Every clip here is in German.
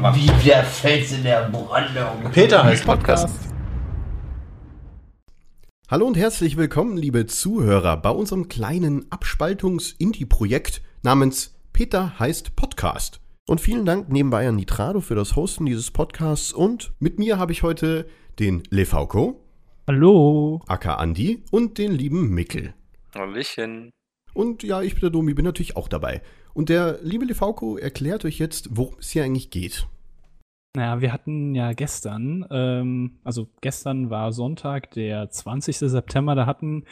Wie der Fels in der Brandung. Peter heißt Podcast. Hallo und herzlich willkommen, liebe Zuhörer, bei unserem kleinen Abspaltungs-Indie-Projekt namens Peter heißt Podcast. Und vielen Dank nebenbei an Nitrado für das Hosten dieses Podcasts. Und mit mir habe ich heute den Lefauco, Hallo. aka Andi, und den lieben Mickel. Hallöchen. Und ja, ich bin der Domi, bin natürlich auch dabei. Und der liebe Lefauco erklärt euch jetzt, worum es hier eigentlich geht. Naja, wir hatten ja gestern, ähm, also gestern war Sonntag, der 20. September, da hatten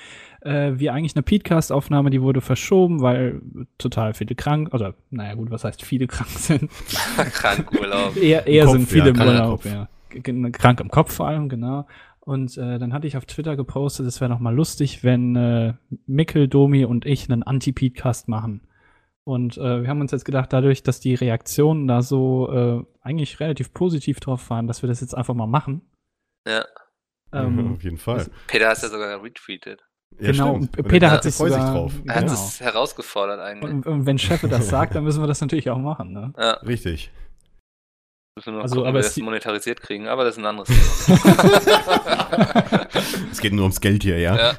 äh, wir eigentlich eine Podcast-Aufnahme, die wurde verschoben, weil total viele krank, oder naja gut, was heißt viele krank sind? Krankurlaub. eher eher Kopf, sind viele ja, im krank Urlaub, ja. G- Krank im Kopf vor allem, genau. Und äh, dann hatte ich auf Twitter gepostet, es wäre noch mal lustig, wenn äh, Mikkel, Domi und ich einen Anti-Podcast machen. Und äh, wir haben uns jetzt gedacht, dadurch, dass die Reaktionen da so äh, eigentlich relativ positiv drauf waren, dass wir das jetzt einfach mal machen. Ja. Ähm, Auf jeden Fall. Peter hat ja sogar retweetet. Ja, genau, Peter hat sich sogar, drauf. Er hat Genau. es herausgefordert eigentlich. Und, und wenn Cheffe das sagt, dann müssen wir das natürlich auch machen. Ne? ja, Richtig. Müssen wir noch Also, gucken, aber wir es das die- monetarisiert kriegen, aber das ist ein anderes Thema. Es geht nur ums Geld hier, ja? ja,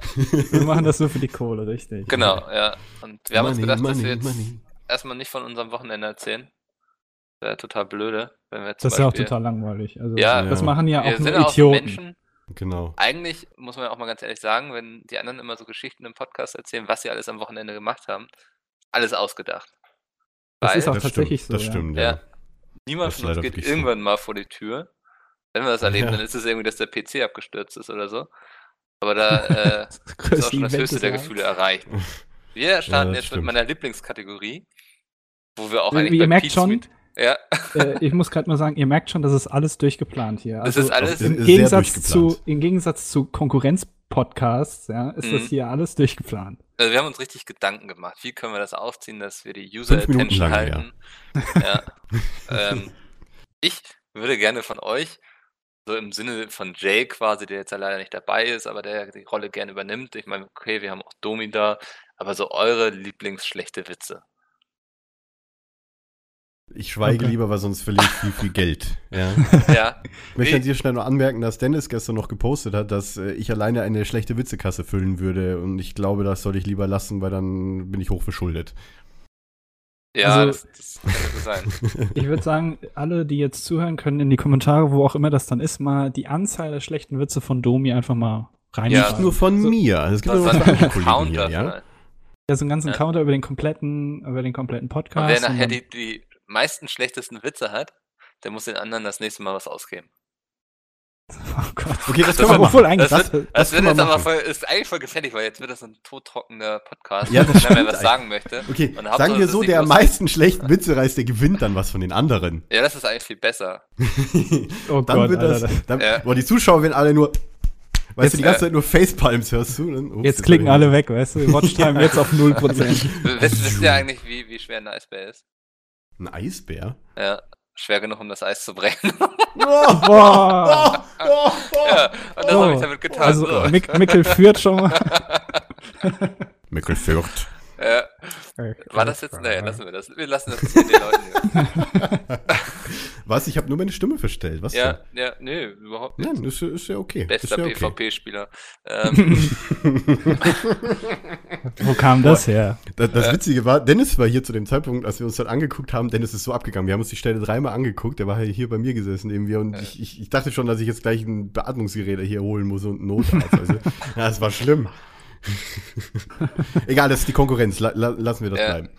Wir machen das nur für die Kohle, richtig. genau, ja. Und wir haben uns Money, gedacht, dass money, wir jetzt money. erstmal nicht von unserem Wochenende erzählen. Wäre total blöde, wenn wir jetzt Das ist ja auch total langweilig. Also, Ja. das machen ja wir auch sind nur ja auch so Idioten. Menschen. Genau. Eigentlich muss man ja auch mal ganz ehrlich sagen, wenn die anderen immer so Geschichten im Podcast erzählen, was sie alles am Wochenende gemacht haben, alles ausgedacht. Das Weil ist auch das tatsächlich stimmt, so. Das ja. stimmt, Ja. ja. Niemand Das von uns geht wirklich so. irgendwann mal vor die Tür. Wenn wir das erleben, Ja. dann ist es irgendwie, dass der PC abgestürzt ist oder so. Aber da äh, ist auch schon das höchste der. Gefühle erreicht. Wir starten das jetzt stimmt. mit meiner Lieblingskategorie, wo wir auch Wie- eigentlich ihr bei merkt schon, Ja, äh, ich muss gerade mal sagen, ihr merkt schon, das ist alles durchgeplant hier. das Also ist alles. sehr im Gegensatz, durchgeplant. zu, im Gegensatz zu Konkurrenz-Podcasts, ja, ist das Mhm. hier alles durchgeplant. Also wir haben uns richtig Gedanken gemacht. Wie können wir das aufziehen, dass wir die User Fünf Attention lang, halten? Ja. ähm, ich würde gerne von euch, so im Sinne von Jay quasi, der jetzt ja leider nicht dabei ist, aber der die Rolle gerne übernimmt. Ich meine, okay, wir haben auch Domi da, aber so eure Lieblingsschlechte Witze. Ich schweige Okay. lieber, weil sonst verliere ich viel, viel Geld. Ja. Ja, Ich möchte an dir schnell noch anmerken, dass Dennis gestern noch gepostet hat, dass äh, ich alleine eine schlechte Witzekasse füllen würde. Und ich glaube, das soll ich lieber lassen, weil dann bin ich hochverschuldet. ja, Also- das, das kann so sein. Ich würde sagen, alle, die jetzt zuhören, können in die Kommentare, wo auch immer das dann ist, mal die Anzahl der schlechten Witze von Domi einfach mal rein. Ja. Nicht nur von So- mir. Also es gibt Das auch ist noch ein andere Kollegen Counter hier, ja? Ja, so einen ganzen Ja. Counter über den kompletten, über den kompletten Podcast. Und wer nachher die, die meisten schlechtesten Witze hat, der muss den anderen das nächste Mal was ausgeben. oh Gott. Okay, das Das können wir. Obwohl eigentlich, Das das, wird, das das wird jetzt aber voll, ist eigentlich voll gefährlich, weil jetzt wird das ein todtrockener Podcast, Ja, wenn er mir was sagen möchte. Okay, sagen wir so, der am meisten schlechten Witze reißt, der gewinnt dann was von den anderen. Ja, das ist eigentlich viel besser. oh dann Gott, wird das, Alter. dann, Ja. boah, die Zuschauer werden alle nur, weißt Jetzt, du, die ganze äh, Zeit nur Facepalms hörst du. Dann, ups, Jetzt klicken alle weg, weißt du? Watchtime jetzt auf 0%. Wisst, wisst ihr eigentlich, wie, wie schwer ein Eisbär ist? Ein Eisbär? Ja, schwer genug, um das Eis zu brechen. Oh, Boah! oh, oh. ja, und das Oh. habe ich damit getan. Also, so. Mick, Mickel führt schon mal. Mickel Ja, war das jetzt? Naja, lassen wir das. Wir lassen das von den Leuten. Was? Ich habe nur meine Stimme verstellt. Was Ja, denn? ja, nö, überhaupt nicht. Nein, ist, ist ja okay. Bester ist ja okay. PvP-Spieler. Ähm, Wo kam das her? Das, das Witzige war, Dennis war hier zu dem Zeitpunkt, als wir uns dann angeguckt haben, Dennis ist so abgegangen. Wir haben uns die Stelle dreimal angeguckt, der war hier bei mir gesessen irgendwie und ich, ich, ich dachte schon, dass ich jetzt gleich ein Beatmungsgerät hier holen muss und einen Notarzt. Also, ja, das war schlimm. Egal, das ist die Konkurrenz. La, la, lassen wir das Ja. bleiben.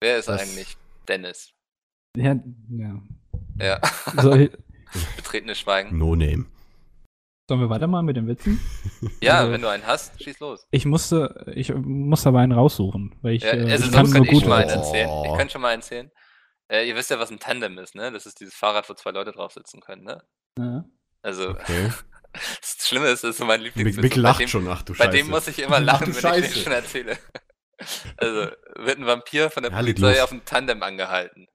wer ist Das- eigentlich Dennis? Ja, ja. Ja, Soll, betretenes Schweigen. No name. sollen wir weitermachen mit den Witzen? Ja, Also- wenn du einen hast, schieß los. Ich musste, ich muss aber einen raussuchen, weil ich, Ja, äh, also ich kann sonst nur kann ich gut schon mal einen Oh. erzählen. Ich kann schon mal einen erzählen. Äh, ihr wisst ja, was ein Tandem ist, ne? Das ist dieses Fahrrad, wo zwei Leute drauf sitzen können, ne? Ja. Also, Okay. Das Schlimme ist, das ist so mein Lieblingswitz. Mick bei lacht dem, schon, ach du Bei Scheiße. dem muss ich immer Ach lachen, wenn ich den schon erzähle. Also, wird ein Vampir von der Ja, leg Polizei los. auf dem Tandem angehalten.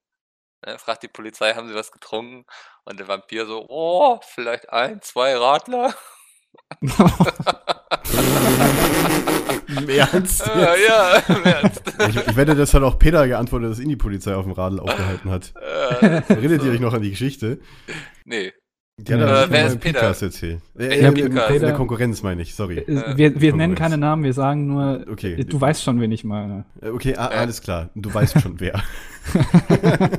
Ne, fragt die Polizei, haben sie was getrunken? Und der Vampir so, oh, vielleicht ein, zwei Radler. Im Ernst? Äh, ja, im Ernst. Ich, ich wette, das hat auch Peter geantwortet, dass ihn die Polizei auf dem Radl aufgehalten hat. Äh, Erinnert ihr euch noch an die Geschichte? nee. Hat Äh, er wer ist Peter? Erzählt. Äh, Welcher äh, Podcast? in der Konkurrenz meine ich, sorry. Äh, wir wir nennen keine Namen, wir sagen nur, Okay. äh, du weißt schon, wen ich meine. Äh, Okay, ah, Ja. alles klar. Du weißt schon wer.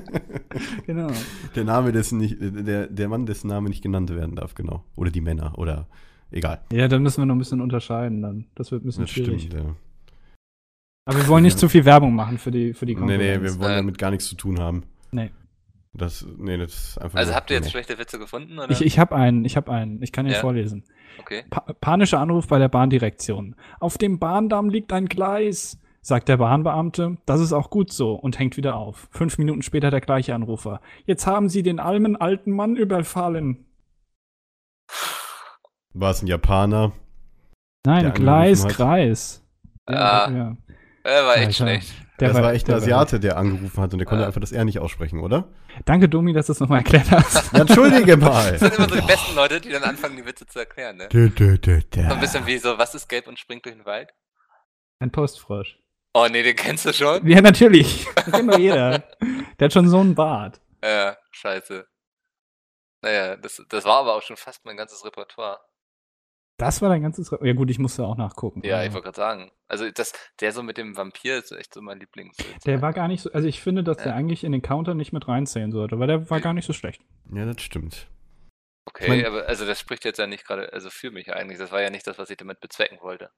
Genau. Der Name, dessen nicht, der, der Mann, dessen Name nicht genannt werden darf, genau. Oder die Männer, oder egal. Ja, dann müssen wir noch ein bisschen unterscheiden dann. Das wird ein bisschen Das schwierig. stimmt, ja. Aber wir wollen nicht Ja. zu viel Werbung machen für die, für die Nee, Konkurrenz. nee, wir wollen Äh, damit gar nichts zu tun haben. Nee. Das, nee, das ist einfach. Also habt ihr jetzt nee. schlechte Witze gefunden? Oder? Ich, ich habe einen, ich habe einen. Ich kann ihn Ja. vorlesen. okay. Pa panischer Anruf bei der Bahndirektion. Auf dem Bahndamm liegt ein Gleis, sagt der Bahnbeamte. Das ist auch gut so und hängt wieder auf. Fünf Minuten später der gleiche Anrufer. Jetzt haben Sie den armen alten Mann überfallen. War es ein Japaner? Nein, Gleis. Kreis. Ah. ja. Äh, war echt Alter. schlecht. Der das war, echt ein der Asiate, der angerufen hat und der konnte Ja. einfach das R nicht aussprechen, oder? Danke, Domi, dass du es nochmal erklärt hast. Ja, entschuldige mal. Das sind immer so die besten Leute, die dann anfangen, die Witze zu erklären, ne? Dö, dö, dö, dö. So ein bisschen wie so, was ist gelb und springt durch den Wald? Ein Postfrosch. Oh nee, den kennst du schon? Ja, natürlich. Das kennt doch jeder. Der hat schon so einen Bart. Ja, scheiße. Naja, das, das war aber auch schon fast mein ganzes Repertoire. Das war dein ganzes. Re ja, gut, ich musste auch nachgucken. Ja, aber ich wollte gerade sagen. Also das, der so mit dem Vampir ist echt so mein Lieblings. Der war gar nicht so. Also, ich finde, dass der Ja. eigentlich in den Counter nicht mit reinzählen sollte, weil der war gar nicht so schlecht. Ja, das stimmt. Okay, Ich mein- aber also das spricht jetzt ja nicht gerade, also für mich eigentlich. Das war ja nicht das, was ich damit bezwecken wollte.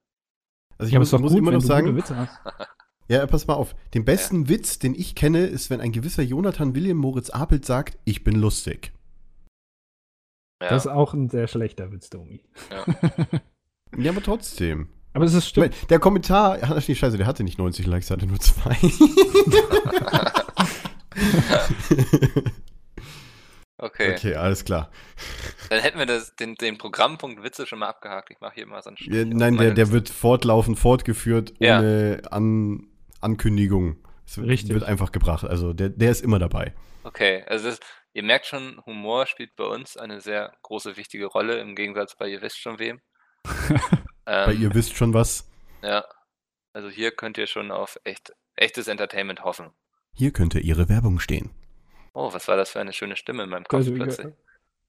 Also ich Ja, muss, muss gut, immer noch sagen, ja, pass mal auf. Den besten Witz, den ich kenne, ist, wenn ein gewisser Jonathan William Moritz Apelt sagt, ich bin lustig. Ja, Das ist auch ein sehr schlechter Witz, Domi. ja. Ja, aber trotzdem. Aber es ist stimmt. der Kommentar, ach nee, scheiße, der hatte nicht 90 Likes, der hatte nur zwei. Okay. okay, alles klar. dann hätten wir das, den, den Programmpunkt Witze schon mal abgehakt. Ich mache hier mal so einen Ja, nein, der, der wird fortlaufend fortgeführt Ja. ohne An Ankündigung. Es wird- Richtig. wird einfach gebracht. Also der, der ist immer dabei. Okay, also das, ihr merkt schon, Humor spielt bei uns eine sehr große, wichtige Rolle, im Gegensatz bei ihr wisst schon wem. Bei Ähm, ihr wisst schon was. Ja. Also hier könnt ihr schon auf echt, echtes Entertainment hoffen. Hier könnte ihre Werbung stehen. Oh, was war das für eine schöne Stimme in meinem Kopf Also, plötzlich.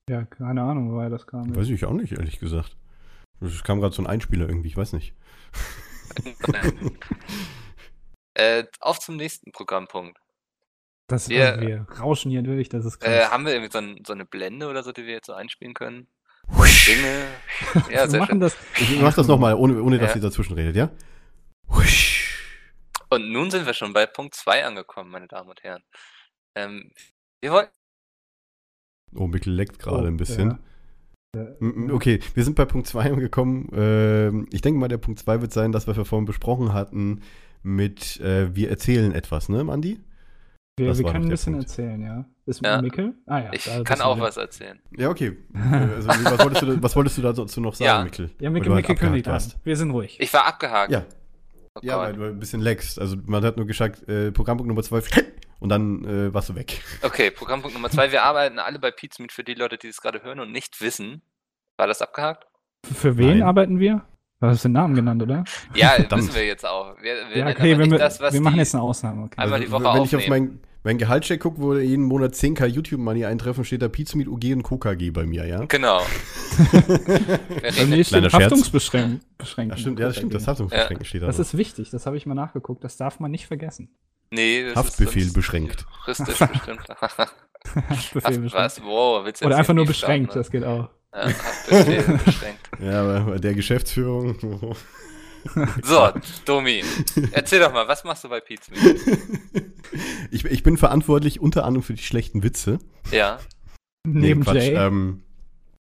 ja, keine Ahnung, woher das kam. Weiß ich auch nicht, ehrlich gesagt. Es kam gerade so ein Einspieler irgendwie, ich weiß nicht. äh, auf zum nächsten Programmpunkt. Das Wir- wir, wir rauschen hier durch, das ist krass. Äh, haben wir irgendwie so, ein, so eine Blende oder so, die wir jetzt so einspielen können? Dinge. Ja, wir sehr machen schön. das. Ich mach das nochmal, ohne, ohne dass Ja. ihr dazwischen redet, ja? Und nun sind wir schon bei Punkt 2 angekommen, meine Damen und Herren. Ähm, wir wollten. Oh, Mikkel leckt gerade Oh, ein bisschen. Ja. M- m- Okay, wir sind bei Punkt 2 angekommen. Ähm, ich denke mal, der Punkt 2 wird sein, dass wir vorhin besprochen hatten mit äh, wir erzählen etwas, ne, Andi? Wir, Das wir können ein bisschen Punkt. erzählen, ja. Ist Ja. Mikkel? Ah ja. Ich da kann auch was erzählen. Ja, okay. Also, was, wolltest du, was wolltest du dazu noch sagen, Ja. Mikkel? Ja, Mikkel, du halt Mikkel kündigt abgehakt an. Wir sind ruhig. Ich war abgehakt. Ja, Oh ja Gott. weil du ein bisschen leckst. Also man hat nur gesagt, äh, Programmpunkt Nummer 2 und dann äh, warst du weg. Okay, Programmpunkt Nummer 2. Wir arbeiten alle bei Pizmeet für die Leute, die es gerade hören und nicht wissen. War das abgehakt? Für wen Nein. arbeiten wir? Du hast den Namen genannt, oder? Ja, Verdammt. wissen wir jetzt auch. Wir, wir Ja, okay, wir, das, was wir machen jetzt eine Ausnahme. Okay. Einmal die Woche wenn ich auf aufnehmen. mein, mein Gehaltscheck gucke, wo jeden Monat 10k YouTube-Money eintreffen, steht da Pizza mit UG und KKG bei mir, ja? Genau. Bei mir steht Scherz. Haftungsbeschränkung. Ja, stimmt, ja, das stimmt, das Haftungsbeschränken steht da. Das noch. ist wichtig, das habe ich mal nachgeguckt. Das darf man nicht vergessen. nee, das Haftbefehl beschränkt. Juristisch bestimmt. Haftbefehl Haft, beschränkt. was? Wow, willst du Oder einfach nur Beef starten, beschränkt, ne? das geht auch. Ja, Haftbefehl beschränkt. Ja, aber bei der Geschäftsführung. So, Domi, erzähl doch mal, was machst du bei Pizmeet? ich, ich bin verantwortlich unter anderem für die schlechten Witze. Ja, Neben Quatsch, Jay. Ähm,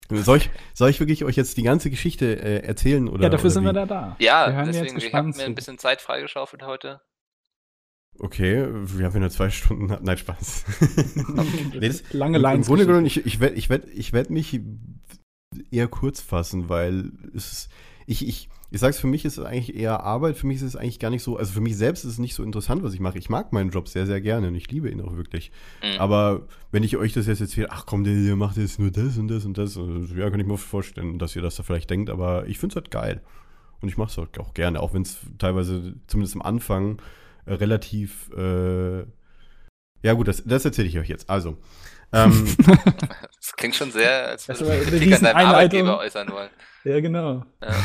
soll, ich, soll ich wirklich euch jetzt die ganze Geschichte äh, erzählen? Oder, ja, dafür oder sind wie? wir da da. ja, wir deswegen, jetzt ich habe gespannt mir ein bisschen Zeit freigeschaufelt heute. Okay, wir haben ja nur zwei Stunden. Nein, Spaß. Nee, das- Lange Im Lines. Grunde genommen, ich, ich werde ich werd, ich werd mich eher kurz fassen, weil es ist, ich, ich, ich sag's, für mich ist es eigentlich eher Arbeit, für mich ist es eigentlich gar nicht so, also für mich selbst ist es nicht so interessant, was ich mache. Ich mag meinen Job sehr, sehr gerne und ich liebe ihn auch wirklich. Mhm. Aber wenn ich euch das jetzt erzähle, ach komm, der, der macht jetzt nur das und das und das, also, ja, kann ich mir vorstellen, dass ihr das da vielleicht denkt, aber ich find's halt geil. Und ich mache es auch gerne, auch wenn es teilweise, zumindest am Anfang, äh, relativ. Äh, ja, gut, das, das erzähle ich euch jetzt. Also. Ähm, Das klingt schon sehr, als würde eine Kritik an deinem. Arbeitgeber äußern wollen. Ja, genau. Ja.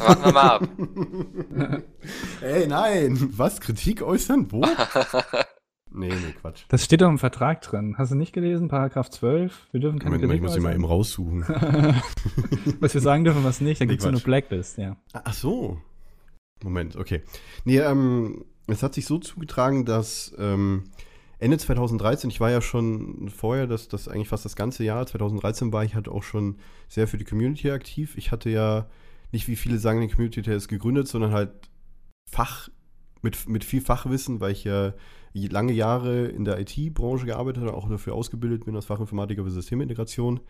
Warten wir mal ab. Ey, nein! Was? Kritik äußern? Wo? nee, nee, Quatsch. Das steht doch im Vertrag drin. Hast du nicht gelesen? Paragraph 12. Wir dürfen keine Moment mal, ich Kritik muss ihn mal eben raussuchen. was wir sagen dürfen, was nicht. Da Nee, gibt es eine. Blacklist, ja. Ach so. Moment, okay. Nee, ähm, es hat sich so zugetragen, dass ähm, Ende 2013, ich war ja schon vorher, das, das eigentlich fast das ganze Jahr, 2013 war ich halt auch schon sehr für die Community aktiv. Ich hatte ja nicht, wie viele sagen, die Community ist gegründet, sondern halt Fach, mit, mit viel Fachwissen, weil ich ja lange Jahre in der IT-Branche gearbeitet habe, auch dafür ausgebildet bin als Fachinformatiker für Systemintegration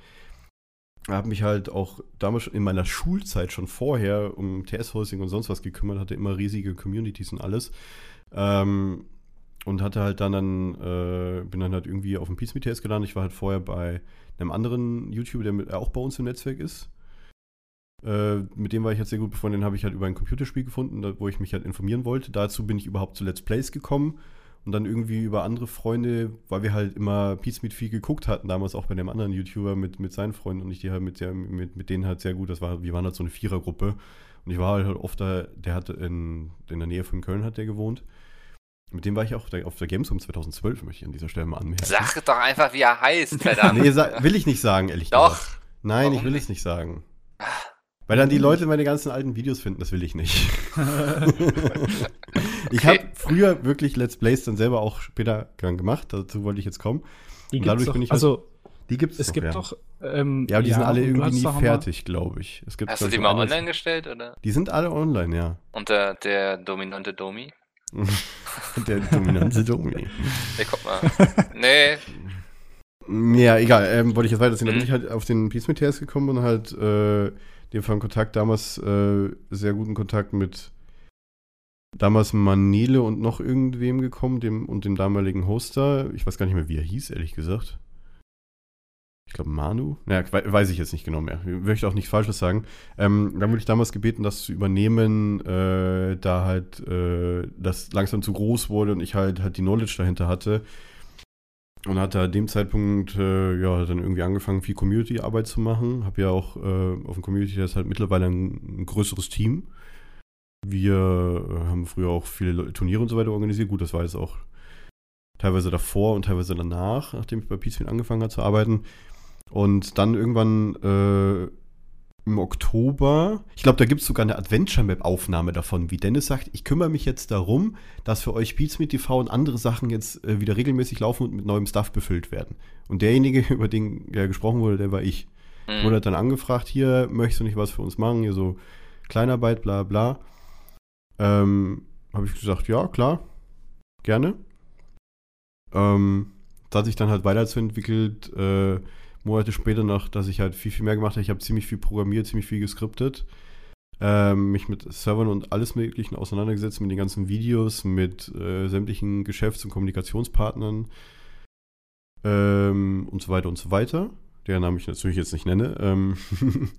habe mich halt auch damals schon in meiner Schulzeit schon vorher um TS-Hosting und sonst was gekümmert, hatte immer riesige Communities und alles. Ähm, und hatte halt dann, dann äh, bin dann halt irgendwie auf dem Peace TS gelandet. Ich war halt vorher bei einem anderen YouTuber, der mit, auch bei uns im Netzwerk ist. Äh, mit dem war ich jetzt sehr gut befreundet. Den habe ich halt über ein Computerspiel gefunden, da, wo ich mich halt informieren wollte. Dazu bin ich überhaupt zu Let's Plays gekommen und dann irgendwie über andere Freunde, weil wir halt immer Peace Meet viel geguckt hatten, damals auch bei dem anderen YouTuber mit, mit seinen Freunden und ich die halt mit, der, mit, mit denen halt sehr gut, das war, wir waren halt so eine Vierergruppe und ich war halt oft da, der hatte in, in der Nähe von Köln hat der gewohnt. Mit dem war ich auch auf der Gamescom 2012, möchte ich an dieser Stelle mal anmerken. Sag doch einfach, wie er heißt, verdammt. Nee, will ich nicht sagen, ehrlich Doch. gesagt. Nein, Warum ich will nicht? es nicht sagen. Weil dann die Leute meine ganzen alten Videos finden, das will ich nicht. ich habe früher wirklich Let's Plays dann selber auch später gemacht, dazu wollte ich jetzt kommen. Die Und gibt's dadurch doch, bin ich halt- also, Die gibt es es gibt ja. doch. Ähm, Ja, aber die sind alle und irgendwie nie doch fertig, glaube ich. Es gibt Hast du die mal online gestellt, oder? Die sind alle online, ja. Unter der dominante Domi? Der dominante Domi. Nee, guck mal. Nee, Ja, egal. Ähm, wollte ich jetzt weiterziehen. Da bin Mhm. ich halt auf den Peace TS gekommen und halt äh, dem Fall Kontakt damals äh, sehr guten Kontakt mit damals Manele und noch irgendwem gekommen, dem und dem damaligen Hoster. Ich weiß gar nicht mehr, wie er hieß, ehrlich gesagt. Ich glaube Manu. We- weiß ich jetzt nicht genau mehr. Ich möchte auch nichts Falsches sagen. Ähm, dann wurde ich damals gebeten, das zu übernehmen, äh, da halt äh, das langsam zu groß wurde und ich halt halt die Knowledge dahinter hatte. Und hatte an dem Zeitpunkt äh, ja dann irgendwie angefangen, viel Community-Arbeit zu machen. Habe ja auch äh, auf dem Community das halt mittlerweile ein, ein größeres Team. Wir äh, haben früher auch viele Le- Turniere und so weiter organisiert. Gut, das war jetzt auch teilweise davor und teilweise danach, nachdem ich bei Peacefield angefangen habe zu arbeiten. Und dann irgendwann äh, im Oktober, ich glaube, da gibt es sogar eine Adventure-Map-Aufnahme davon, wie Dennis sagt, ich kümmere mich jetzt darum, dass für euch Beats mit TV und andere Sachen jetzt äh, wieder regelmäßig laufen und mit neuem Stuff befüllt werden. Und derjenige, über den ja gesprochen wurde, der war ich. hm. Wurde dann angefragt, hier, möchtest du nicht was für uns machen? Hier so Kleinarbeit, bla bla. Ähm, habe ich gesagt, ja, klar, gerne. Ähm, das hat sich dann halt weiterzuentwickelt, äh, Monate später noch, dass ich halt viel, viel mehr gemacht habe. Ich habe ziemlich viel programmiert, ziemlich viel geskriptet. Ähm, mich mit Servern und alles Möglichen auseinandergesetzt, mit den ganzen Videos, mit äh, sämtlichen Geschäfts- und Kommunikationspartnern ähm, und so weiter und so weiter. Deren Namen ich natürlich jetzt nicht nenne. Ähm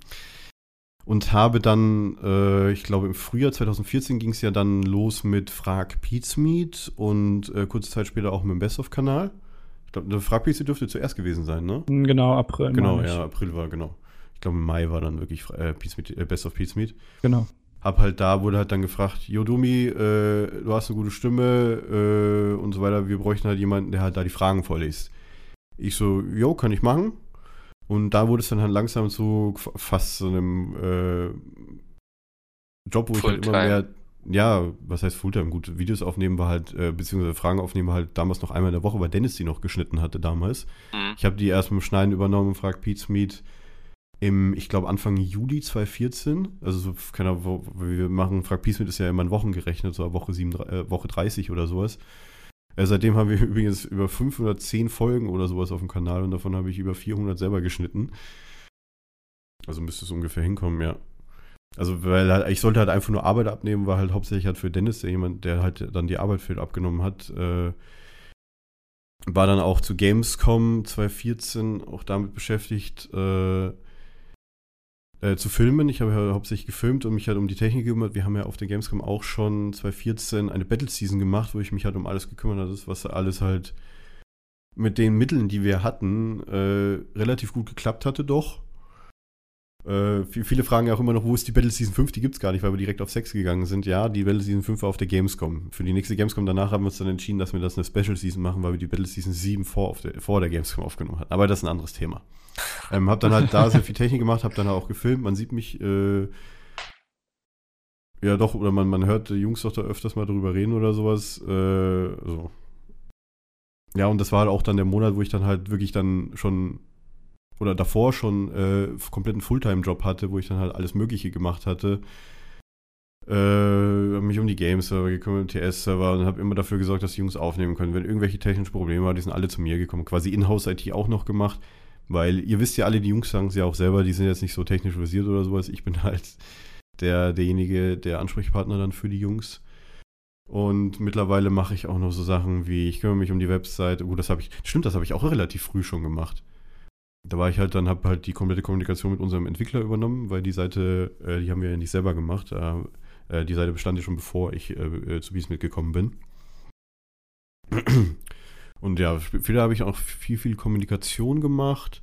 und habe dann, äh, ich glaube im Frühjahr 2014 ging es ja dann los mit Frag Pizmeet und äh, kurze Zeit später auch mit dem Best-of-Kanal. Ich glaube, der Frag Pizmeet dürfte zuerst gewesen sein, ne? Genau, April. Genau, ja, April war, genau. Ich glaube, Mai war dann wirklich äh, Pizmeet, äh, Best of Pizmeet. Genau. Hab halt da, wurde halt dann gefragt, Jo Dumi, äh, du hast eine gute Stimme äh, und so weiter. Wir bräuchten halt jemanden, der halt da die Fragen vorliest. Ich so, jo, kann ich machen. Und da wurde es dann halt langsam zu fast so einem äh, Job, wo ich halt immer mehr, ja, was heißt Fulltime? Gut, Videos aufnehmen war halt, äh, beziehungsweise Fragen aufnehmen war halt damals noch einmal in der Woche, weil Dennis die noch geschnitten hatte damals. Hm. Ich habe die erst mit dem Schneiden übernommen, fragt Pete's Meet im, ich glaube, Anfang Juli 2014. Also, so, keine Ahnung, wo, wir machen, fragt Pete's Meet ist ja immer in Wochen gerechnet, so Woche, 7, äh, Woche 30 oder sowas. Äh, seitdem haben wir übrigens über 510 Folgen oder sowas auf dem Kanal und davon habe ich über 400 selber geschnitten. Also müsste es ungefähr hinkommen, ja. Also, weil halt, ich sollte halt einfach nur Arbeit abnehmen, war halt hauptsächlich halt für Dennis, der jemand, der halt dann die Arbeit für abgenommen hat, äh, war dann auch zu Gamescom 2014 auch damit beschäftigt, äh, Äh, zu filmen. Ich habe ja hauptsächlich gefilmt und mich halt um die Technik gekümmert. Wir haben ja auf der Gamescom auch schon 2014 eine Battle Season gemacht, wo ich mich halt um alles gekümmert habe, was alles halt mit den Mitteln, die wir hatten, äh, relativ gut geklappt hatte doch. Äh, viele fragen ja auch immer noch, wo ist die Battle Season 5? Die gibt es gar nicht, weil wir direkt auf 6 gegangen sind. Ja, die Battle Season 5 war auf der Gamescom. Für die nächste Gamescom danach haben wir uns dann entschieden, dass wir das eine Special Season machen, weil wir die Battle Season 7 vor, der, vor der Gamescom aufgenommen hatten. Aber das ist ein anderes Thema. Ähm, hab dann halt da sehr viel Technik gemacht, hab dann auch gefilmt. Man sieht mich, äh, ja doch, oder man, man hört Jungs doch da öfters mal drüber reden oder sowas. Äh, so. Ja, und das war halt auch dann der Monat, wo ich dann halt wirklich dann schon oder davor schon äh, kompletten Fulltime-Job hatte, wo ich dann halt alles Mögliche gemacht hatte. Äh, mich um die Games-Server gekümmert, TS-Server und habe immer dafür gesorgt, dass die Jungs aufnehmen können. Wenn irgendwelche technischen Probleme waren, die sind alle zu mir gekommen. Quasi In-House-IT auch noch gemacht. Weil ihr wisst ja alle, die Jungs sagen es ja auch selber, die sind jetzt nicht so technisch versiert oder sowas. Ich bin halt der, derjenige, der Ansprechpartner dann für die Jungs. Und mittlerweile mache ich auch noch so Sachen wie, ich kümmere mich um die Webseite. Gut, das habe ich, stimmt, das habe ich auch relativ früh schon gemacht. Da war ich halt dann, habe halt die komplette Kommunikation mit unserem Entwickler übernommen, weil die Seite, äh, die haben wir ja nicht selber gemacht. Äh, die Seite bestand ja schon bevor ich äh, äh zu Bies mitgekommen bin. Und ja, später habe ich auch viel, viel Kommunikation gemacht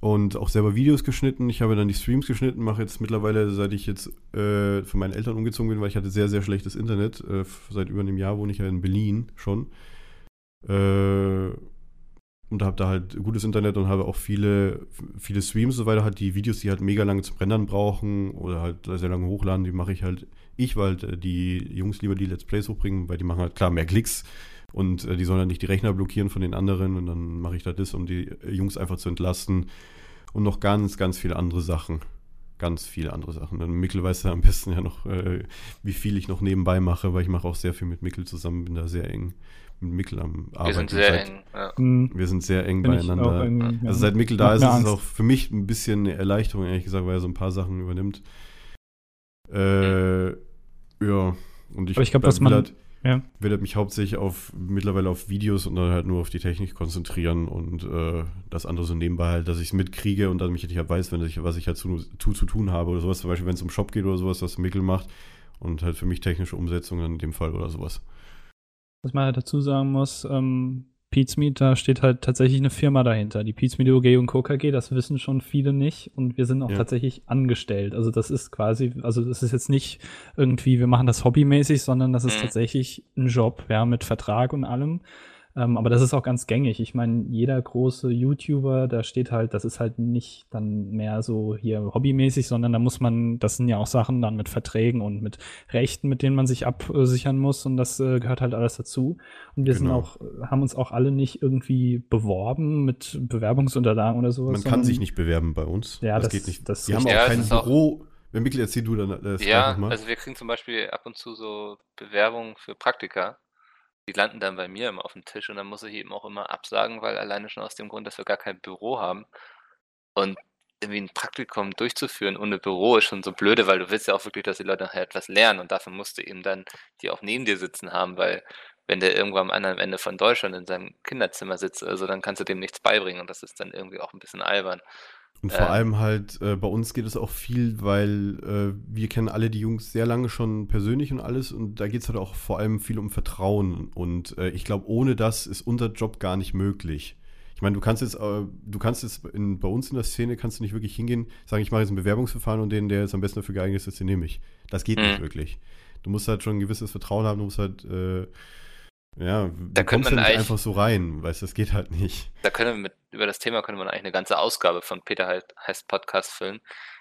und auch selber Videos geschnitten. Ich habe dann die Streams geschnitten, mache jetzt mittlerweile, seit ich jetzt äh, von meinen Eltern umgezogen bin, weil ich hatte sehr, sehr schlechtes Internet. Äh, seit über einem Jahr wohne ich ja in Berlin schon. Äh, und habe da halt gutes Internet und habe auch viele, viele Streams und so weiter. Halt die Videos, die halt mega lange zum Rendern brauchen oder halt sehr lange hochladen, die mache ich halt ich, weil halt, äh, die Jungs lieber die Let's Plays hochbringen, weil die machen halt klar mehr Klicks und äh, die sollen halt nicht die Rechner blockieren von den anderen und dann mache ich da das, um die äh, Jungs einfach zu entlasten und noch ganz, ganz viele andere Sachen. Ganz viele andere Sachen. Dann Mikkel weiß ja am besten ja noch, wie viel ich noch nebenbei mache, weil ich mache auch sehr viel mit Mikkel zusammen, bin da sehr eng mit Mikkel am Arbeiten. Wir sind sehr seit, eng. Ja. Mhm. Wir sind sehr eng Bin beieinander. Eng, ja. Also seit Mikkel da ist, ist es auch für mich ein bisschen eine Erleichterung, ehrlich gesagt, weil er so ein paar Sachen übernimmt. Äh, ja. Und ich, Aber ich glaube, dass man halt, ja. werde mich hauptsächlich auf mittlerweile auf Videos und dann halt nur auf die Technik konzentrieren und äh, das andere so nebenbei halt, dass ich es mitkriege und dann mich halt weiß, wenn ich, was ich halt zu, zu, zu tun habe oder sowas. Zum Beispiel, wenn es um Shop geht oder sowas, was Mikkel macht und halt für mich technische Umsetzungen in dem Fall oder sowas. Was man halt dazu sagen muss, ähm, Pizmeet, da steht halt tatsächlich eine Firma dahinter. Die Pizmeet OG und Co. KG, das wissen schon viele nicht und wir sind auch ja. tatsächlich angestellt. Also das ist quasi, also das ist jetzt nicht irgendwie, wir machen das hobbymäßig, sondern das ist mhm. tatsächlich ein Job, ja, mit Vertrag und allem. Ähm, aber das ist auch ganz gängig. Ich meine, jeder große YouTuber, da steht halt, das ist halt nicht dann mehr so hier hobbymäßig, sondern da muss man, das sind ja auch Sachen dann mit Verträgen und mit Rechten, mit denen man sich absichern muss und das äh, gehört halt alles dazu. Und wir genau. sind auch, haben uns auch alle nicht irgendwie beworben mit Bewerbungsunterlagen oder sowas. Man kann sich nicht bewerben bei uns. Ja, das, das geht nicht. Das wir haben auch ja, kein Büro. Wenn Mikkel erzähl du dann das Ja, also wir kriegen zum Beispiel ab und zu so Bewerbungen für Praktika die landen dann bei mir immer auf dem Tisch und dann muss ich eben auch immer absagen, weil alleine schon aus dem Grund, dass wir gar kein Büro haben. Und irgendwie ein Praktikum durchzuführen ohne Büro ist schon so blöde, weil du willst ja auch wirklich, dass die Leute nachher etwas lernen und dafür musst du eben dann die auch neben dir sitzen haben, weil wenn der irgendwo am anderen Ende von Deutschland in seinem Kinderzimmer sitzt, also dann kannst du dem nichts beibringen und das ist dann irgendwie auch ein bisschen albern. Und vor äh, allem halt, äh, bei uns geht es auch viel, weil äh, wir kennen alle die Jungs sehr lange schon persönlich und alles und da geht es halt auch vor allem viel um Vertrauen und äh, ich glaube, ohne das ist unser Job gar nicht möglich. Ich meine, du kannst jetzt, äh, du kannst jetzt in, bei uns in der Szene kannst du nicht wirklich hingehen, sagen, ich mache jetzt ein Bewerbungsverfahren und den, der jetzt am besten dafür geeignet ist, den nehme ich. Das geht nicht mhm. wirklich. Du musst halt schon ein gewisses Vertrauen haben, du musst halt äh, ja, da kommst man nicht einfach so rein, weißt du, das geht halt nicht. Da können wir mit, über das Thema könnte man eigentlich eine ganze Ausgabe von Peter heißt Podcast füllen.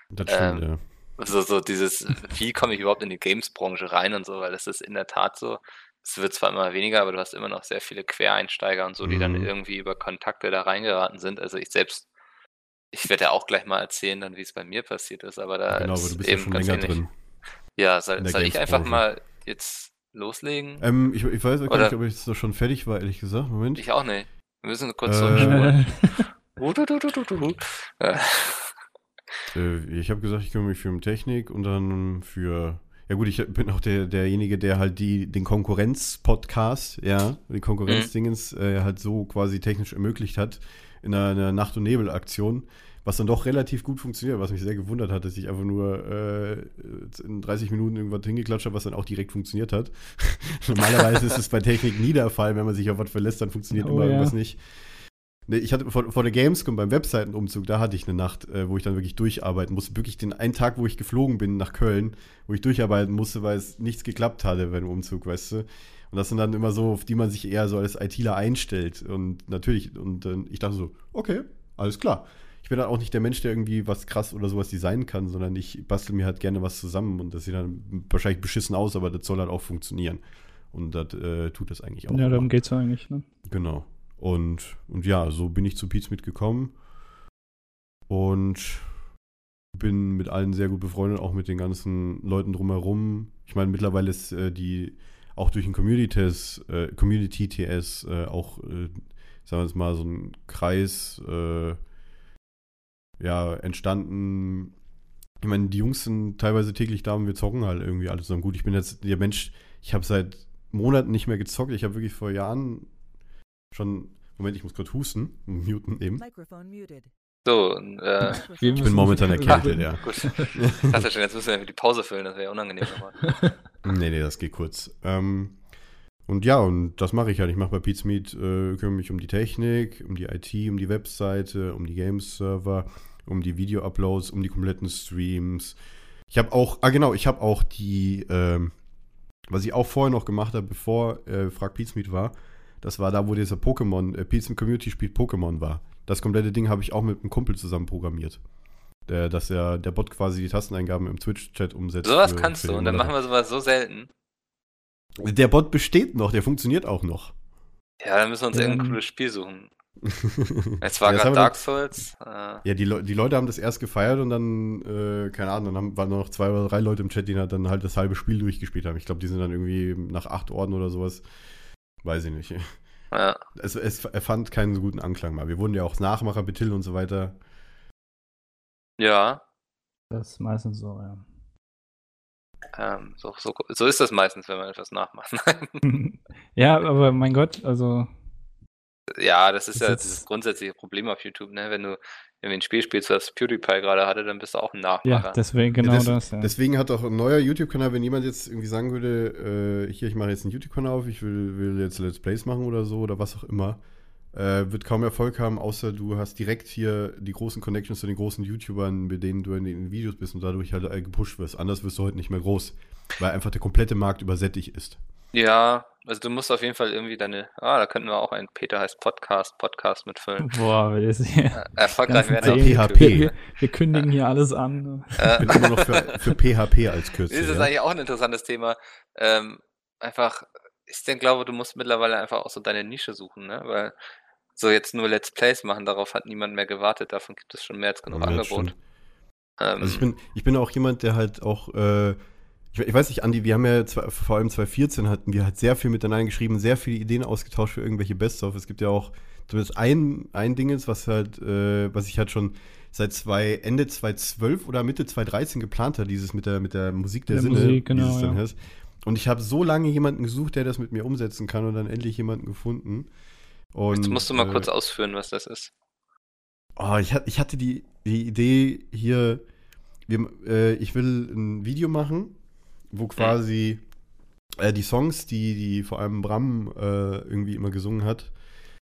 Das stimmt, ähm, ja. So, so dieses, wie komme ich überhaupt in die Games-Branche rein und so, weil das ist in der Tat so. Es wird zwar immer weniger, aber du hast immer noch sehr viele Quereinsteiger und so, die mhm. dann irgendwie über Kontakte da reingeraten sind. Also ich selbst, ich werde ja auch gleich mal erzählen, dann wie es bei mir passiert ist, aber da genau, ist aber du bist eben ja schon länger ähnlich. drin. Ja, soll, soll ich einfach mal jetzt loslegen? Ähm, ich, ich weiß gar nicht, ob ich jetzt schon fertig war, ehrlich gesagt. Moment. Ich auch nicht. Wir müssen kurz äh, zurückspulen. äh, ich habe gesagt, ich kümmere mich für Technik und dann für. Ja gut, ich bin auch der, derjenige, der halt die, den Konkurrenz-Podcast, ja, den Konkurrenzdingens mhm. äh, halt so quasi technisch ermöglicht hat in einer, einer Nacht- und Nebel-Aktion was dann doch relativ gut funktioniert, was mich sehr gewundert hat, dass ich einfach nur äh, in 30 Minuten irgendwas hingeklatscht habe, was dann auch direkt funktioniert hat. Normalerweise ist es bei Technik nie der Fall, wenn man sich auf was verlässt, dann funktioniert Oh, immer ja. irgendwas nicht. Nee, ich hatte vor, vor der Gamescom beim Webseitenumzug, da hatte ich eine Nacht, äh, wo ich dann wirklich durcharbeiten musste. Wirklich den einen Tag, wo ich geflogen bin nach Köln, wo ich durcharbeiten musste, weil es nichts geklappt hatte beim Umzug, weißt du. Und das sind dann immer so, auf die man sich eher so als ITler einstellt. Und natürlich, und äh, ich dachte so, okay, alles klar. Ich bin dann auch nicht der Mensch, der irgendwie was krass oder sowas designen kann, sondern ich bastel mir halt gerne was zusammen und das sieht dann wahrscheinlich beschissen aus, aber das soll halt auch funktionieren. Und das äh, tut das eigentlich auch. Ja, darum geht's ja eigentlich, ne? Genau. Und, und ja, so bin ich zu Pete's mitgekommen. Und bin mit allen sehr gut befreundet, auch mit den ganzen Leuten drumherum. Ich meine, mittlerweile ist äh, die auch durch den Community-TS, äh, Community-TS äh, auch, äh, sagen wir jetzt mal, so ein Kreis äh, ja, entstanden. Ich meine, die Jungs sind teilweise täglich da und wir zocken halt irgendwie alles zusammen. Gut, ich bin jetzt der Mensch, ich habe seit Monaten nicht mehr gezockt. Ich habe wirklich vor Jahren schon. Moment, ich muss kurz husten. Muten eben. So, und, äh, Ich bin momentan erkältet, ja. gut. Ich dachte schon, jetzt müssen wir die Pause füllen, das wäre ja unangenehm nochmal. Nee, nee, das geht kurz. Ähm, und ja, und das mache ich halt. Ich mache bei Pete's Meet, äh, kümmere mich um die Technik, um die IT, um die Webseite, um die Games-Server, um die Video-Uploads, um die kompletten Streams. Ich habe auch, ah genau, ich habe auch die, ähm, was ich auch vorher noch gemacht habe, bevor äh, Frag Pete's Meet war, das war da, wo dieser Pokémon, äh, Meet Community spielt Pokémon war. Das komplette Ding habe ich auch mit einem Kumpel zusammen programmiert. Der, dass er, der Bot quasi die Tasteneingaben im Twitch-Chat umsetzt. Sowas kannst du und dann machen wir sowas so selten. Der Bot besteht noch, der funktioniert auch noch. Ja, dann müssen wir uns irgendein Ähm. cooles Spiel suchen. Jetzt war Ja, gerade Dark Souls. Äh, Ja, die, Le die Leute haben das erst gefeiert und dann, äh, keine Ahnung, dann haben, waren nur noch zwei oder drei Leute im Chat, die dann halt das halbe Spiel durchgespielt haben. Ich glaube, die sind dann irgendwie nach acht Orden oder sowas. Weiß ich nicht. ja. Es, es er fand keinen so guten Anklang mal. Wir wurden ja auch Nachmacher betitelt und so weiter. ja, Das ist meistens so, ja. Ähm, so, so, so ist das meistens, wenn man etwas nachmacht. ja, aber mein Gott, also ja, das ist Ist ja das grundsätzliche Problem auf YouTube, ne? Wenn du irgendwie ein Spiel spielst, was PewDiePie gerade hatte, dann bist du auch ein Nachmacher. ja, deswegen genau das, das. Ja. Deswegen hat auch ein neuer YouTube-Kanal, wenn jemand jetzt irgendwie sagen würde, äh, hier, ich mache jetzt einen YouTube-Kanal auf, ich will, will jetzt Let's Plays machen oder so oder was auch immer, äh, wird kaum Erfolg haben, außer du hast direkt hier die großen Connections zu den großen YouTubern, mit denen du in den Videos bist und dadurch halt äh, gepusht wirst. Anders wirst du heute nicht mehr groß, weil einfach der komplette Markt übersättigt ist. Ja, also du musst auf jeden Fall irgendwie deine, ah, da könnten wir auch einen Peter heißt Podcast, Podcast mitfüllen. Boah, wir, das hier, Äh, Erfolgreich werden. PHP. wir, wir kündigen hier alles an. Ich Äh, bin immer noch für, für PHP als Kürzel. Das ist ja? eigentlich auch ein interessantes Thema. Ähm, einfach, ich denke, glaube, du musst mittlerweile einfach auch so deine Nische suchen, ne? Weil so jetzt nur Let's Plays machen, darauf hat niemand mehr gewartet. Davon gibt es schon mehr als genug Ja, Angebot. Ähm, Also ich bin, ich bin auch jemand, der halt auch, äh, ich, ich weiß nicht, Andi, wir haben ja zwei, vor allem 2014 hatten wir halt sehr viel miteinander geschrieben, sehr viele Ideen ausgetauscht für irgendwelche Best-of. Es gibt ja auch zumindest ein, ein Ding ist, was halt, äh, was ich halt schon seit zwei, Ende 2012 oder Mitte 2013 geplant hat, dieses mit der, mit der Musik der, Der Sinne, Musik, genau, wie es dann ja. heißt. Und ich habe so lange jemanden gesucht, der das mit mir umsetzen kann und dann endlich jemanden gefunden. Und, jetzt musst du mal äh, kurz ausführen, was das ist. Oh, ich, ich hatte die, die Idee hier, wir, äh, ich will ein Video machen, wo quasi äh, die Songs, die, die vor allem Bram äh, irgendwie immer gesungen hat,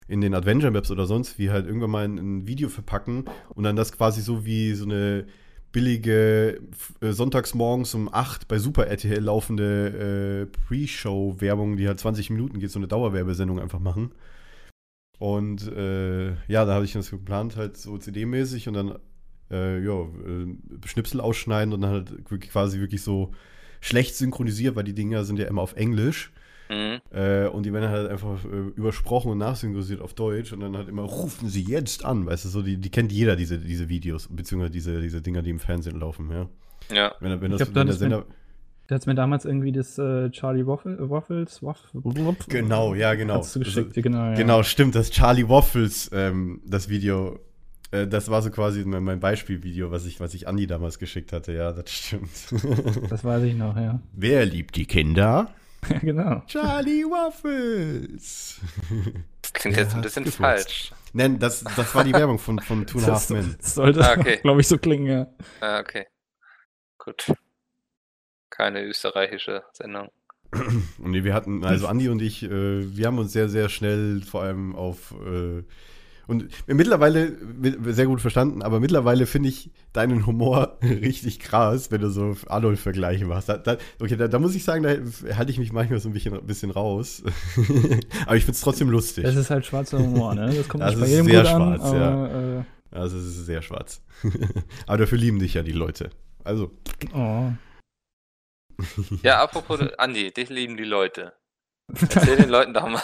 in den Adventure Maps oder sonst wie halt irgendwann mal in ein Video verpacken und dann das quasi so wie so eine billige äh, sonntagsmorgens um 8 bei Super RTL laufende äh, Pre-Show-Werbung, die halt 20 Minuten geht, so eine Dauerwerbesendung einfach machen. Und äh, ja, da habe ich das geplant, halt so CD-mäßig und dann äh, ja, äh, Schnipsel ausschneiden und dann halt wirklich quasi wirklich so schlecht synchronisiert, weil die Dinger sind ja immer auf Englisch. Mhm. Äh, und die werden halt einfach äh, übersprochen und nachsynchronisiert auf Deutsch und dann halt immer rufen sie jetzt an, weißt du, so, die, die kennt jeder, diese, diese Videos, beziehungsweise diese, diese Dinger, die im Fernsehen laufen, ja. Ja. Wenn, wenn, Ich das, hab wenn der Sender. Der hat mir damals irgendwie das äh, Charlie Waffle, Waffles, Waffle, Genau, ja, genau. Hast du geschickt, genau. Ja. Genau, stimmt, das Charlie Waffles, ähm, das Video, äh, das war so quasi mein, Beispielvideo, was ich, was ich Andi damals geschickt hatte, ja, das stimmt. Das weiß ich noch, ja. Wer liebt die Kinder? genau. Charlie Waffles. Das klingt Wer jetzt ein bisschen falsch. Nein, das, das war die Werbung von, von Two and a Half Das, Men. sollte, Ah, okay. glaube ich, so klingen, ja. Ah, okay. Gut. Keine österreichische Sendung. Und nee, wir hatten, also Andi und ich, äh, wir haben uns sehr, sehr schnell vor allem auf äh, und mittlerweile mi- sehr gut verstanden, aber mittlerweile finde ich deinen Humor richtig krass, wenn du so Adolf-Vergleiche machst. Da, da, okay, da, da muss ich sagen, da halte ich mich manchmal so ein bisschen, ein bisschen raus. aber ich finde es trotzdem lustig. Das ist halt schwarzer Humor, ne? Das kommt Das nicht bei ist jedem sehr gut an, schwarz, aber, äh, Also es ist sehr schwarz. aber dafür lieben dich ja die Leute. Also, oh. Ja, apropos Andi, dich lieben die Leute. Erzähl den Leuten doch mal.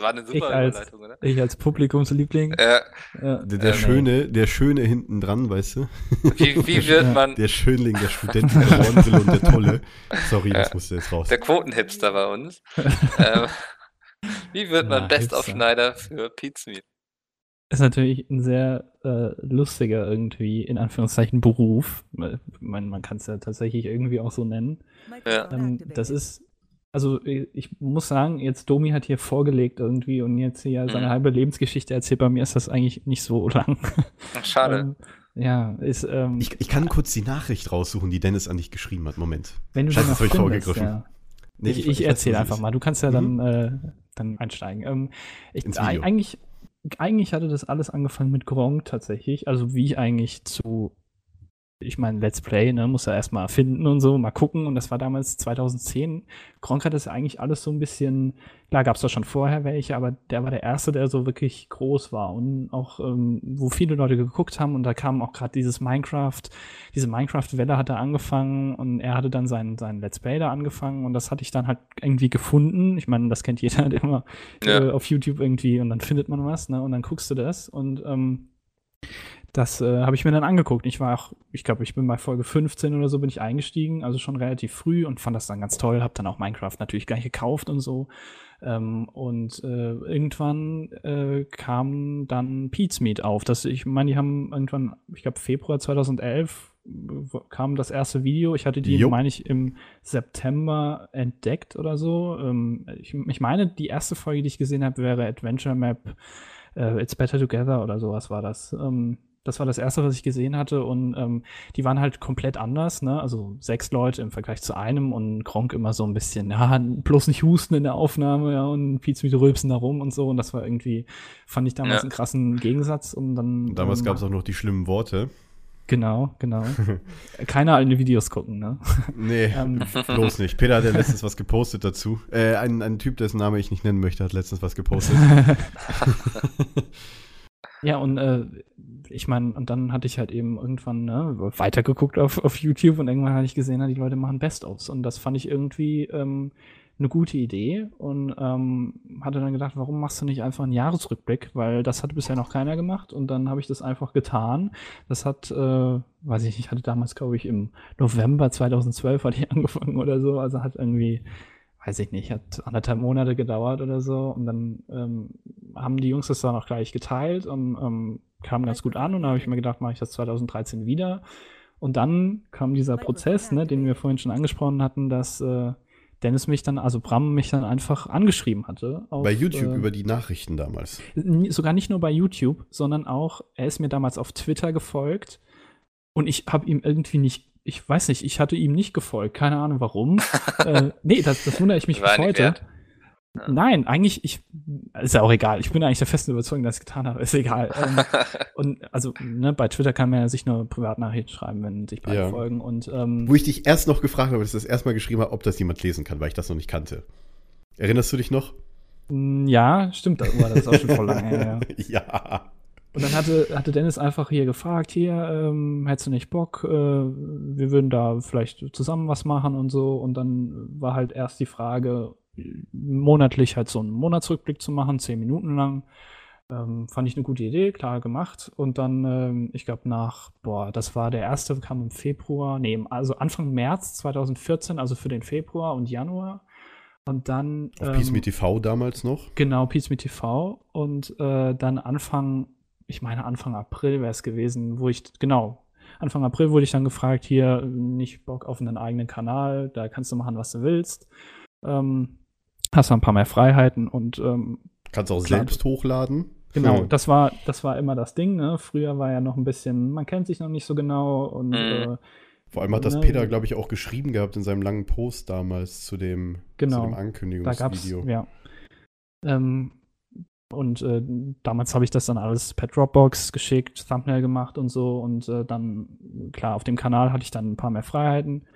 War eine Ich super als- Überleitung, oder? Ich als Publikumsliebling. Äh, Ja. der, der Ähm, Schöne, der Schöne hinten dran, weißt du? wie, wie wird Ja. man Der Schönling, der Student, der Ordensel und der Tolle. Sorry, das Ja. musste jetzt raus. der Quotenhipster bei uns? ähm, wie wird man Ja, Best-of-Schneider für Pizmeet? Ist natürlich ein sehr äh, lustiger irgendwie, in Anführungszeichen, Beruf. Man, man kann es ja tatsächlich irgendwie auch so nennen. Ja. Ähm, das ist, also ich ich muss sagen, jetzt Domi hat hier vorgelegt irgendwie und jetzt hier seine Mhm. halbe Lebensgeschichte erzählt. Bei mir ist das eigentlich nicht so lang. Ach, Schade. Ähm, ja, ist, ähm, Ich, ich kann kurz die Nachricht raussuchen, die Dennis an dich geschrieben hat. Moment. wenn du Scheiße, das hab ich vorgegriffen. ja. Nee, ich, ich weiß, erzähle einfach ist. mal. Du kannst ja Mhm. dann, äh, dann einsteigen. Ähm, ich, Ins eig- Video. eigentlich, eigentlich hatte das alles angefangen mit Gronk tatsächlich. Also wie ich eigentlich zu, ich meine, Let's Play, ne, muss er erstmal finden und so, mal gucken. Und das war damals 2010. Gronk hat das ja eigentlich alles so ein bisschen, klar gab es da schon vorher welche, aber der war der Erste, der so wirklich groß war und auch, ähm, wo viele Leute geguckt haben und da kam auch gerade dieses Minecraft, diese Minecraft-Welle hat er angefangen und er hatte dann sein, sein Let's Play da angefangen und das hatte ich dann halt irgendwie gefunden. Ich meine, das kennt jeder halt immer Ja. äh, auf YouTube irgendwie und dann findet man was, ne? Und dann guckst du das und ähm, das äh, habe ich mir dann angeguckt. Ich war auch, ich glaube, ich bin bei Folge 15 oder so bin ich eingestiegen, also schon relativ früh und fand das dann ganz toll, habe dann auch Minecraft natürlich gleich gekauft und so. Ähm, und äh, irgendwann äh, kam dann Pete's Meet auf. Das, ich meine, die haben irgendwann, ich glaube Februar 2011 w- kam das erste Video. Ich hatte die, meine ich, im September entdeckt oder so. Ähm, ich, ich meine, die erste Folge, die ich gesehen habe, wäre Adventure Map äh, It's Better Together oder sowas war das. Ähm, das war das erste, was ich gesehen hatte und ähm, die waren halt komplett anders, ne? Also sechs Leute im Vergleich zu einem und Gronk immer so ein bisschen, ja, bloß nicht husten in der Aufnahme, ja, und Pietz mit Rülpsen da rum und so und das war irgendwie, fand ich damals Ja. einen krassen Gegensatz und dann. Damals ähm, gab es auch noch die schlimmen Worte. Genau, genau. Keiner alte Videos gucken, ne? Nee, Ähm. bloß nicht. Peter hat ja letztens was gepostet dazu. Äh, ein, ein Typ, dessen Name ich nicht nennen möchte, hat letztens was gepostet. Ja, und äh, ich meine, und dann hatte ich halt eben irgendwann ne, weitergeguckt auf, auf YouTube und irgendwann hatte ich gesehen, die Leute machen Best-ofs. Und das fand ich irgendwie ähm, eine gute Idee und ähm, hatte dann gedacht, warum machst du nicht einfach einen Jahresrückblick? Weil das hat bisher noch keiner gemacht und dann habe ich das einfach getan. Das hat, äh, weiß ich nicht, hatte damals, glaube ich, im November 2012 hatte ich angefangen oder so. Also hat irgendwie weiß ich nicht, hat anderthalb Monate gedauert oder so. Und dann ähm, haben die Jungs das dann auch gleich geteilt und ähm, kam ganz gut an. Und dann habe ich mir gedacht, mache ich das 2013 wieder. Und dann kam dieser Prozess, ne, den wir vorhin schon angesprochen hatten, dass äh, Dennis mich dann, also Bram mich dann einfach angeschrieben hatte. Auf, Bei YouTube äh, über die Nachrichten damals. Sogar nicht nur bei YouTube, sondern auch, er ist mir damals auf Twitter gefolgt und ich habe ihm irgendwie nicht, ich weiß nicht, ich hatte ihm nicht gefolgt, keine Ahnung warum. äh, nee, das, das wundere ich mich bis heute. wert. Nein, eigentlich, ich, ist ja auch egal. Ich bin eigentlich der festen Überzeugung, dass ich es getan habe. Ist egal. Ähm, und also, ne, bei Twitter kann man ja sich nur Privatnachrichten schreiben, wenn sich beide Ja. folgen. Und ähm, Wo ich dich erst noch gefragt habe, dass ich das erstmal geschrieben habe, ob das jemand lesen kann, weil ich das noch nicht kannte. Erinnerst du dich noch? ja, stimmt, das war das ist auch schon voll lange her. Ja. ja. Und dann hatte, hatte Dennis einfach hier gefragt, hier, ähm, hättest du nicht Bock, äh, wir würden da vielleicht zusammen was machen und so. Und dann war halt erst die Frage, monatlich halt so einen Monatsrückblick zu machen, zehn Minuten lang. Ähm, fand ich eine gute Idee, klar gemacht. Und dann, ähm, ich glaube, nach, boah, das war der erste, kam im Februar, nee, also Anfang März 2014, also für den Februar und Januar. Und dann. Auf ähm, Peace Me TV damals noch. Genau, Peace Me TV. Und äh, dann Anfang, ich meine Anfang April wäre es gewesen, wo ich, genau, Anfang April wurde ich dann gefragt, hier, nicht Bock auf einen eigenen Kanal, da kannst du machen, was du willst. Ähm, hast du ein paar mehr Freiheiten und ähm, Kannst auch Klar. selbst hochladen. Genau, Hm. das war, das war immer das Ding, ne? Früher war ja noch ein bisschen, man kennt sich noch nicht so genau und Mhm. äh, Vor allem hat das Ne? Peter, glaube ich, auch geschrieben gehabt in seinem langen Post damals zu dem, Genau. zu dem da gab's, Ankündigungsvideo. ja. Ähm, und äh, damals habe ich das dann alles per Dropbox geschickt, Thumbnail gemacht und so. Und äh, dann, klar, auf dem Kanal hatte ich dann ein paar mehr Freiheiten.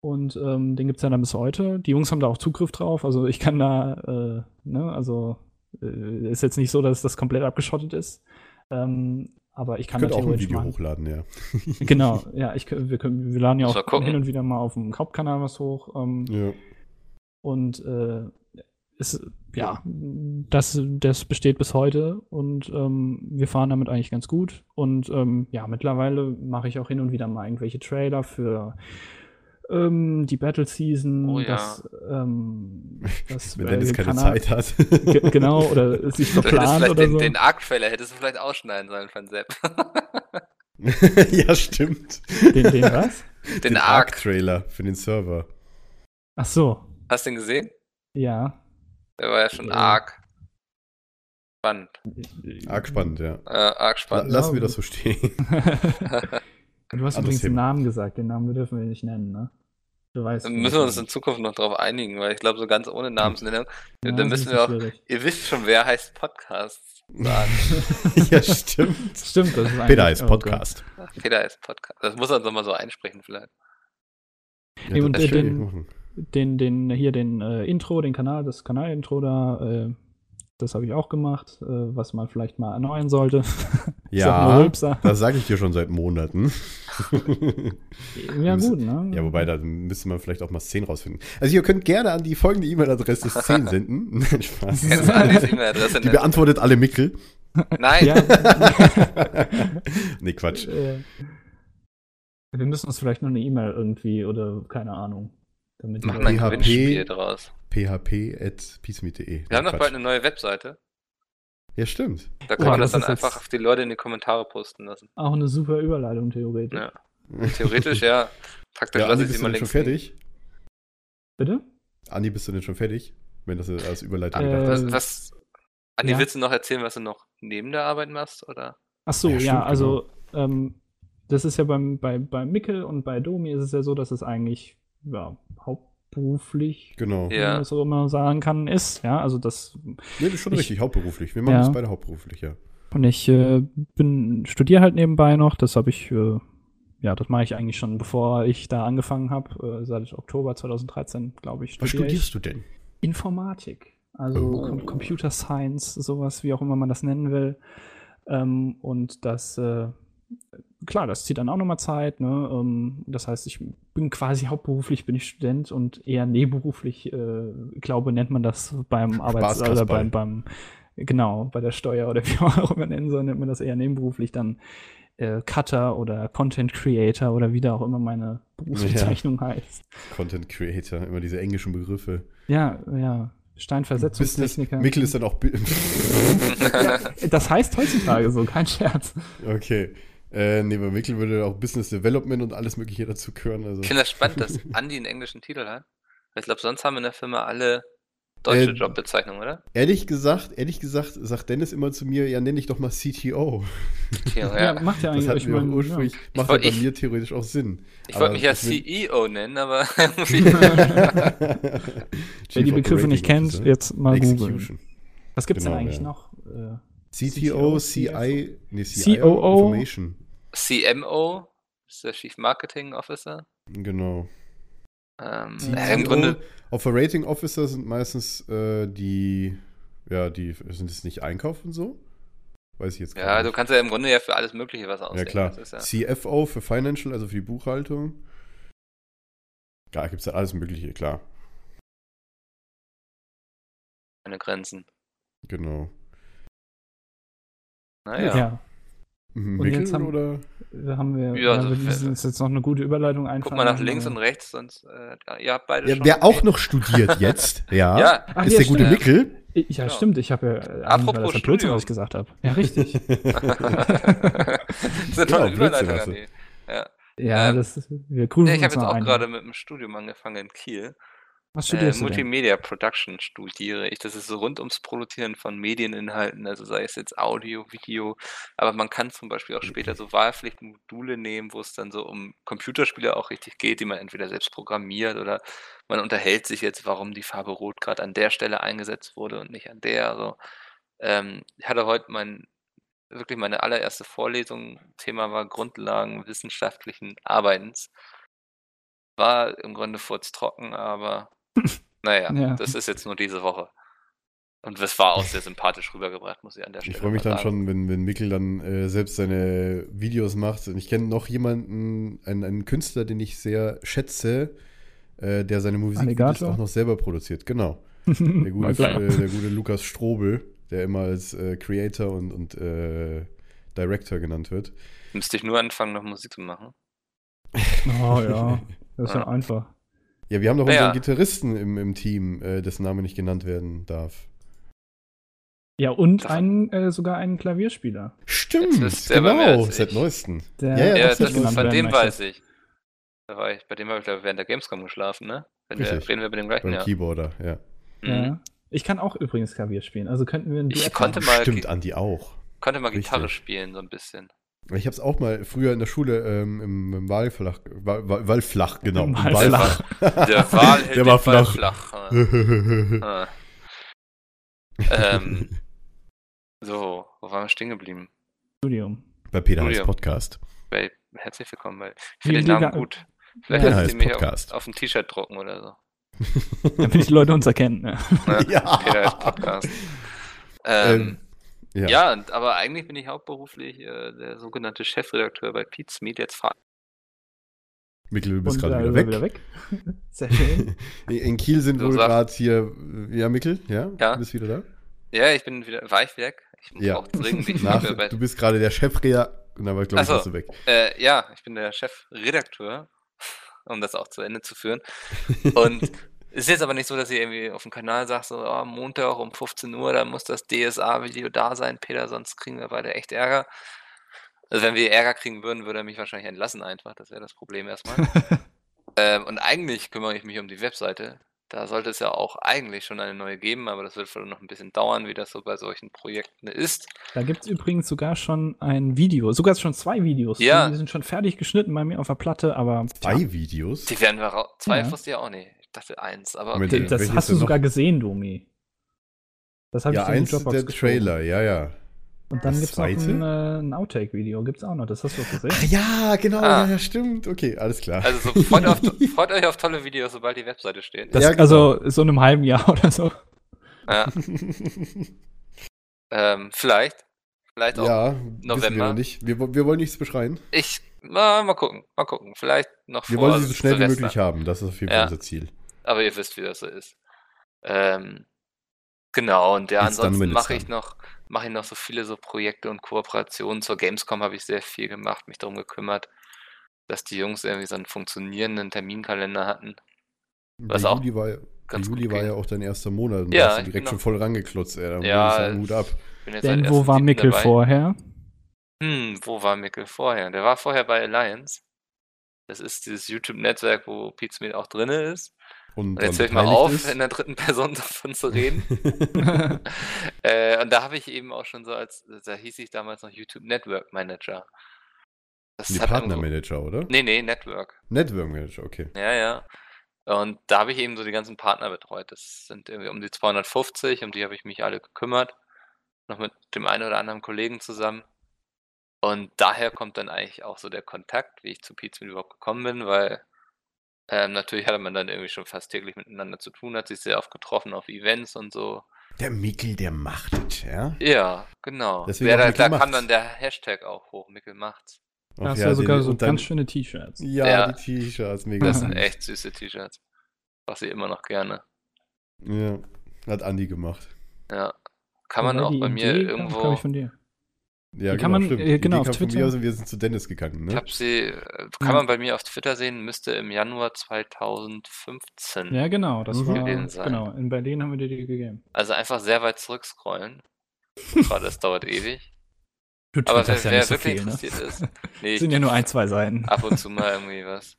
Und ähm, den gibt es ja dann bis heute. Die Jungs haben da auch Zugriff drauf. Also ich kann da, äh, ne, also äh, ist jetzt nicht so, dass das komplett abgeschottet ist. Ähm, aber ich Ich kann da könnte auch ein Video mal. hochladen, ja. Genau, ja, ich, wir, können, wir laden ja auch hin und wieder mal auf dem Hauptkanal was hoch. Ähm, ja. und äh, ist, ja, das, das besteht bis heute und ähm, wir fahren damit eigentlich ganz gut. Und ähm, ja, mittlerweile mache ich auch hin und wieder mal irgendwelche Trailer für ähm, die Battle Season, Oh ja. das, ähm, das Wenn Dennis keine Kanal- Zeit hat. Ge- genau, oder sich verplant oder den, so. den Arc-Trailer hättest du vielleicht ausschneiden sollen von Sepp. ja, stimmt. Den, den was? den Arc. Arc-Trailer für den Server. Ach so, Hast du den gesehen? ja. Der war ja schon Ja. arg spannend. Arg spannend, ja. Äh, arg spannend. lassen wir das so stehen. du hast Anderes übrigens den. Namen gesagt, den Namen dürfen wir nicht nennen, ne? Du weißt. Dann müssen wir uns in Zukunft noch drauf einigen, weil ich glaube, so ganz ohne Namensnennung, Ja, dann müssen wir auch, schwierig. ihr wisst schon, wer heißt Podcasts sagen. ja, stimmt. Stimmt, das ist eigentlich- Peter heißt oh. Podcast. Peter heißt Podcast. Das muss er uns nochmal so einsprechen vielleicht. Nee, und, das äh, ich den-. Den, den, hier den äh, Intro, den Kanal, das Kanalintro da, äh, das habe ich auch gemacht, äh, was man vielleicht mal erneuern sollte. Ja, das sage ich dir schon seit Monaten. ja, gut, ne? Ja, wobei, da müsste man vielleicht auch mal Szenen rausfinden. Also ihr könnt gerne an die folgende E-Mail-Adresse Szenen senden. Nein, Spaß. Die beantwortet alle Mickel. Nein, Ja, nee, Quatsch. wir müssen uns vielleicht noch eine E-Mail irgendwie oder keine Ahnung. Damit machen Leute- ein PHP. Gewinnspiel draus. php.peacemeet.de. Wir haben doch bald eine neue Webseite. Ja, stimmt. Da kann Oh, man das das dann einfach auf die Leute in die Kommentare posten lassen. Auch eine super Überleitung theoretisch. Ja. Theoretisch, ja. Praktisch Ja, lasse ich bist sie du mal denn schon links liegen. fertig? Bitte? Andi, bist du denn schon fertig? Wenn das als Überleitung Äh, gedacht ist. Was, was, Andi, ja. willst du noch erzählen, was du noch neben der Arbeit machst? Oder? Ach so, Ja, ja, stimmt, also ähm, das ist ja beim, bei, bei Mickel und bei Domi ist es ja so, dass es eigentlich ja, hauptberuflich, Genau. wie Ja. man das auch immer sagen kann, ist. Ja, also das Nee, das ist schon Ich- richtig, hauptberuflich. Wir machen Ja. das beide hauptberuflich, ja. Und ich äh, bin studiere halt nebenbei noch. Das habe ich, äh, ja, das mache ich eigentlich schon, bevor ich da angefangen habe. Äh, seit Oktober 2013, glaube ich, Was studierst ich du denn? Informatik. Also Oh. Com Computer Science, sowas, wie auch immer man das nennen will. Ähm, und das, äh, klar, das zieht dann auch nochmal Zeit. Ne? Ähm, das heißt, ich bin quasi hauptberuflich bin ich Student und eher nebenberuflich, äh, glaube, nennt man das beim Arbeits- oder beim, beim Genau, bei der Steuer oder wie man auch immer nennen soll, nennt man das eher nebenberuflich dann äh, Cutter oder Content Creator oder wie da auch immer meine Berufsbezeichnung heißt. Content Creator, immer diese englischen Begriffe. Ja, ja. Steinversetzungstechniker. Mikkel ist dann auch. Ja, das heißt heutzutage so, kein Scherz. okay. Äh, nee, bei Mikkel würde auch Business Development und alles Mögliche dazu gehören. Also. Ich finde das spannend, dass Andi einen englischen Titel hat. Ich glaube, sonst haben wir in der Firma alle deutsche Äh, Jobbezeichnungen, oder? Ehrlich gesagt, ehrlich gesagt, sagt Dennis immer zu mir, ja, nenn dich doch mal CTO. Okay, Ja, ja. macht ja Das eigentlich. hat ich mir ursprünglich, macht ja wollt- bei ich- mir theoretisch auch Sinn. Ich wollte mich ja ich CEO nennen, aber irgendwie. Wer die Begriffe nicht kennt, jetzt mal googeln. Was gibt's Genau, denn eigentlich ja. noch? Äh, CTO, CI, nee, CIO, COO. Information. CMO ist der Chief Marketing Officer. Genau. Ähm, CTO, ja, Im Grunde, Operating Officer sind meistens äh, die, ja, die sind es nicht Einkauf und so? Weiß ich jetzt gar ja, nicht. du kannst ja im Grunde ja für alles Mögliche was Ja, ausdenken. klar. Das ist ja, CFO für Financial, also für die Buchhaltung. Ja, gibt es ja alles Mögliche, klar. keine Grenzen. Genau. Naja. ja. Mikkel jetzt haben- oder? da haben wir, Ja, ja, also wir müssen uns jetzt noch eine gute Überleitung einfallen. Guck mal nach links und rechts, sonst äh, ja, ihr habt beide Ja, schon. wer auch noch studiert jetzt, ja, Ja, Ach, ist ja, der gute stimmt. Mikkel. Ja, Genau. stimmt. Ich habe ja. äh, Apropos das Blödsinn, was ich gesagt habe. Ja, richtig. das ist eine tolle Blödsinn Überleitung. Andi. Ja. ja, Ähm, das ist, wir grüßen Ja, ich habe jetzt auch ein. gerade mit dem Studium angefangen in Kiel. Was Äh, studierst du denn? Multimedia Production studiere ich. Das ist so rund ums Produzieren von Medieninhalten, also sei es jetzt Audio, Video, aber man kann zum Beispiel auch später so Wahlpflichtmodule nehmen, wo es dann so um Computerspiele auch richtig geht, die man entweder selbst programmiert oder man unterhält sich jetzt, warum die Farbe Rot gerade an der Stelle eingesetzt wurde und nicht an der. So. Ähm, ich hatte heute mein, wirklich meine allererste Vorlesung. Thema war Grundlagen wissenschaftlichen Arbeitens. War im Grunde furztrocken, aber naja, Ja. das ist jetzt nur diese Woche. Und das war auch sehr sympathisch rübergebracht, muss ich an der Stelle Ich freue mich dann sagen. schon, wenn, wenn Mikkel dann äh, selbst seine Videos macht. Und ich kenne noch jemanden, einen, einen Künstler, den ich sehr schätze, äh, der seine Musik auch noch selber produziert. Genau. Der gute, äh, der gute Lukas Strobel, der immer als äh, Creator und, und äh, Director genannt wird. Müsste ich nur anfangen, noch Musik zu machen. Oh ja, das ist ja Ja. einfach. Ja, wir haben doch Naja. unseren Gitarristen im, im Team, äh, dessen Name nicht genannt werden darf. Ja, und einen, äh, sogar einen Klavierspieler. Stimmt, Jetzt ist der bei genau, seit ich. neuestem. Der Ja, ja, Ja, das das, ist von dem weiß ich. Da war ich. Bei dem habe ich glaube während der Gamescom geschlafen, ne? Wenn Richtig. reden wir über den gleichen, Beim ja. Keyboarder, ja. Mhm. Ja. Ich kann auch übrigens Klavier spielen, also könnten wir ein Ich Duett konnte machen. mal, Stimmt, Andi auch. konnte mal Gitarre Richtig. spielen, so ein bisschen. Ich habe es auch mal früher in der Schule ähm, im, im Wahlflach, Wa- Wa- Wallflach, genau. Im im Wahlflach. Der Wal hält Der war flach. flach. Wallflach. Ah. Ähm, so, wo waren wir stehen geblieben? Studium. Bei Peter Studium. Podcast. Bei, herzlich willkommen bei. Ich finde den Namen gut. Vielleicht Ja, lassen Sie mich auf, Podcast. auf ein T-Shirt drucken oder so. Damit die Leute uns erkennen. Ne? Ja. Peter heißt Podcast. Ähm, Ähm, ja. ja. und, aber eigentlich bin ich hauptberuflich äh, der sogenannte Chefredakteur bei Pete's Meet. Jetzt fahr Mikkel, du bist gerade äh, wieder weg. Sehr schön. In Kiel sind So wohl sag- gerade hier. Ja, Mikkel, ja? Ja. Du bist wieder da? Ja, ich bin wieder, war ich weg? Ich Ja. brauche dringend. Ich Nach, du bist gerade der Chefredakteur. Und dann war, glaube ich, Ach so. du weg. äh, ja, ich bin der Chefredakteur, um das auch zu Ende zu führen. Und ist jetzt aber nicht so, dass ich irgendwie auf dem Kanal sage, so oh, Montag um 15 Uhr, da muss das DSA-Video da sein, Peter, sonst kriegen wir beide echt Ärger. Also wenn wir Ärger kriegen würden, würde er mich wahrscheinlich entlassen einfach. Das wäre das Problem erstmal. ähm, und eigentlich kümmere ich mich um die Webseite. Da sollte es ja auch eigentlich schon eine neue geben, aber das wird vielleicht noch ein bisschen dauern, wie das so bei solchen Projekten ist. Da gibt es übrigens sogar schon ein Video, sogar schon zwei Videos. Ja. Die sind schon fertig geschnitten bei mir auf der Platte, aber Zwei Videos? Die werden wir raus. Zwei Ja. wusste ich auch nicht. Dachte eins, aber Moment, okay. das hast du noch? sogar gesehen, Domi. Das habe Ja, ich in eins Dropbox der geschoben. Trailer, ja, ja. Und dann gibt es noch ein, äh, ein Outtake-Video. Gibt's auch noch, das hast du auch gesehen. Ach ja, genau, Ah. ja, ja, stimmt. Okay, alles klar. Also so, freut, auf, freut euch auf tolle Videos, sobald die Webseite steht. Das, Ja, genau. Also so in einem halben Jahr oder so. Ja, ähm, vielleicht. Vielleicht auch. ja, wir November. noch nicht. Wir, wir wollen nichts beschreien. Ich, na, mal gucken, mal gucken. Vielleicht noch Wir wollen sie so schnell wie möglich haben. Das ist auf jeden Ja. Fall unser Ziel. Aber ihr wisst, wie das so ist. Ähm, genau, und ja, It's done ansonsten mache ich noch, mache ich noch so viele so Projekte und Kooperationen. Zur Gamescom habe ich sehr viel gemacht, mich darum gekümmert, dass die Jungs irgendwie so einen funktionierenden Terminkalender hatten. Was Der auch Juli war, ganz gut Juli war ging. ja auch dein erster Monat und Ja, da hast du direkt bin schon voll rangeklotzt, ey. Da Ja, ich sagen, Hut ab. Jetzt Denn wo war 1.7. Mickel dabei. vorher? Hm, wo war Mickel vorher? Der war vorher bei Alliance. Das ist dieses YouTube-Netzwerk, wo Pizmeet auch drin ist. Und, jetzt höre ich mal auf, ist. in der dritten Person davon zu reden. äh, und da habe ich eben auch schon so als, da hieß ich damals noch YouTube Network Manager. Das irgendwo- Partnermanager, oder? Nee, nee, Network. Network Manager, okay. Ja, ja. Und da habe ich eben so die ganzen Partner betreut. Das sind irgendwie um die 250, um die habe ich mich alle gekümmert. Noch mit dem einen oder anderen Kollegen zusammen. Und daher kommt dann eigentlich auch so der Kontakt, wie ich zu Pizmeet überhaupt gekommen bin, weil ähm, natürlich hatte man dann irgendwie schon fast täglich miteinander zu tun, hat sich sehr oft getroffen auf Events und so. Der Mickel, der macht es, ja? Ja, genau. Deswegen Ja, auch da, da kam dann der Hashtag auch hoch, Mickel macht's. Da Ach hast du ja sogar so dann- ganz schöne T-Shirts. Ja, Ja. die T-Shirts, mega. Das sind echt süße T-Shirts. Was ich immer noch gerne. Ja, hat Andi gemacht. Ja. Kann man auch bei mir Idee kam, irgendwo. ich, von dir. Ja, Die genau, kann man, stimmt. äh, genau, auf von Twitter. mir aus und wir sind zu Dennis gegangen, Ich ne? habe sie, äh, kann Ja. man bei mir auf Twitter sehen, müsste im Januar 2015. Ja, genau, das Mhm. war, sein. genau, in Berlin haben wir dir die gegeben. Also einfach sehr weit zurückscrollen. Gerade das dauert ewig. Du Aber wer, ja wer nicht so wirklich viel, ne? interessiert ist, nee, Das sind ja nur ein, zwei Seiten. ab und zu mal irgendwie was.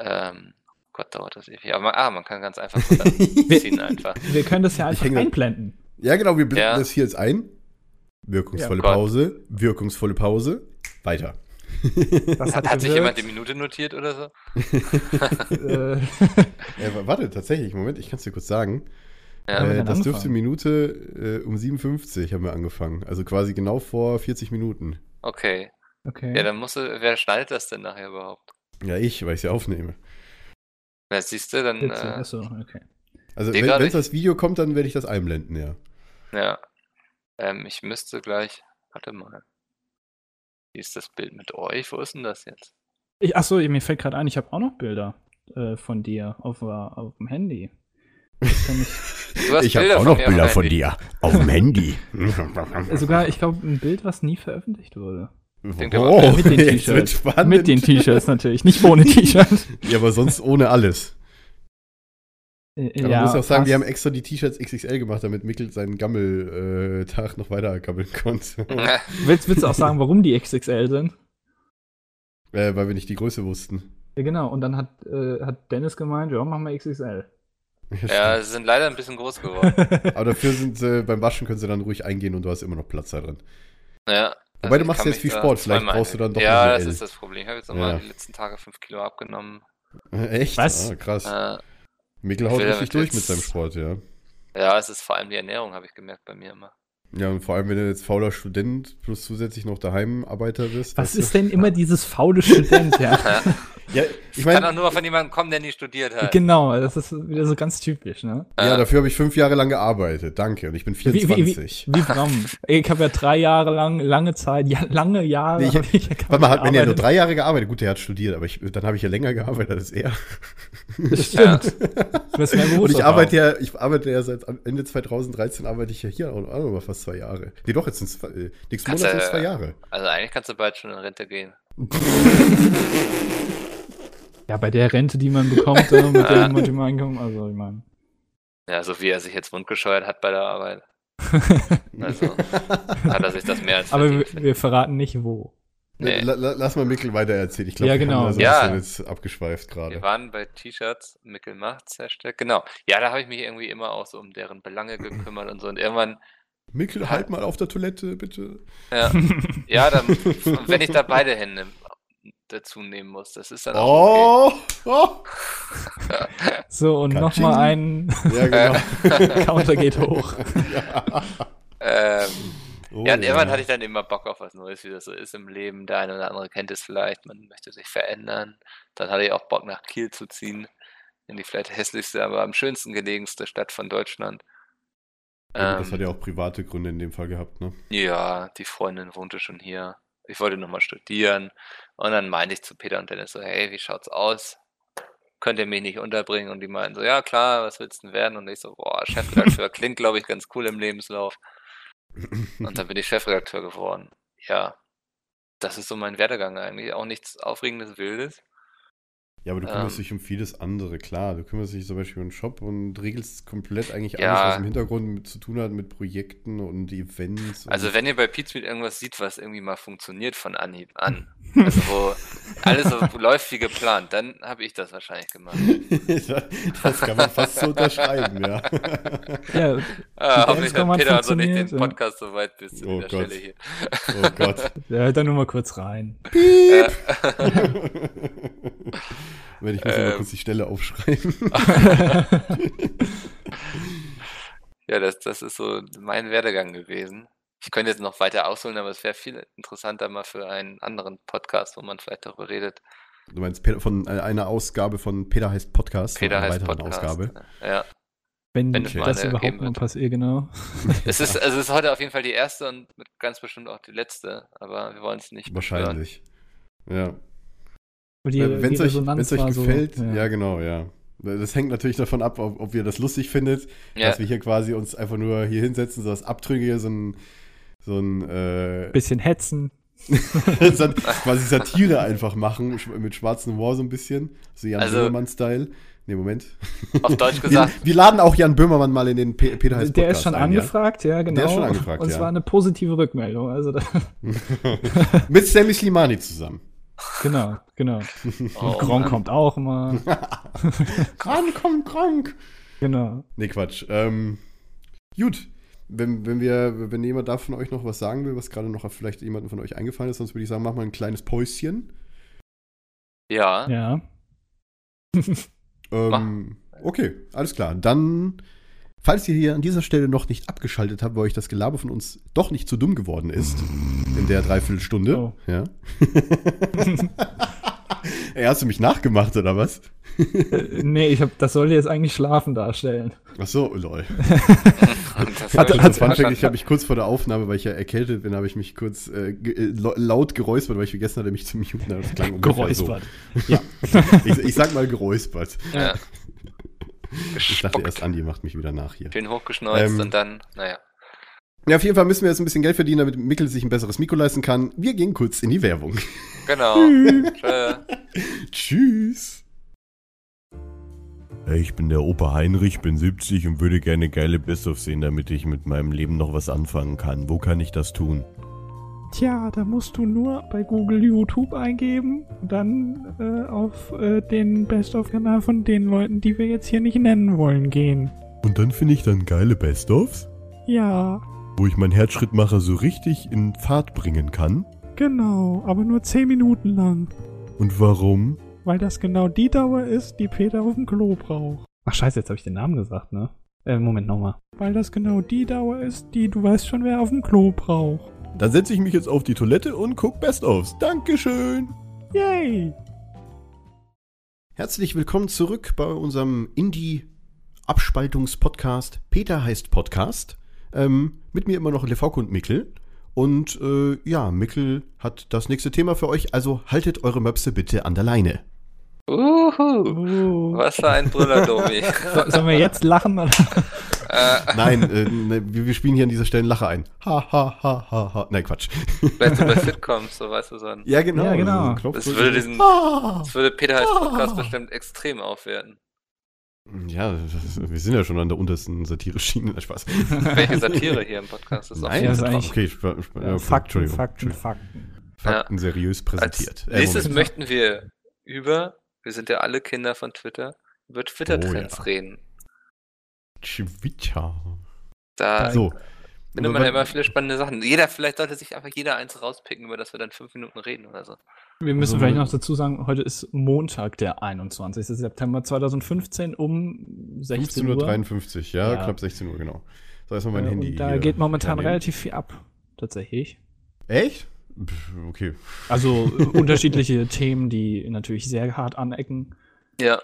Ähm, Gott, dauert das ewig. Aber man, ah, man kann ganz einfach ziehen einfach. Wir können das ja Ich einfach einblenden. Ja, genau, wir blenden Ja. das hier jetzt ein. Wirkungsvolle Ja, Gott. Pause, wirkungsvolle Pause, weiter. Das hat, Hat sich jemand die Minute notiert oder so? Äh, wa- warte, tatsächlich, Moment, ich kann es dir kurz sagen. Ja. äh, das dürfte? Minute äh, um 57 haben wir angefangen. Also quasi genau vor 40 Minuten. Okay. okay. Ja, dann musst du, wer schneidet das denn nachher überhaupt? Ja, ich, weil ich sie aufnehme. Na, siehst du, dann, äh, achso, okay. Also wenn es das Video kommt, dann werde ich das einblenden, ja. ja. Ähm, ich müsste gleich, warte mal. Wie ist das Bild mit euch? Wo ist denn das jetzt? Ich, achso, mir fällt gerade ein, ich habe auch noch Bilder äh, von dir auf, auf dem Handy. Ich, habe auch noch Bilder von dir auf dem Handy. sogar, ich glaube, ein Bild, was nie veröffentlicht wurde. Oh, Mit den T-Shirts. Mit den T-Shirts natürlich, nicht ohne T-Shirt. Ja, aber sonst ohne alles. Äh, Aber man muss auch sagen, wir haben extra die T-Shirts XXL gemacht, damit Mikkel seinen Gammel-Tag noch weiter gammeln konnte. Willst, willst du auch sagen, warum die XXL sind? äh, weil wir nicht die Größe wussten. Ja, genau. Und dann hat, äh, hat Dennis gemeint, ja, machen wir XXL. Ja, sie sind leider ein bisschen groß geworden. Aber dafür sind äh, beim Waschen können sie dann ruhig eingehen und du hast immer noch Platz da drin. Ja. Wobei, du ich machst jetzt viel Sport, vielleicht brauchst du dann doch Ja, das L. ist das Problem. Ich habe jetzt nochmal Ja. die letzten Tage 5 Kilo abgenommen. Echt? Was? Ah, krass. Äh, Mikkel haut richtig durch jetzt- mit seinem Sport, ja. ja, es ist vor allem die Ernährung, habe ich gemerkt bei mir immer. Ja, und vor allem, wenn du jetzt fauler Student plus zusätzlich noch Daheimarbeiter bist. Was ist denn immer dieses faule Student, ja? Ja, ich Kann auch nur von jemandem kommen, der nie studiert hat. genau, das ist wieder so ganz typisch, ne? ja, Äh, dafür habe ich fünf Jahre lang gearbeitet. Danke. Und ich bin Wie, wie, 24. wie, wie Bram. Ich habe ja drei Jahre lang, lange Zeit, ja, lange Jahre. Nee, ich- hab ich ja Warte mal, hat, wenn er nur drei Jahre gearbeitet, gut, der hat studiert, aber ich, dann habe ich ja länger gearbeitet als er. Das stimmt. Du mehr Und ich arbeite ja, ich arbeite ja seit Ende 2013 arbeite ich ja hier auch noch mal fast zwei Jahre. Nee, doch, jetzt sind es äh, nächsten Kannst Monat sind es zwei Jahre. Also eigentlich kannst du bald schon in Rente gehen. Ja, bei der Rente, die man bekommt, äh, mit, dem, mit dem Einkommen, also ich meine. Ja, so wie er sich jetzt wundgescheuert hat bei der Arbeit. Also hat er sich das mehr als Aber wir, wir verraten nicht wo. Nee. La, la, lass mal Mikkel weiter erzählen. Ich glaube, Ja, wir genau. haben da so Ja. ein bisschen jetzt abgeschweift gerade. Wir waren bei T-Shirts, Mickel macht's, Hashtag. Genau. Ja, da habe ich mich irgendwie immer auch so um deren Belange gekümmert und so. Und irgendwann, Mikkel, halt mal auf der Toilette, bitte. ja, ja dann, wenn ich da beide Hände dazu nehmen muss, das ist dann auch okay. Oh! oh. So, und nochmal ein Ja, genau. Counter geht hoch. Ähm, Oh, ja, und irgendwann hatte ich dann immer Bock auf was Neues, wie das so ist im Leben. Der eine oder andere kennt es vielleicht, man möchte sich verändern. Dann hatte ich auch Bock nach Kiel zu ziehen, in die vielleicht hässlichste, aber am schönsten gelegenste Stadt von Deutschland. Ja, gut, das Ähm, hat ja auch private Gründe in dem Fall gehabt, ne? Ja, die Freundin wohnte schon hier. Ich wollte nochmal studieren. Und dann meinte ich zu Peter und Dennis so, hey, wie schaut's aus? Könnt ihr mich nicht unterbringen? Und die meinten so, ja klar, was willst du denn werden? Und ich so, boah, Chefredakteur klingt, glaube ich, ganz cool im Lebenslauf. Und dann bin ich Chefredakteur geworden. Ja, das ist so mein Werdegang eigentlich. Auch nichts Aufregendes, Wildes. Ja, aber du kümmerst Ähm. dich um vieles andere, klar. Du kümmerst dich zum Beispiel um den Shop und regelst komplett eigentlich Ja. alles, was im Hintergrund mit, zu tun hat mit Projekten und Events. Und Also wenn ihr bei Pizmeet irgendwas sieht, was irgendwie mal funktioniert von Anhieb an, also wo alles so läuft wie geplant, dann habe ich das wahrscheinlich gemacht. das kann man fast so unterschreiben, ja. Ja, Ah, Die hoffentlich hat Peter also nicht den ja. Podcast so weit bis zu Oh dieser Gott. Stelle hier. Oh Gott. der hört da nur mal kurz rein. Äh, Wenn ich muss Ähm. kurz die Stelle aufschreiben. ja, das, das ist so mein Werdegang gewesen. Ich könnte jetzt noch weiter ausholen, aber es wäre viel interessanter mal für einen anderen Podcast, wo man vielleicht darüber redet. Du meinst Peter, von äh, einer Ausgabe von Peter heißt Podcast, Peter einer heißt weiteren Podcast. Ausgabe. Ja, Wenn, Wenn mal das überhaupt mal wird. passiert, genau. es ist, also es ist heute auf jeden Fall die erste und mit ganz bestimmt auch die letzte, aber wir wollen es nicht beschwören. Wahrscheinlich. Ja. Wenn es euch, wenn's euch war so, gefällt, ja. genau, ja. Das hängt natürlich davon ab, ob, ob ihr das lustig findet, Ja, dass wir hier quasi uns einfach nur hier hinsetzen, so das Abtrünnige, so ein, so ein, äh, Bisschen hetzen. quasi Satire einfach machen, mit schwarzem Humor so ein bisschen, so Jan Also- Böhmermann-Style. Nee, Moment. auf Deutsch Wir, gesagt, wir laden auch Jan Böhmermann mal in den Pe Peter heißt Der Podcast ist schon ein, angefragt, ja, genau. Der ist schon angefragt, Und es ja. war eine positive Rückmeldung. Also Ja? Mit Sammy Slimani zusammen. Genau, genau. Oh, Und Gronk Mann. kommt auch mal. Krank, komm, krank. Genau. Nee, Quatsch. Ähm, gut. Wenn, wenn wir, wenn jemand da von euch noch was sagen will, was gerade noch vielleicht jemandem von euch eingefallen ist, sonst würde ich sagen, mach mal ein kleines Päuschen. Ja, Ja. Ähm, okay, alles klar. Dann, falls ihr hier an dieser Stelle noch nicht abgeschaltet habt, weil euch das Gelaber von uns doch nicht zu dumm geworden ist, in der Dreiviertelstunde. Oh. Ja. Ey, hast du mich nachgemacht, oder was? Äh, nee, ich hab, das soll jetzt eigentlich Schlafen darstellen. Ach so, lol. das Hat, hat, ich Fact, verstanden. ich habe mich kurz vor der Aufnahme, weil ich ja erkältet bin, habe ich mich kurz äh, äh, laut geräuspert, weil ich vergessen hatte, mich zu muten. Das klang ungefähr so. Geräuspert. Ja. Ich, ich sag mal geräuspert. Ja. Ich dachte erst, Andi macht mich wieder nach hier. Schön hochgeschneuzt Ähm, und dann, naja. Ja, auf jeden Fall müssen wir jetzt ein bisschen Geld verdienen, damit Mikkel sich ein besseres Mikro leisten kann. Wir gehen kurz in die Werbung. Genau. Tschö. Tschüss. Ich bin der Opa Heinrich, bin 70 und würde gerne geile Best-of sehen, damit ich mit meinem Leben noch was anfangen kann. Wo kann ich das tun? Tja, da musst du nur bei Google YouTube eingeben und dann äh, auf äh, den Best-of-Kanal von den Leuten, die wir jetzt hier nicht nennen wollen, gehen. Und dann finde ich dann geile Best-ofs, Ja, wo ich meinen Herzschrittmacher so richtig in Fahrt bringen kann. genau, aber nur 10 Minuten lang. Und warum? Weil das genau die Dauer ist, die Peter auf dem Klo braucht. Ach scheiße, jetzt habe ich den Namen gesagt, ne? Äh, Moment nochmal. Weil das genau die Dauer ist, die du weißt schon, wer auf dem Klo braucht. Dann setze ich mich jetzt auf die Toilette und guck Best-ofs. Dankeschön. Yay! Herzlich willkommen zurück bei unserem Indie-Abspaltungs-Podcast. Peter heißt Podcast. Ähm, mit mir immer noch Levauke und Mickel. Und äh, ja, Mickel hat das nächste Thema für euch, also haltet eure Möpse bitte an der Leine. Uhu. Oh. Was für ein Brüller, Domi. So, sollen wir jetzt lachen? Oder? äh, Nein, äh, ne, wir, wir spielen hier an dieser Stelle Lacher ein. Ha, ha, ha, ha, ha. Nein, Quatsch. weißt du, bei Sitcoms, so weißt du so ein. Ja, genau. Ja, genau. so ein Knopf- Das würde diesen, das würde Peter als Podcast bestimmt extrem aufwerten. Ja, wir sind ja schon an der untersten Satire-Schiene. Spaß. Welche Satire hier im Podcast ist Nein, Ja, das ist eigentlich- okay. Ich, ich, ja, okay, Fakten, Entschuldigung. Fakten. Fakten seriös Als präsentiert. Äh, nächstes Moment. möchten wir über, wir sind ja alle Kinder von Twitter, über Twitter-Trends Oh, ja. reden. Twitter. Da So. findet man ja immer viele spannende Sachen. Jeder, vielleicht sollte sich einfach jeder eins rauspicken, über das wir dann fünf Minuten reden oder so. Wir müssen Also, vielleicht noch dazu sagen, heute ist Montag, der 21. September 2015 um 16 Uhr. 15.53 Uhr, ja, Ja. knapp 16 Uhr, genau. So, erstmal mein Äh, Handy. Da hier geht momentan relativ viel ab, tatsächlich. Echt? Okay. Also äh, unterschiedliche Themen, die natürlich sehr hart anecken. Ja.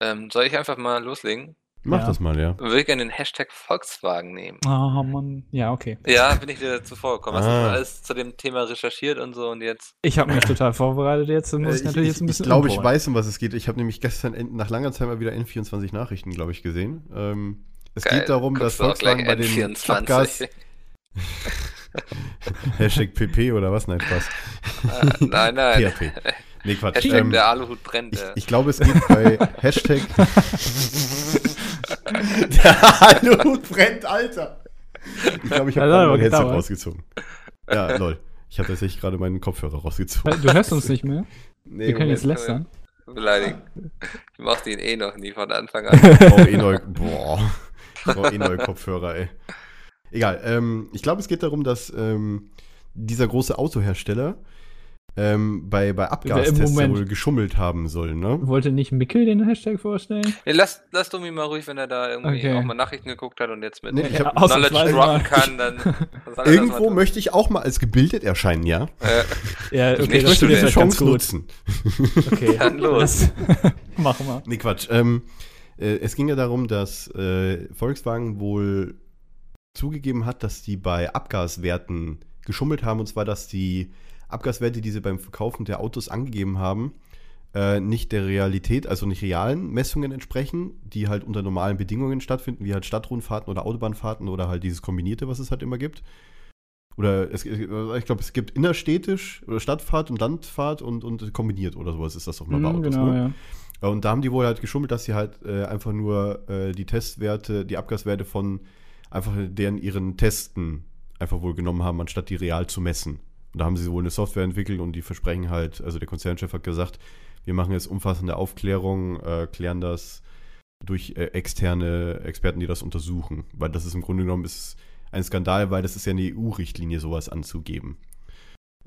Ähm, soll ich einfach mal loslegen? Mach Ja. das mal, ja. Ich würde gerne den Hashtag Volkswagen nehmen. Ah, Mann. Ja, okay. Ja, bin ich dir zuvor gekommen. Hast du Ah. alles zu dem Thema recherchiert und so und jetzt? Ich habe mich total vorbereitet jetzt. Muss Äh, ich natürlich jetzt ein bisschen ich glaube, ich weiß, um was es geht. Ich habe nämlich gestern nach langer Zeit mal wieder N24 Nachrichten, glaube ich, gesehen. Ähm, es Geil, geht darum, dass guckst auch Volkswagen bei den N24. Abgas... Hashtag PP oder was? Nein, Spaß. Äh, nein, nein. PHP. Nee, Quatsch. Hashtag Ähm, der Aluhut brennt. ich, äh. ich glaube, es geht bei Hashtag... Der Aluhut brennt, Alter. Ich glaube, ich habe aber mein Headset rausgezogen. Ja, lol. Ich habe tatsächlich gerade meinen Kopfhörer rausgezogen. Du hörst uns nicht mehr. Nee, Wir können jetzt lästern. beleidigen. Ich mochte ihn eh noch nie von Anfang an. Ich brauche eh neue, boah, ich brauche eh neue Kopfhörer, ey. Egal, ähm, ich glaube, es geht darum, dass ähm, dieser große Autohersteller ähm, bei, bei Abgastests wohl geschummelt haben soll, ne? Wollte nicht Mickel den Hashtag vorstellen? Nee, lass, lass Domi mal ruhig, wenn er da irgendwie Okay. auch mal Nachrichten geguckt hat und jetzt mit Nee, ich hab- Knowledge droppen kann, dann Irgendwo möchte ich auch mal als gebildet erscheinen, ja? Äh, Ja, Ich okay, möchte das die Chance gut. nutzen. Okay, Dann los. Mach mal. Nee, Quatsch. Ähm, äh, es ging ja darum, dass äh, Volkswagen wohl zugegeben hat, dass die bei Abgaswerten geschummelt haben. Und zwar, dass die Abgaswerte, die sie beim Verkaufen der Autos angegeben haben, äh, nicht der Realität, also nicht realen Messungen entsprechen, die halt unter normalen Bedingungen stattfinden, wie halt Stadtrundfahrten oder Autobahnfahrten oder halt dieses Kombinierte, was es halt immer gibt. Oder es, ich glaube, es gibt innerstädtisch oder Stadtfahrt und Landfahrt und, und kombiniert oder sowas ist das doch mal bei Mhm, Autos. genau, ne? Ja, Und da haben die wohl halt geschummelt, dass sie halt äh, einfach nur äh, die Testwerte, die Abgaswerte von einfach deren ihren Testen einfach wohl genommen haben, anstatt die real zu messen. Und da haben sie wohl eine Software entwickelt und die versprechen halt, also der Konzernchef hat gesagt, wir machen jetzt umfassende Aufklärung, äh, klären das durch äh, externe Experten, die das untersuchen. Weil das ist im Grunde genommen ist ein Skandal, weil das ist ja eine EU-Richtlinie, sowas anzugeben.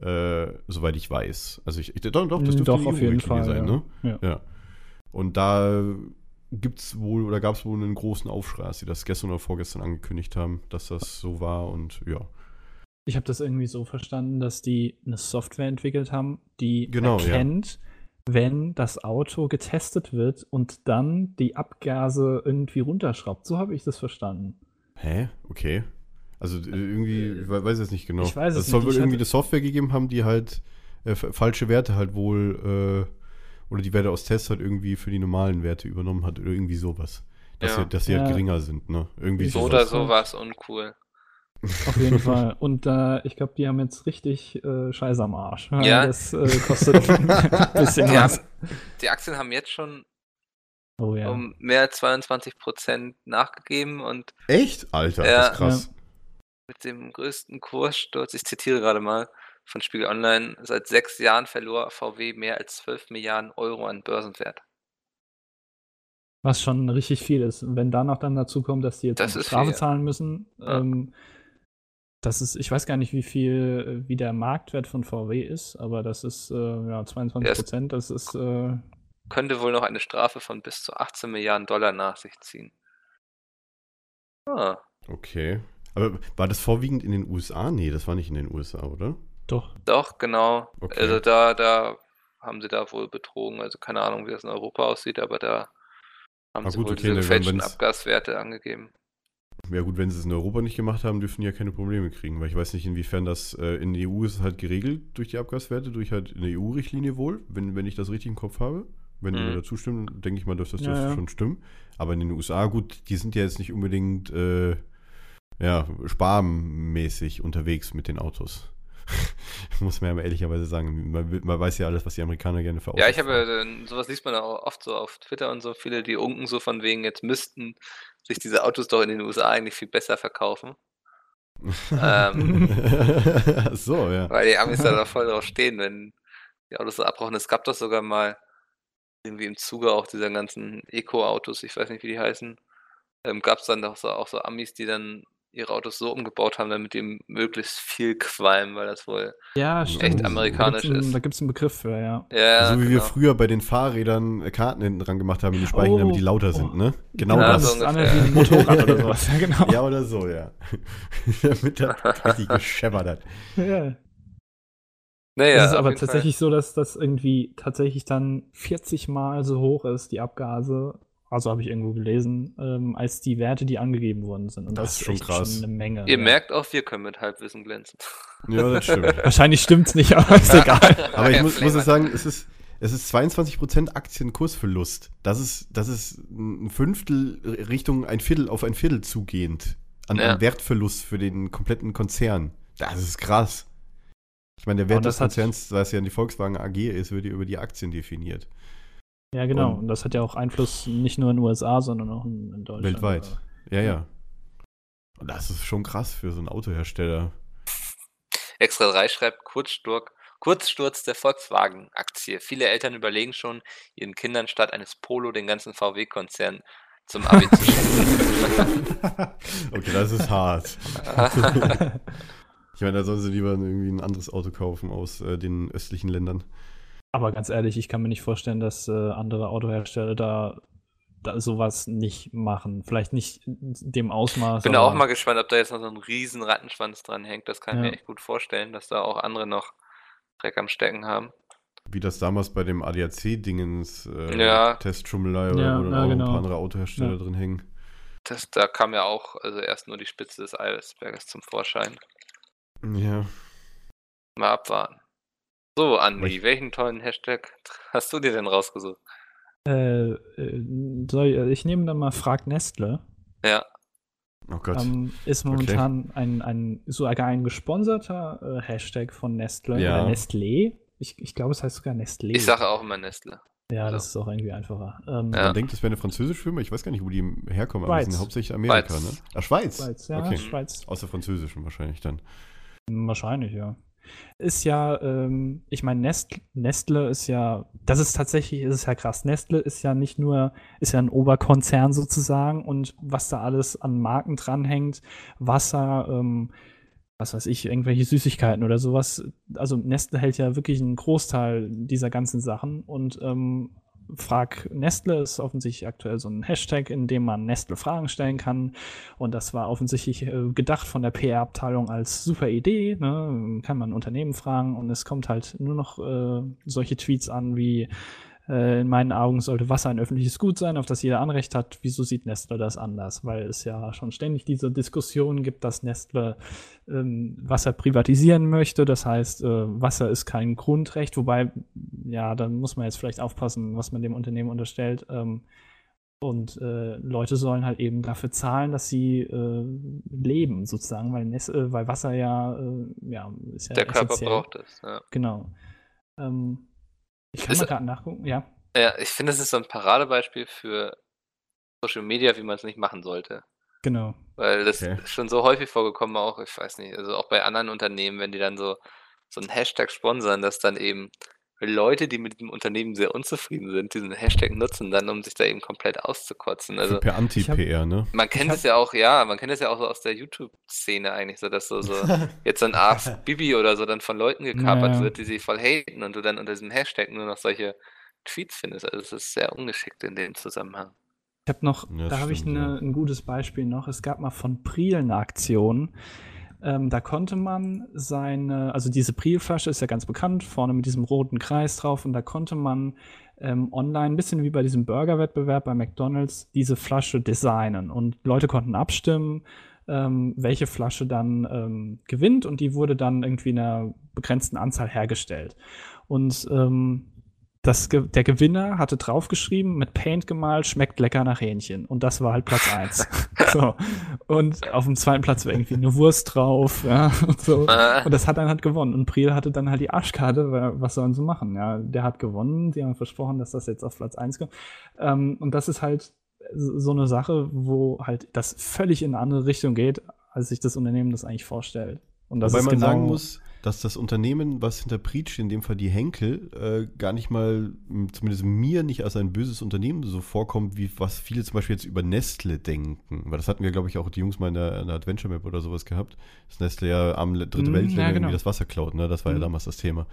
Äh, soweit ich weiß. Also ich, ich doch, doch, das dürfte Doch, eine auf jeden EU-Richtlinie Fall. sein, ja. ne? Ja. Ja. Und da gibt's wohl oder gab es wohl einen großen Aufschrei, als sie das gestern oder vorgestern angekündigt haben, dass das so war und ja. Ich habe das irgendwie so verstanden, dass die eine Software entwickelt haben, die Genau, ja. erkennt, wenn das Auto getestet wird und dann die Abgase irgendwie runterschraubt. So habe ich das verstanden. Hä? Okay. Also äh, irgendwie, ich we- weiß jetzt nicht genau. ich weiß es Also es soll nicht. wohl Ich irgendwie eine Software gegeben haben, die halt äh, falsche Werte halt wohl äh, oder die Werte aus Tests halt irgendwie für die normalen Werte übernommen hat oder irgendwie sowas. Dass, Ja. sie, dass sie halt Ja. geringer sind, ne? Irgendwie Ich So sowas. oder das so so. war es uncool. Auf jeden Fall. Und äh, ich glaube, die haben jetzt richtig äh, Scheiße am Arsch. Ja. Das äh, kostet ein bisschen Die, was. haben, die Aktien haben jetzt schon Oh ja. um mehr als 22 Prozent nachgegeben und Echt? Alter, Ja. das ist krass. mit dem größten Kurssturz, ich zitiere gerade mal von Spiegel Online, seit sechs Jahren verlor VW mehr als 12 Milliarden Euro an Börsenwert. Was schon richtig viel ist. Und wenn da noch dann dazu kommt, dass die jetzt Das Strafe viel. zahlen müssen, Ja. ähm, das ist, ich weiß gar nicht, wie viel, äh, wie der Marktwert von VW ist, aber das ist äh, ja 22 Der ist- Prozent. Das ist äh, Könnte wohl noch eine Strafe von bis zu 18 Milliarden Dollar nach sich ziehen. Ah, Okay. Aber war das vorwiegend in den USA? Nee, das war nicht in den USA, oder? doch. doch, genau. Okay. Also da, da haben sie da wohl betrogen. Also keine Ahnung, wie das in Europa aussieht, aber da haben Ah, sie gut, wohl okay, diese gefälschten Abgaswerte angegeben. Ja gut, wenn sie es in Europa nicht gemacht haben, dürfen die ja keine Probleme kriegen, weil ich weiß nicht, inwiefern das äh, in der EU ist halt geregelt durch die Abgaswerte, durch halt eine EU-Richtlinie wohl, wenn, wenn ich das richtig im Kopf habe. Wenn ihr Mhm. mir dazu stimmt, denke ich mal, dass das Ja, dürfte ja. schon stimmen. Aber in den USA, gut, die sind ja jetzt nicht unbedingt äh, ja, sparmäßig unterwegs mit den Autos. Muss man ja mal ehrlicherweise sagen. Man, man weiß ja alles, was die Amerikaner gerne Autos Ja, ich habe, fahren. äh, sowas liest man auch oft so auf Twitter und so, viele, die unken so von wegen, jetzt müssten sich diese Autos doch in den USA eigentlich viel besser verkaufen. ähm, so, ja. Weil die Amis da doch voll drauf stehen, wenn die Autos so abrauchen. Es gab doch sogar mal irgendwie im Zuge auch dieser ganzen Eco-Autos, ich weiß nicht, wie die heißen, ähm, gab es dann doch so, auch so Amis, die dann ihre Autos so umgebaut haben, damit die möglichst viel qualmen, weil das wohl Ja, Echt amerikanisch da gibt's einen, ist. Da gibt es einen Begriff für, ja. ja, so wie wir genau. früher bei den Fahrrädern äh, Karten hinten dran gemacht haben die Speichen, Oh, damit die lauter oh. sind, ne? Genau Ja, das das. so ist ungefähr. wie ein Motorrad oder sowas. Ja, genau. Ja, oder so, ja. damit das richtig gescheppert hat. Ja. Naja, es ist aber jeden Fall. tatsächlich so, dass das irgendwie tatsächlich dann 40 Mal so hoch ist, die Abgase, also habe ich irgendwo gelesen, ähm, als die Werte, die angegeben worden sind. Und Das das, ist schon echt krass. schon eine Menge. Ihr ja. merkt auch, wir können mit Halbwissen glänzen. Ja, das stimmt. Wahrscheinlich stimmt's nicht, aber ist egal. Aber ich muss, muss sagen, es ist, es ist 22% Aktienkursverlust. Das ist, das ist ein Fünftel Richtung ein Viertel auf ein Viertel zugehend. An, Ja. an Wertverlust für den kompletten Konzern. Das ist krass. Ich meine, der Wert das des Konzerns, da es ja in die Volkswagen AG ist, wird ja über die Aktien definiert. Ja, genau. Und- Und das hat ja auch Einfluss nicht nur in den USA, sondern auch in, in Deutschland. Weltweit. Ja, ja. Und das ist schon krass für so einen Autohersteller. Extra 3 schreibt Kurzsturz, Kurzsturz der Volkswagen-Aktie. Viele Eltern überlegen schon, ihren Kindern statt eines Polo den ganzen VW-Konzern zum Abi zu schicken. okay, das ist hart. Ich meine, da sollen sie lieber irgendwie ein anderes Auto kaufen aus äh, den östlichen Ländern. Aber ganz ehrlich, ich kann mir nicht vorstellen, dass äh, andere Autohersteller da, da sowas nicht machen. Vielleicht nicht in dem Ausmaß. Bin aber- auch mal gespannt, ob da jetzt noch so ein riesen Rattenschwanz dran hängt. Das kann ich Ja. mir echt gut vorstellen, dass da auch andere noch Dreck am Stecken haben. Wie das damals bei dem ADAC-Dingens äh, Ja. Testschummelei oder Ja, wo dann ja, auch genau. ein paar andere Autohersteller Ja. drin hängen. Das, da kam ja auch also erst nur die Spitze des Eisberges zum Vorschein. Ja. Mal abwarten. So, Andi, ich- welchen tollen Hashtag hast du dir denn rausgesucht? Äh, äh, soll ich, ich nehme dann mal Frag Nestle. Ja, Oh Gott. Ähm, ist momentan ein, ein sogar ein gesponserter äh, Hashtag von Nestle Ja. oder Nestlé. Ich, ich glaube, es heißt sogar Nestlé. ich sage auch immer Nestle. ja, so. das ist auch irgendwie einfacher. Ähm, Ja. Man denkt, das wäre eine französische Firma. Ich weiß gar nicht, wo die herkommen. Aber die Schweiz. sind hauptsächlich Amerika, Schweiz. ne? Ah, Schweiz. Schweiz, ja, Okay. Schweiz. Außer französischen wahrscheinlich dann. Wahrscheinlich, ja. Ist ja, ähm, ich meine, Nest, Nestle ist ja, das ist tatsächlich, ist es ja krass. Nestle ist ja nicht nur, ist ja ein Oberkonzern sozusagen und was da alles an Marken dranhängt, Wasser, ähm, was weiß ich, irgendwelche Süßigkeiten oder sowas. Also Nestle hält ja wirklich einen Großteil dieser ganzen Sachen und ähm, Frag Nestle ist offensichtlich aktuell so ein Hashtag, in dem man Nestle Fragen stellen kann. Und das war offensichtlich äh, gedacht von der PR-Abteilung als super Idee. Ne? Kann man Unternehmen fragen und es kommt halt nur noch äh, solche Tweets an wie äh, in meinen Augen sollte Wasser ein öffentliches Gut sein, auf das jeder Anrecht hat. Wieso sieht Nestle das anders? Weil es ja schon ständig diese Diskussion gibt, dass Nestle ähm, Wasser privatisieren möchte. Das heißt, äh, Wasser ist kein Grundrecht. Wobei, ja, dann muss man jetzt vielleicht aufpassen, was man dem Unternehmen unterstellt. Ähm, und äh, Leute sollen halt eben dafür zahlen, dass sie äh, leben, sozusagen, weil, Nes äh, weil Wasser ja, äh, ja, ist ja Der Körper essentiell. braucht es. Ja. Genau. Ähm, ich kann Ist- mal gerade nachgucken, ja. Ja, ich finde, das ist so ein Paradebeispiel für Social Media, wie man es nicht machen sollte. Genau. Weil das Okay. ist schon so häufig vorgekommen, auch, ich weiß nicht, also auch bei anderen Unternehmen, wenn die dann so, so einen Hashtag sponsern, dass dann eben Leute, die mit dem Unternehmen sehr unzufrieden sind, diesen Hashtag nutzen dann, um sich da eben komplett auszukotzen. Also per Anti-PR, ne? man kennt es ja auch, ja, man kennt es ja auch so aus der YouTube-Szene eigentlich, so dass so, so jetzt so ein Ask Bibi oder so dann von Leuten gekapert Ja. wird, die sie voll haten und du dann unter diesem Hashtag nur noch solche Tweets findest. Also es ist sehr ungeschickt in dem Zusammenhang. Ich habe noch, Ja, da habe ich stimmt, ne, ja. ein gutes Beispiel noch. Es gab mal von Priel eine Aktion. Ähm, da konnte man seine, also diese Prielflasche ist ja ganz bekannt, vorne mit diesem roten Kreis drauf. Und da konnte man ähm, online, ein bisschen wie bei diesem Burgerwettbewerb bei McDonalds, diese Flasche designen. Und Leute konnten abstimmen, ähm, welche Flasche dann ähm, gewinnt. Und die wurde dann irgendwie in einer begrenzten Anzahl hergestellt. Und ähm, das, der Gewinner hatte draufgeschrieben, mit Paint gemalt, schmeckt lecker nach Hähnchen. Und das war halt Platz eins. so. Und auf dem zweiten Platz war irgendwie eine Wurst drauf. Ja, und, so. Äh, und das hat dann halt gewonnen. Und Priel hatte dann halt die Arschkarte, weil was sollen sie machen? Ja, der hat gewonnen. Die haben versprochen, dass das jetzt auf Platz eins kommt. Ähm, und das ist halt so eine Sache, wo halt das völlig in eine andere Richtung geht, als sich das Unternehmen das eigentlich vorstellt. Und das Wobei ist man genau, sagen muss, dass das Unternehmen, was hinter Preach, in dem Fall die Henkel, äh, gar nicht mal, zumindest mir nicht als ein böses Unternehmen so vorkommt, wie was viele zum Beispiel jetzt über Nestle denken. Weil das hatten wir, glaube ich, auch die Jungs mal in der, in der Adventure Map oder sowas gehabt. Dass Nestle ja am Le- dritte Mm, Weltländer ja, genau. irgendwie das Wasser klaut, ne? Das war ja Mhm. damals das Thema.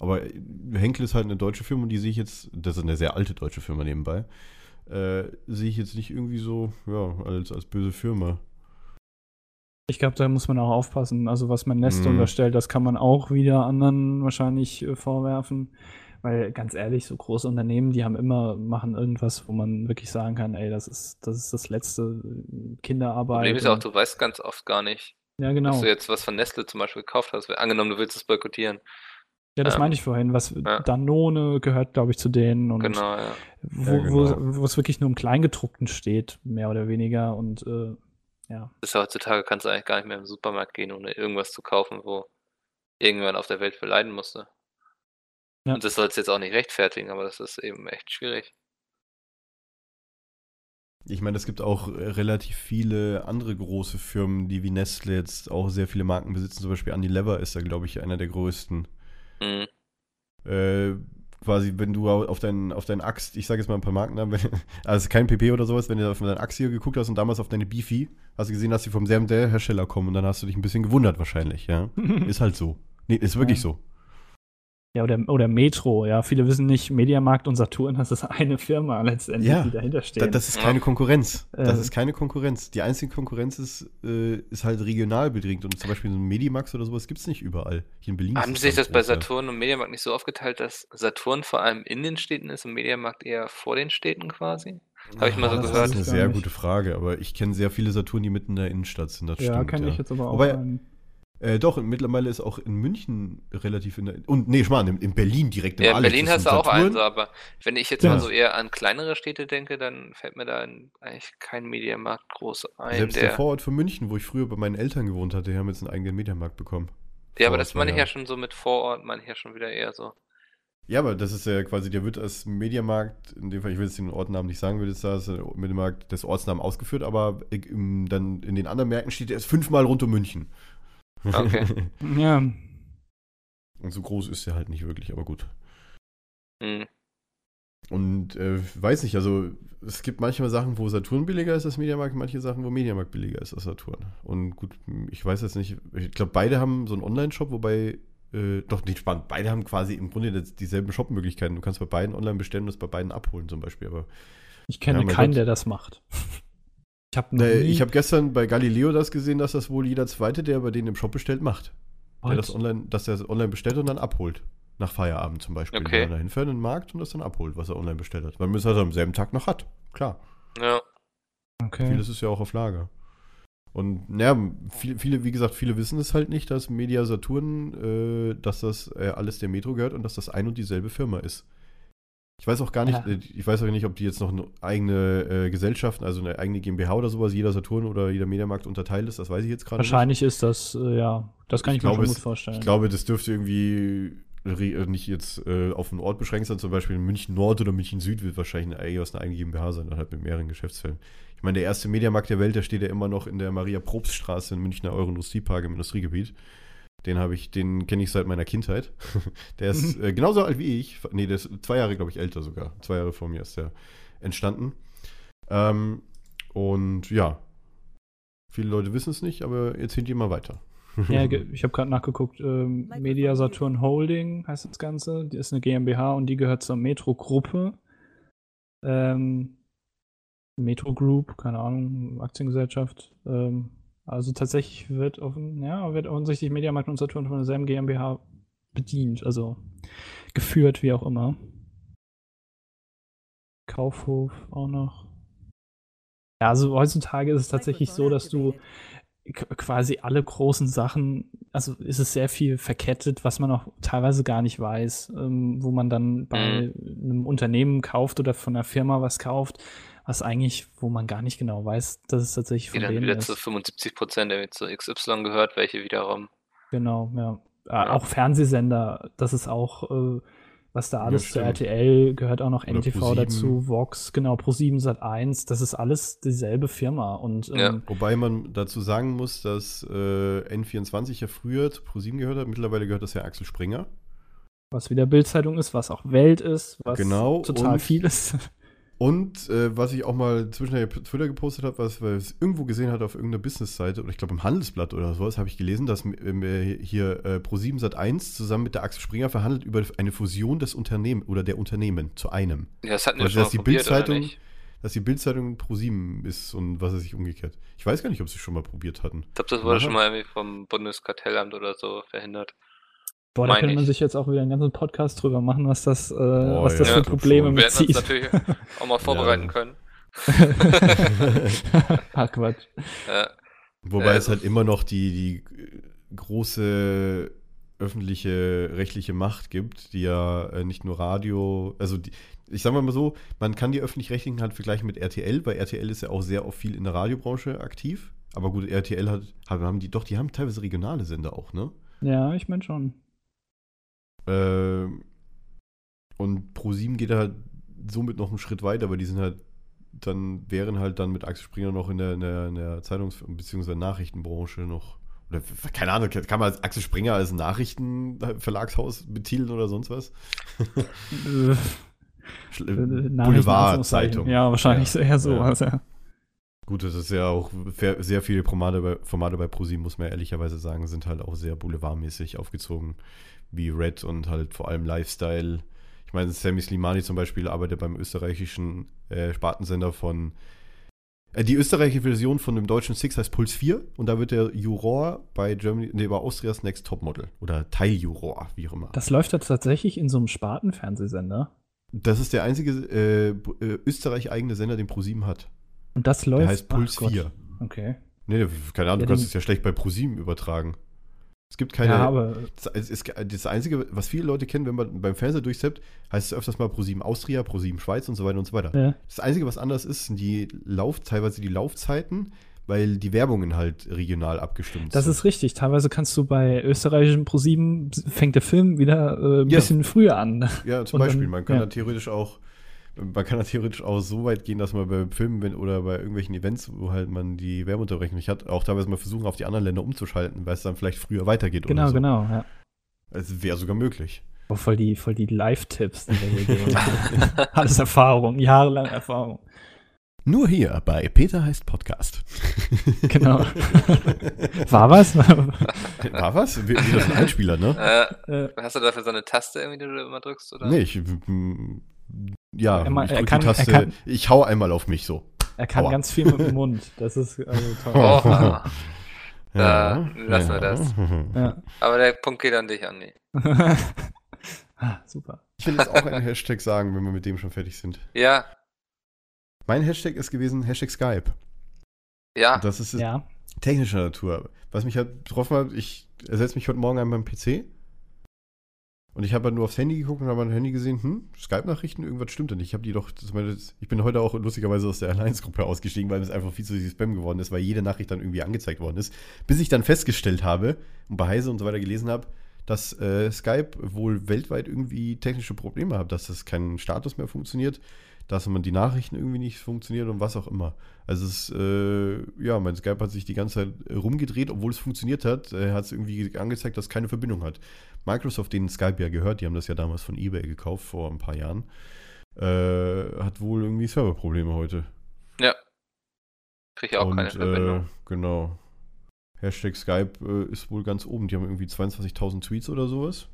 Aber äh, Henkel ist halt eine deutsche Firma und die sehe ich jetzt, das ist eine sehr alte deutsche Firma nebenbei, äh, sehe ich jetzt nicht irgendwie so, ja, als, als böse Firma. Ich glaube, da muss man auch aufpassen. Also was man Nestle Mhm. unterstellt, das kann man auch wieder anderen wahrscheinlich äh, vorwerfen. Weil ganz ehrlich, so große Unternehmen, die haben immer, machen irgendwas, wo man wirklich sagen kann, ey, das ist das, ist das letzte äh, Kinderarbeit. Problem ist ja auch, du weißt ganz oft gar nicht, ja, dass genau. du jetzt was von Nestle zum Beispiel gekauft hast. Angenommen, du willst es boykottieren. Ja, das ähm, meinte ich vorhin. Was ja. Danone gehört, glaube ich, zu denen und Genau, ja. wo, Ja, genau. wo es wirklich nur im Kleingedruckten steht, mehr oder weniger. Und äh, ja. Das ist ja heutzutage kannst du eigentlich gar nicht mehr im Supermarkt gehen, ohne irgendwas zu kaufen, wo irgendjemand auf der Welt für leiden musste. Ja. Und das soll es jetzt auch nicht rechtfertigen, aber das ist eben echt schwierig. Ich meine, es gibt auch äh, relativ viele andere große Firmen, die wie Nestle jetzt auch sehr viele Marken besitzen. Zum Beispiel Unilever ist da, glaube ich, einer der größten. Mhm. Äh, quasi, wenn du au- auf deinen auf deinen Axt, ich sage jetzt mal ein paar Markennamen, wenn, also kein PP oder sowas, wenn du auf deinen Axt hier geguckt hast und damals auf deine Beefy, hast du gesehen, dass sie vom selben Hersteller kommen und dann hast du dich ein bisschen gewundert wahrscheinlich, ja. Ist halt so. Nee, ist wirklich Ja. so. Ja, oder, oder Metro, ja. Viele wissen nicht, Mediamarkt und Saturn, das ist eine Firma letztendlich, Ja, die dahinter Da, stehen. das ist keine Konkurrenz. Das Äh. ist keine Konkurrenz. Die einzige Konkurrenz ist, äh, ist halt regional bedingt. Und zum Beispiel so ein Medimax oder sowas gibt es nicht überall. Hier in Berlin Haben sich das bei. Saturn und Mediamarkt nicht so aufgeteilt, dass Saturn vor allem in den Städten ist und Mediamarkt eher vor den Städten quasi? Habe ich mal so das gehört. ist eine sehr gute Frage, aber ich kenne sehr viele Saturn, die mitten in der Innenstadt sind. Das ja, stimmt, kann ja. ich jetzt aber auch Wobei- sagen. Äh, doch, mittlerweile ist auch in München relativ in der. Und nee, Schmarrn, in, in Berlin direkt im Ja, in Alex Berlin hast du auch so, aber wenn ich jetzt Ja. mal so eher an kleinere Städte denke, dann fällt mir da eigentlich kein Mediamarkt groß ein, Selbst der der. Vorort von München, wo ich früher bei meinen Eltern gewohnt hatte, die haben jetzt einen eigenen Mediamarkt bekommen. Ja, aber Vorort das meine ich ja schon so mit Vorort, meine ich ja schon wieder eher so. Ja, aber das ist ja quasi, der wird als Mediamarkt, in dem Fall, ich will jetzt den Ortsnamen nicht sagen, wird jetzt da als Mediamarkt des Ortsnamen ausgeführt, aber im, dann in den anderen Märkten steht er erst fünfmal rund um München. Okay. Ja, Und so groß ist er halt nicht wirklich, aber gut. Hm. Und äh, weiß nicht, also es gibt manchmal Sachen, wo Saturn billiger ist als Mediamarkt, manche Sachen, wo Mediamarkt billiger ist als Saturn. Und gut, ich weiß jetzt nicht, ich glaube, beide haben so einen Online-Shop, wobei, äh, doch nicht spannend, beide haben quasi im Grunde dieselben Shop-Möglichkeiten. Du kannst bei beiden online bestellen und es bei beiden abholen zum Beispiel, aber Ich kenne Ja, keinen, Gott. der das macht. Ich habe äh, ich habe gestern bei Galileo das gesehen, dass das wohl jeder Zweite, der bei denen im Shop bestellt, macht. Der das online, dass der das online bestellt und dann abholt. Nach Feierabend zum Beispiel. Okay. Wenn er hinfährt in den Markt und das dann abholt, was er online bestellt hat. Weil man es halt am selben Tag noch hat. Klar. Ja. okay. Vieles ist ja auch auf Lager. Und naja, viele, viele, wie gesagt, viele wissen es halt nicht, dass Media Saturn, äh, dass das äh, alles der Metro gehört und dass das ein und dieselbe Firma ist. Ich weiß auch gar nicht, Ja. äh, ich weiß auch nicht, ob die jetzt noch eine eigene äh, Gesellschaft, also eine eigene GmbH oder sowas, jeder Saturn oder jeder Mediamarkt unterteilt ist, das weiß ich jetzt gerade nicht. Wahrscheinlich ist das, äh, ja, das kann Ich ich, mir glaube, schon gut vorstellen. Ich glaube, das dürfte irgendwie äh, nicht jetzt äh, auf einen Ort beschränkt sein, zum Beispiel München Nord oder München Süd wird wahrscheinlich eine, jeweils eine eigene GmbH sein, dann halt mit mehreren Geschäftsfeldern. Ich meine, der erste Mediamarkt der Welt, der steht ja immer noch in der Maria-Probst-Straße im Münchner Euro-Industriepark im Industriegebiet. Den habe ich, den kenne ich seit meiner Kindheit. der ist äh, genauso alt wie ich. Nee, der ist zwei Jahre, glaube ich, älter sogar. Zwei Jahre vor mir ist der entstanden. Ähm, und ja, viele Leute wissen es nicht, aber erzählt ihr mal weiter. Ja, ich habe gerade nachgeguckt, ähm, Media Saturn Holding heißt das Ganze. Die ist eine GmbH und die gehört zur Metro-Gruppe. Ähm, Metro Group, keine Ahnung, Aktiengesellschaft. Ähm, also tatsächlich wird, offen, ja, wird offensichtlich Mediamarkt und Saturn von derselben GmbH bedient, also geführt, wie auch immer. Kaufhof auch noch. Ja, also heutzutage ist es tatsächlich so, dass du quasi alle großen Sachen, also ist es sehr viel verkettet, was man auch teilweise gar nicht weiß, ähm, wo man dann bei einem Unternehmen kauft oder von einer Firma was kauft, was eigentlich, wo man gar nicht genau weiß, dass es tatsächlich Die von dann denen wieder ist. zu 75 Prozent zu XY gehört, welche wiederum. Genau, ja. Äh, Ja. Auch Fernsehsender, das ist auch, äh, was da alles zu stimmt. RTL gehört auch noch Oder NTV dazu, Vox, genau, Pro7 Sat 1, das ist alles dieselbe Firma und Ja. ähm, Wobei man dazu sagen muss, dass äh, N24 ja früher zu ProSieben gehört hat. Mittlerweile gehört das ja Axel Springer. was wieder Bildzeitung ist, was auch Welt ist, was Genau, total viel ist. Und äh, was ich auch mal zwischendurch auf Twitter gepostet habe, was weil ich es irgendwo gesehen hatte auf irgendeiner Businessseite, oder ich glaube im Handelsblatt oder sowas, habe ich gelesen, dass ähm, äh, hier äh, Pro7 Sat 1 zusammen mit der Axel Springer verhandelt über eine Fusion des Unternehmens oder der Unternehmen zu einem. Ja, das hatten wir Also, schon dass die probiert, Bildzeitung-? Dass die Bildzeitung Pro7 ist und was es sich umgekehrt. Ich weiß gar nicht, ob sie es schon mal probiert hatten. Ich glaube, das wurde schon mal irgendwie vom Bundeskartellamt oder so verhindert. Boah, da könnte man ich. sich jetzt auch wieder einen ganzen Podcast drüber machen, was das, äh, Oh, was das ja, für Probleme schon. Wir mit hätten uns natürlich auch mal vorbereiten Ja. können. Ach Quatsch. Ja, Wobei Äh, es halt immer noch die, die äh, große öffentliche rechtliche Macht gibt, die ja äh, nicht nur Radio, also die, ich sage mal so, man kann die öffentlich-rechtlichen halt vergleichen mit RTL, weil RTL ist ja auch sehr oft viel in der Radiobranche aktiv. Aber gut, RTL hat, haben die, doch, die haben teilweise regionale Sender auch, ne? Ja, ich meine schon. Ähm, und Pro7 geht halt somit noch einen Schritt weiter, weil die sind halt dann, wären halt dann mit Axel Springer noch in der, in der, in der Zeitungs- bzw. Nachrichtenbranche noch. Oder keine Ahnung, kann man Axel Springer als Nachrichtenverlagshaus betiteln oder sonst was? Äh, Boulevardzeitung. Ja, wahrscheinlich Ja. eher sowas, ja. Gut, das ist ja auch sehr viele Formate bei, Formate bei ProSieben, muss man ehrlicherweise sagen, sind halt auch sehr boulevardmäßig aufgezogen, wie Red und halt vor allem Lifestyle. Ich meine, Sammy Slimani zum Beispiel arbeitet beim österreichischen äh, Spartensender von. Äh, die österreichische Version von dem deutschen Six heißt Puls 4 und da wird der Juror bei Germany, nee, bei Austrias Next Topmodel oder Teiljuror, wie auch immer. Das läuft ja tatsächlich in so einem Spartenfernsehsender. Das ist der einzige äh, äh, österreich-eigene Sender, den ProSieben hat. Und das läuft. Der heißt ach Puls Gott. 4. Okay. Nee, keine Ahnung, Ja, du kannst es ja schlecht bei ProSieben übertragen. Es gibt keine. ja, aber das, ist das Einzige, was viele Leute kennen, wenn man beim Fernseher durchseppt, heißt es öfters mal ProSieben Austria, ProSieben Schweiz und so weiter und so weiter. äh, Das Einzige, was anders ist, sind die Lauf, teilweise die Laufzeiten, weil die Werbungen halt regional abgestimmt das sind. ist richtig. Teilweise kannst du bei österreichischen Pro7 fängt der Film wieder äh, ein Ja. bisschen früher an. Ja, zum Und dann- Beispiel. man kann ja. da theoretisch auch, man kann da theoretisch auch so weit gehen, dass man bei Filmen wenn, oder bei irgendwelchen Events, wo halt man die Werbeunterbrechung nicht hat, auch teilweise mal versuchen, auf die anderen Länder umzuschalten, weil es dann vielleicht früher weitergeht Genau, oder so. genau, ja. Es wäre sogar möglich. Oh, voll die, voll die Live-Tipps, die wir hier geben. Alles Erfahrung, jahrelang Erfahrung. Nur hier bei Peter heißt Podcast. Genau. War was? War was? Wie, wie das ein Einspieler, ne? Äh, Äh, hast du dafür so eine Taste irgendwie, die du immer drückst? Oder? Nee, ich. Ja, Er ich er kann- die Taste. kann- ich hau einmal auf mich so. er kann Aua. ganz viel mit dem Mund. Das ist also toll. Oh, Da lassen wir das. Ja. aber der Punkt geht an dich, Andi. ah, super. Ich will jetzt auch einen Hashtag sagen, wenn wir mit dem schon fertig sind. Ja, Mein Hashtag ist gewesen Hashtag Skype. ja. Das ist Ja. technischer Natur. Was mich halt getroffen hat, ich ersetze mich heute Morgen an meinem PC. Und ich habe halt nur aufs Handy geguckt und habe mein Handy gesehen, hm, Skype-Nachrichten, irgendwas stimmt da nicht. Ich habe die doch, ich bin heute auch lustigerweise aus der Alliance-Gruppe ausgestiegen, weil es einfach viel zu viel Spam geworden ist, weil jede Nachricht dann irgendwie angezeigt worden ist. Bis ich dann festgestellt habe und bei Heise und so weiter gelesen habe, dass äh, Skype wohl weltweit irgendwie technische Probleme hat, dass das kein Status mehr funktioniert, dass man die Nachrichten irgendwie nicht funktioniert und was auch immer. Also es, äh, ja, mein Skype hat sich die ganze Zeit rumgedreht, obwohl es funktioniert hat, äh, hat es irgendwie angezeigt, dass es keine Verbindung hat. Microsoft, denen Skype ja gehört, die haben das ja damals von eBay gekauft vor ein paar Jahren, äh, hat wohl irgendwie Serverprobleme heute. Ja. Krieg ich auch keine Äh, Verbindung. genau. Hashtag Skype äh, ist wohl ganz oben. Die haben irgendwie 22.000 Tweets oder sowas.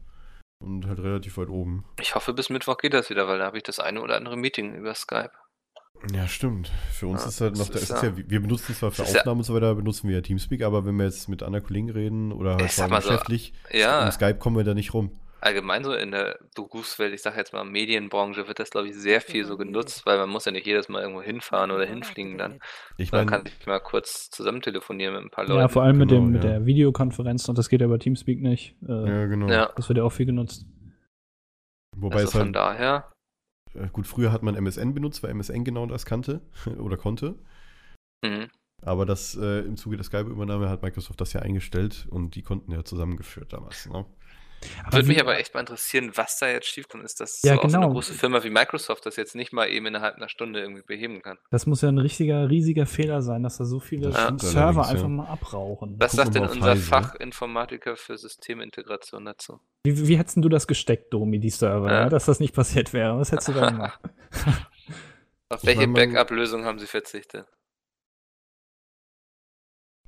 Und halt relativ weit oben. Ich hoffe, bis Mittwoch geht das wieder, weil da habe ich das eine oder andere Meeting über Skype. Ja, stimmt. Für uns Ja, ist halt noch, ist ja- ja, wir benutzen zwar für Aufnahmen und so weiter, benutzen wir ja Teamspeak, aber wenn wir jetzt mit anderen Kollegen reden oder halt mal so, geschäftlich, Ja, um Skype kommen wir da nicht rum. allgemein so in der Berufswelt, ich sage jetzt mal Medienbranche, wird das, glaube ich, sehr viel so genutzt, weil man muss ja nicht jedes Mal irgendwo hinfahren oder hinfliegen dann. Ich Man meine, kann sich mal kurz zusammen telefonieren mit ein paar Leuten. Ja, vor allem mit, Genau, dem, mit der Videokonferenz und das geht ja über Teamspeak nicht. Äh, ja, genau. Ja, Das wird ja auch viel genutzt. Wobei also es von halt, daher, äh, gut, früher hat man MSN benutzt, weil MSN genau das kannte oder konnte. mhm. Aber das äh, im Zuge der Skype-Übernahme hat Microsoft das ja eingestellt und die konnten ja zusammengeführt damals. Ne? Würde mich aber echt mal interessieren, was da jetzt schiefkommt, ist, dass Ja, so auch so eine genau. große Firma wie Microsoft das jetzt nicht mal eben innerhalb einer Stunde irgendwie beheben kann. Das muss ja ein richtiger, riesiger Fehler sein, dass da so viele stimmt Server einfach ja. mal abrauchen. Was sagt denn unser Heise. Fachinformatiker für Systemintegration dazu? Wie, wie hättest denn du das gesteckt, Domi, die Server, Ja. ja. dass das nicht passiert wäre? Was hättest du da gemacht? Auf welche Backup-Lösung haben sie verzichtet?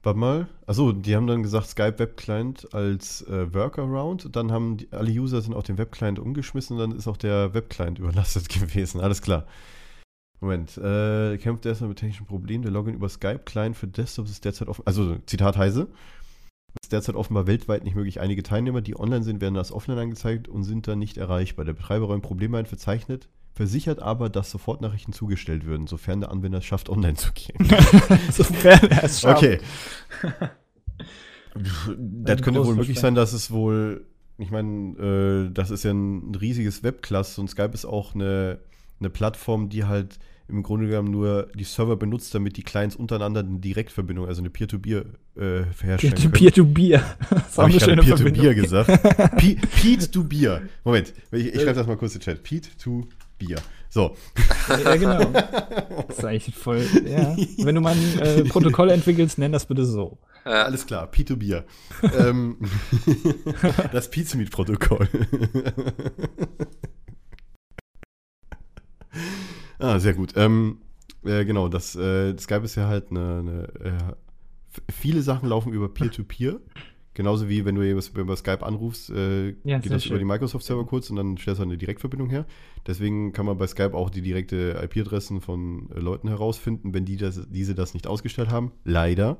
Warte mal. Achso, die haben dann gesagt Skype Web Client als äh, Workaround. Dann haben die, alle User sind auf den Web Client umgeschmissen und dann ist auch der Web Client überlastet gewesen. Alles klar. Moment. Äh, kämpft erstmal mit technischen Problemen. Der Login über Skype Client für Desktops ist derzeit offen. Also, Zitat Heise. Ist derzeit offenbar weltweit nicht möglich. Einige Teilnehmer, die online sind, werden als offline angezeigt und sind dann nicht erreichbar. Der Betreiber räumt Probleme ein, verzeichnet, versichert aber, dass Sofortnachrichten zugestellt würden, sofern der Anwender es schafft, online zu gehen. Sofern er es schafft. Okay. das könnte wohl möglich sein, dass es wohl, ich meine, äh, das ist ja ein riesiges Webclust und Skype ist auch eine, eine Plattform, die halt im Grunde genommen nur die Server benutzt, damit die Clients untereinander eine Direktverbindung, also eine Peer-to-Peer äh, herstellen können. Peer-to-Peer. Das Habe ich gerade Peer-to-Peer gesagt? Pe- Pete-to-Beer. Moment, ich, ich schreibe das mal kurz in den Chat. Pete-to-Beer. So. Ja, genau. Das ist eigentlich voll. Ja. Wenn du mal ein äh, Protokoll entwickelst, nenn das bitte so. Ja, Alles klar, P2Bier. ähm, das Pizmeet-Protokoll. ah, sehr gut. Ähm, äh, genau, das äh, Skype ist ja halt eine. eine äh, viele Sachen laufen über Peer-to-Peer. Genauso wie wenn du über, über Skype anrufst, äh, Ja, geht das über schön. die Microsoft-Server kurz und dann stellst du eine Direktverbindung her. Deswegen kann man bei Skype auch die direkte IP-Adressen von äh, Leuten herausfinden, wenn die das, diese das nicht ausgestellt haben. Leider.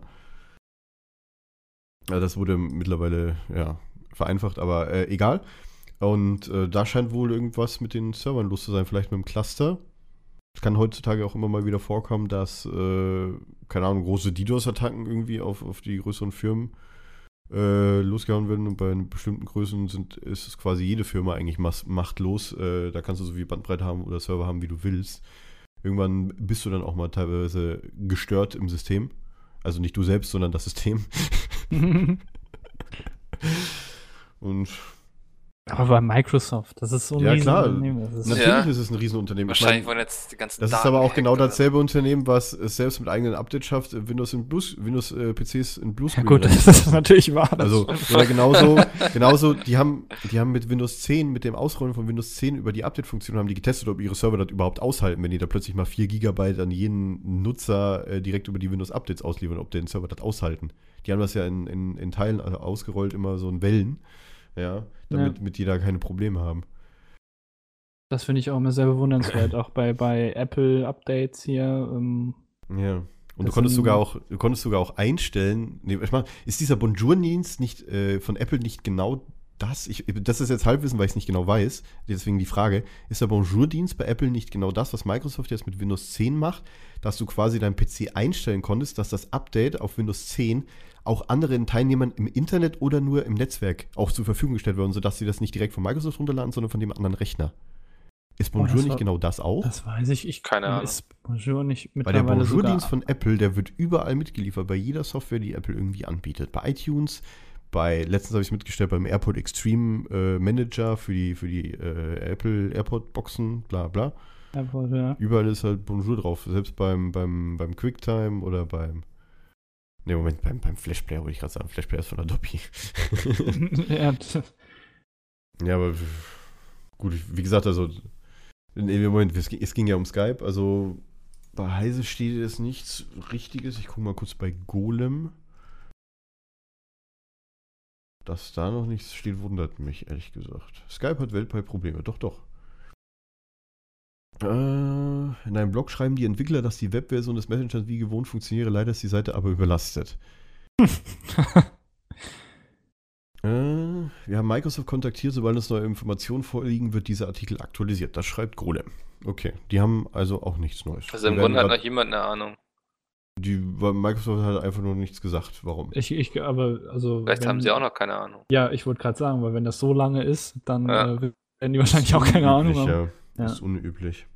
Ja, das wurde mittlerweile ja, vereinfacht, aber äh, egal. Und äh, da scheint wohl irgendwas mit den Servern los zu sein, vielleicht mit dem Cluster. Es kann heutzutage auch immer mal wieder vorkommen, dass, äh, keine Ahnung, große DDoS-Attacken irgendwie auf, auf die größeren Firmen äh, losgehauen werden und bei bestimmten Größen sind, ist es quasi jede Firma eigentlich machtlos. Äh, da kannst du so viel Bandbreite haben oder Server haben, wie du willst. Irgendwann bist du dann auch mal teilweise gestört im System. Also nicht du selbst, sondern das System. Und Aber bei Microsoft, das ist so ein Ja, klar. Riesenunternehmen, Das ist Natürlich Ja. ist es ein Riesenunternehmen. Ich Wahrscheinlich mein, wollen jetzt die ganzen Das ist Daten aber auch genau oder- dasselbe Unternehmen, was es selbst mit eigenen Updates schafft, Windows in Blues, Windows äh, PCs in ja Bluescreen. gut, oder das ist natürlich wahr. Also, oder genauso, genauso, die haben, die haben mit Windows 10, mit dem Ausrollen von Windows 10 über die Update-Funktion, haben die getestet, ob ihre Server das überhaupt aushalten, wenn die da plötzlich mal 4 Gigabyte an jeden Nutzer äh, direkt über die Windows-Updates ausliefern, ob den Server das aushalten. Die haben das ja in, in, in Teilen also ausgerollt, immer so in Wellen, ja, damit mit die da keine Probleme haben. Das finde ich auch immer sehr bewundernswert, auch bei, bei Apple-Updates hier. Ähm, Ja. Und du konntest sogar auch, du konntest sogar auch einstellen. Nee, ich meine, ist dieser Bonjour-Dienst nicht äh, von Apple nicht genau das? Ich, das ist jetzt Halbwissen, weil ich es nicht genau weiß. Deswegen die Frage: Ist der Bonjour-Dienst bei Apple nicht genau das, was Microsoft jetzt mit Windows 10 macht, dass du quasi deinen PC einstellen konntest, dass das Update auf Windows 10 auch anderen Teilnehmern im Internet oder nur im Netzwerk auch zur Verfügung gestellt werden, sodass sie das nicht direkt von Microsoft runterladen, sondern von dem anderen Rechner? Ist Oh, Bonjour das nicht war- genau das auch? das weiß ich. ich Keine Ahnung. Ist Bonjour nicht Weil der mittlerweile. Bonjour-Dienst von Apple, der wird überall mitgeliefert, bei jeder Software, die Apple irgendwie anbietet. Bei iTunes, bei, letztens habe ich es mitgestellt, beim AirPod Extreme äh, Manager für die, für die äh, Apple AirPod-Boxen, bla bla. Apple, ja. Überall ist halt Bonjour drauf. Selbst beim, beim, beim QuickTime oder beim. Ne, Moment, beim, beim Flashplayer wollte ich gerade sagen. Flashplayer ist von Adobe. ja, aber gut, wie gesagt, also. Moment, es ging, es ging ja um Skype. Also bei Heise steht jetzt nichts Richtiges. Ich gucke mal kurz bei Golem. Dass da noch nichts steht, wundert mich, ehrlich gesagt. Skype hat weltweit Probleme. Doch, doch. Äh, in einem Blog schreiben die Entwickler, dass die Webversion des Messengers wie gewohnt funktioniere. Leider ist die Seite aber überlastet. Äh, wir haben Microsoft kontaktiert, sobald uns neue Informationen vorliegen, wird dieser Artikel aktualisiert. Das schreibt Golem. Okay, die haben also auch nichts Neues. Also im Grunde hat noch jemand eine Ahnung. Die, weil Microsoft hat einfach nur nichts gesagt. Warum? ich, ich, aber, also. Vielleicht wenn, haben sie auch noch keine Ahnung. Ja, ich wollte gerade sagen, weil wenn das so lange ist, dann Ja. äh, werden die wahrscheinlich auch keine Ahnung Unüblich, haben. Ja. Das ist unüblich.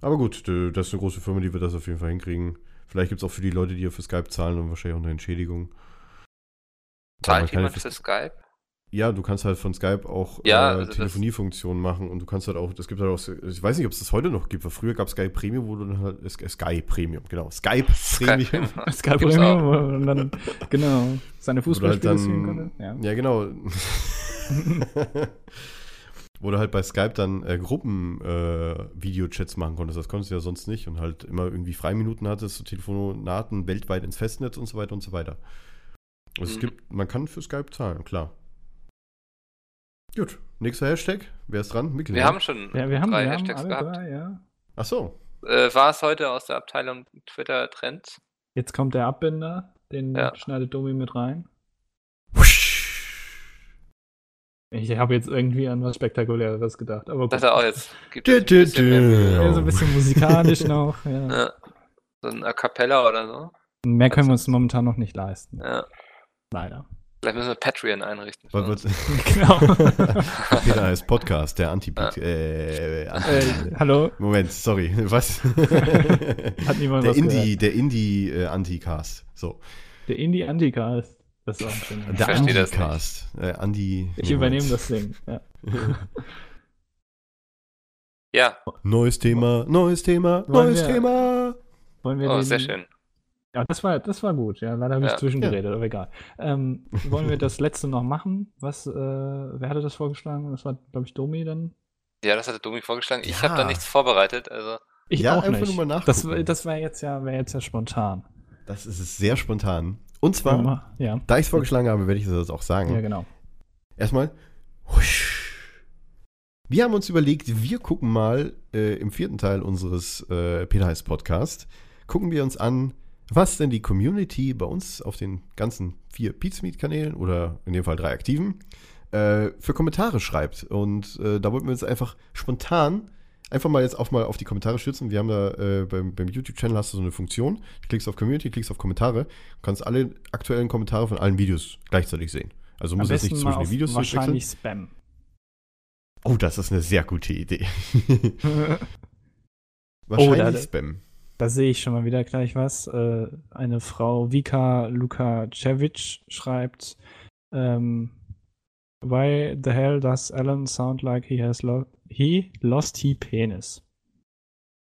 Aber gut, das ist eine große Firma, die wird das auf jeden Fall hinkriegen. Vielleicht gibt es auch für die Leute, die ja für Skype zahlen und wahrscheinlich auch eine Entschädigung. Zahlt ja jemand für Skype? Ja, du kannst halt von Skype auch Ja, äh, also Telefoniefunktionen machen und du kannst halt auch, es gibt halt auch, ich weiß nicht, ob es das heute noch gibt, weil früher gab es Skype Premium, wo du dann halt, äh, Sky Premium, genau, Skype Premium. Es Gibt's Premium und dann, genau, seine halt Fußballspiele spielen dann, konnte. Ja. ja, genau. Wo du halt bei Skype dann äh, Gruppen-Videochats machen konntest. Das konntest du ja sonst nicht. Und halt immer irgendwie Freiminuten hattest, so Telefonaten weltweit ins Festnetz und so weiter und so weiter. Also es Mhm. gibt, man kann für Skype zahlen, klar. Gut, nächster Hashtag. Wer ist dran? Mikkel. Wir ne? haben schon Ja, wir haben, drei wir haben Hashtags alle gehabt. drei, ja. Ach so. Äh, war es heute aus der Abteilung Twitter Trends? Jetzt kommt der Abbinder, den Ja. schneidet Domi mit rein. Ich habe jetzt irgendwie an was Spektakuläres gedacht, aber gut. dachte auch jetzt. Gibt mehr Mühe. dü. Ja, so ein bisschen musikalisch noch. Ja. Ja. So ein A Cappella oder so. Mehr können wir uns momentan noch nicht leisten. Ja. Leider. Vielleicht müssen wir Patreon einrichten. Genau. Peter heißt Podcast, der anti Ja. äh, Anti äh, hallo? Moment, sorry, was? Hat niemand der was Indie, der Indie äh, Anticast. So. Der Indie Anticast. Das ist auch ein schöner Der verstehe das Anticast. Äh, Andi. Ich übernehme das Ding. Ja. Ja, Neues Thema, neues Thema, Wollen neues wir- Thema. Wollen wir oh, den, sehr schön. Ja, das war, das war gut. Ja, leider habe ich Ja. zwischengeredet, aber egal. Ähm, wollen wir das letzte noch machen? Was, äh, wer hatte das vorgeschlagen? Das war, glaube ich, Domi dann. Ja, das hatte Domi vorgeschlagen. Ich Ja. habe da nichts vorbereitet. Also, Ich Ja, auch einfach nicht. nur mal das das wäre jetzt ja, wäre jetzt ja spontan. Das ist sehr spontan. Und zwar, ja, da ich es vorgeschlagen habe, werde ich das auch sagen. ja, genau. Erstmal, husch. Wir haben uns überlegt, wir gucken mal äh, im vierten Teil unseres äh, Peter Heiß Podcast, gucken wir uns an, was denn die Community bei uns auf den ganzen vier Pizmeet-Kanälen oder in dem Fall drei aktiven äh, für Kommentare schreibt. Und äh, da wollten wir uns einfach spontan einfach mal jetzt auch mal auf die Kommentare stützen. Wir haben da äh, beim, beim YouTube-Channel hast du so eine Funktion. Du klickst auf Community, klickst auf Kommentare, du kannst alle aktuellen Kommentare von allen Videos gleichzeitig sehen. Also musst jetzt nicht zwischen den Videos wahrscheinlich Spam. Oh, das ist eine sehr gute Idee. Oh, Wahrscheinlich da- Spam. Da sehe ich schon mal wieder gleich was. Äh, eine Frau Vika Lukacevic schreibt, ähm, Why the hell does Alan sound like he has lo he lost he penis?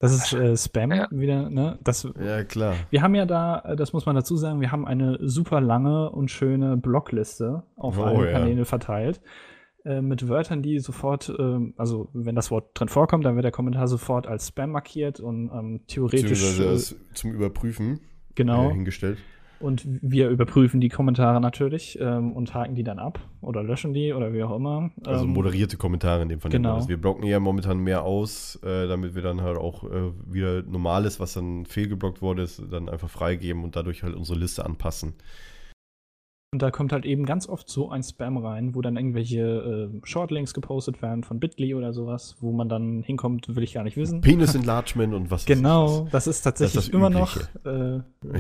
Das ist äh, Spam Ja. wieder, ne? Das, Ja, klar. wir haben ja da, äh, das muss man dazu sagen, wir haben eine super lange und schöne Blockliste auf Oh, allen ja. Kanälen verteilt. Äh, Mit Wörtern, die sofort, ähm, also wenn das Wort drin vorkommt, dann wird der Kommentar sofort als Spam markiert und ähm, theoretisch äh, zum Überprüfen genau. äh, hingestellt. Und wir überprüfen die Kommentare natürlich ähm, und haken die dann ab oder löschen die oder wie auch immer. Also Ähm, moderierte Kommentare in dem Fall. genau. das. Wir blocken ja momentan mehr aus, äh, damit wir dann halt auch äh, wieder Normales, was dann fehlgeblockt wurde, ist, dann einfach freigeben und dadurch halt unsere Liste anpassen. Und da kommt halt eben ganz oft so ein Spam rein, wo dann irgendwelche äh, Shortlinks gepostet werden von Bitly oder sowas, wo man dann hinkommt, will ich gar nicht wissen. Penis Enlargement und was ich Genau, das ist tatsächlich Das ist das immer noch, äh,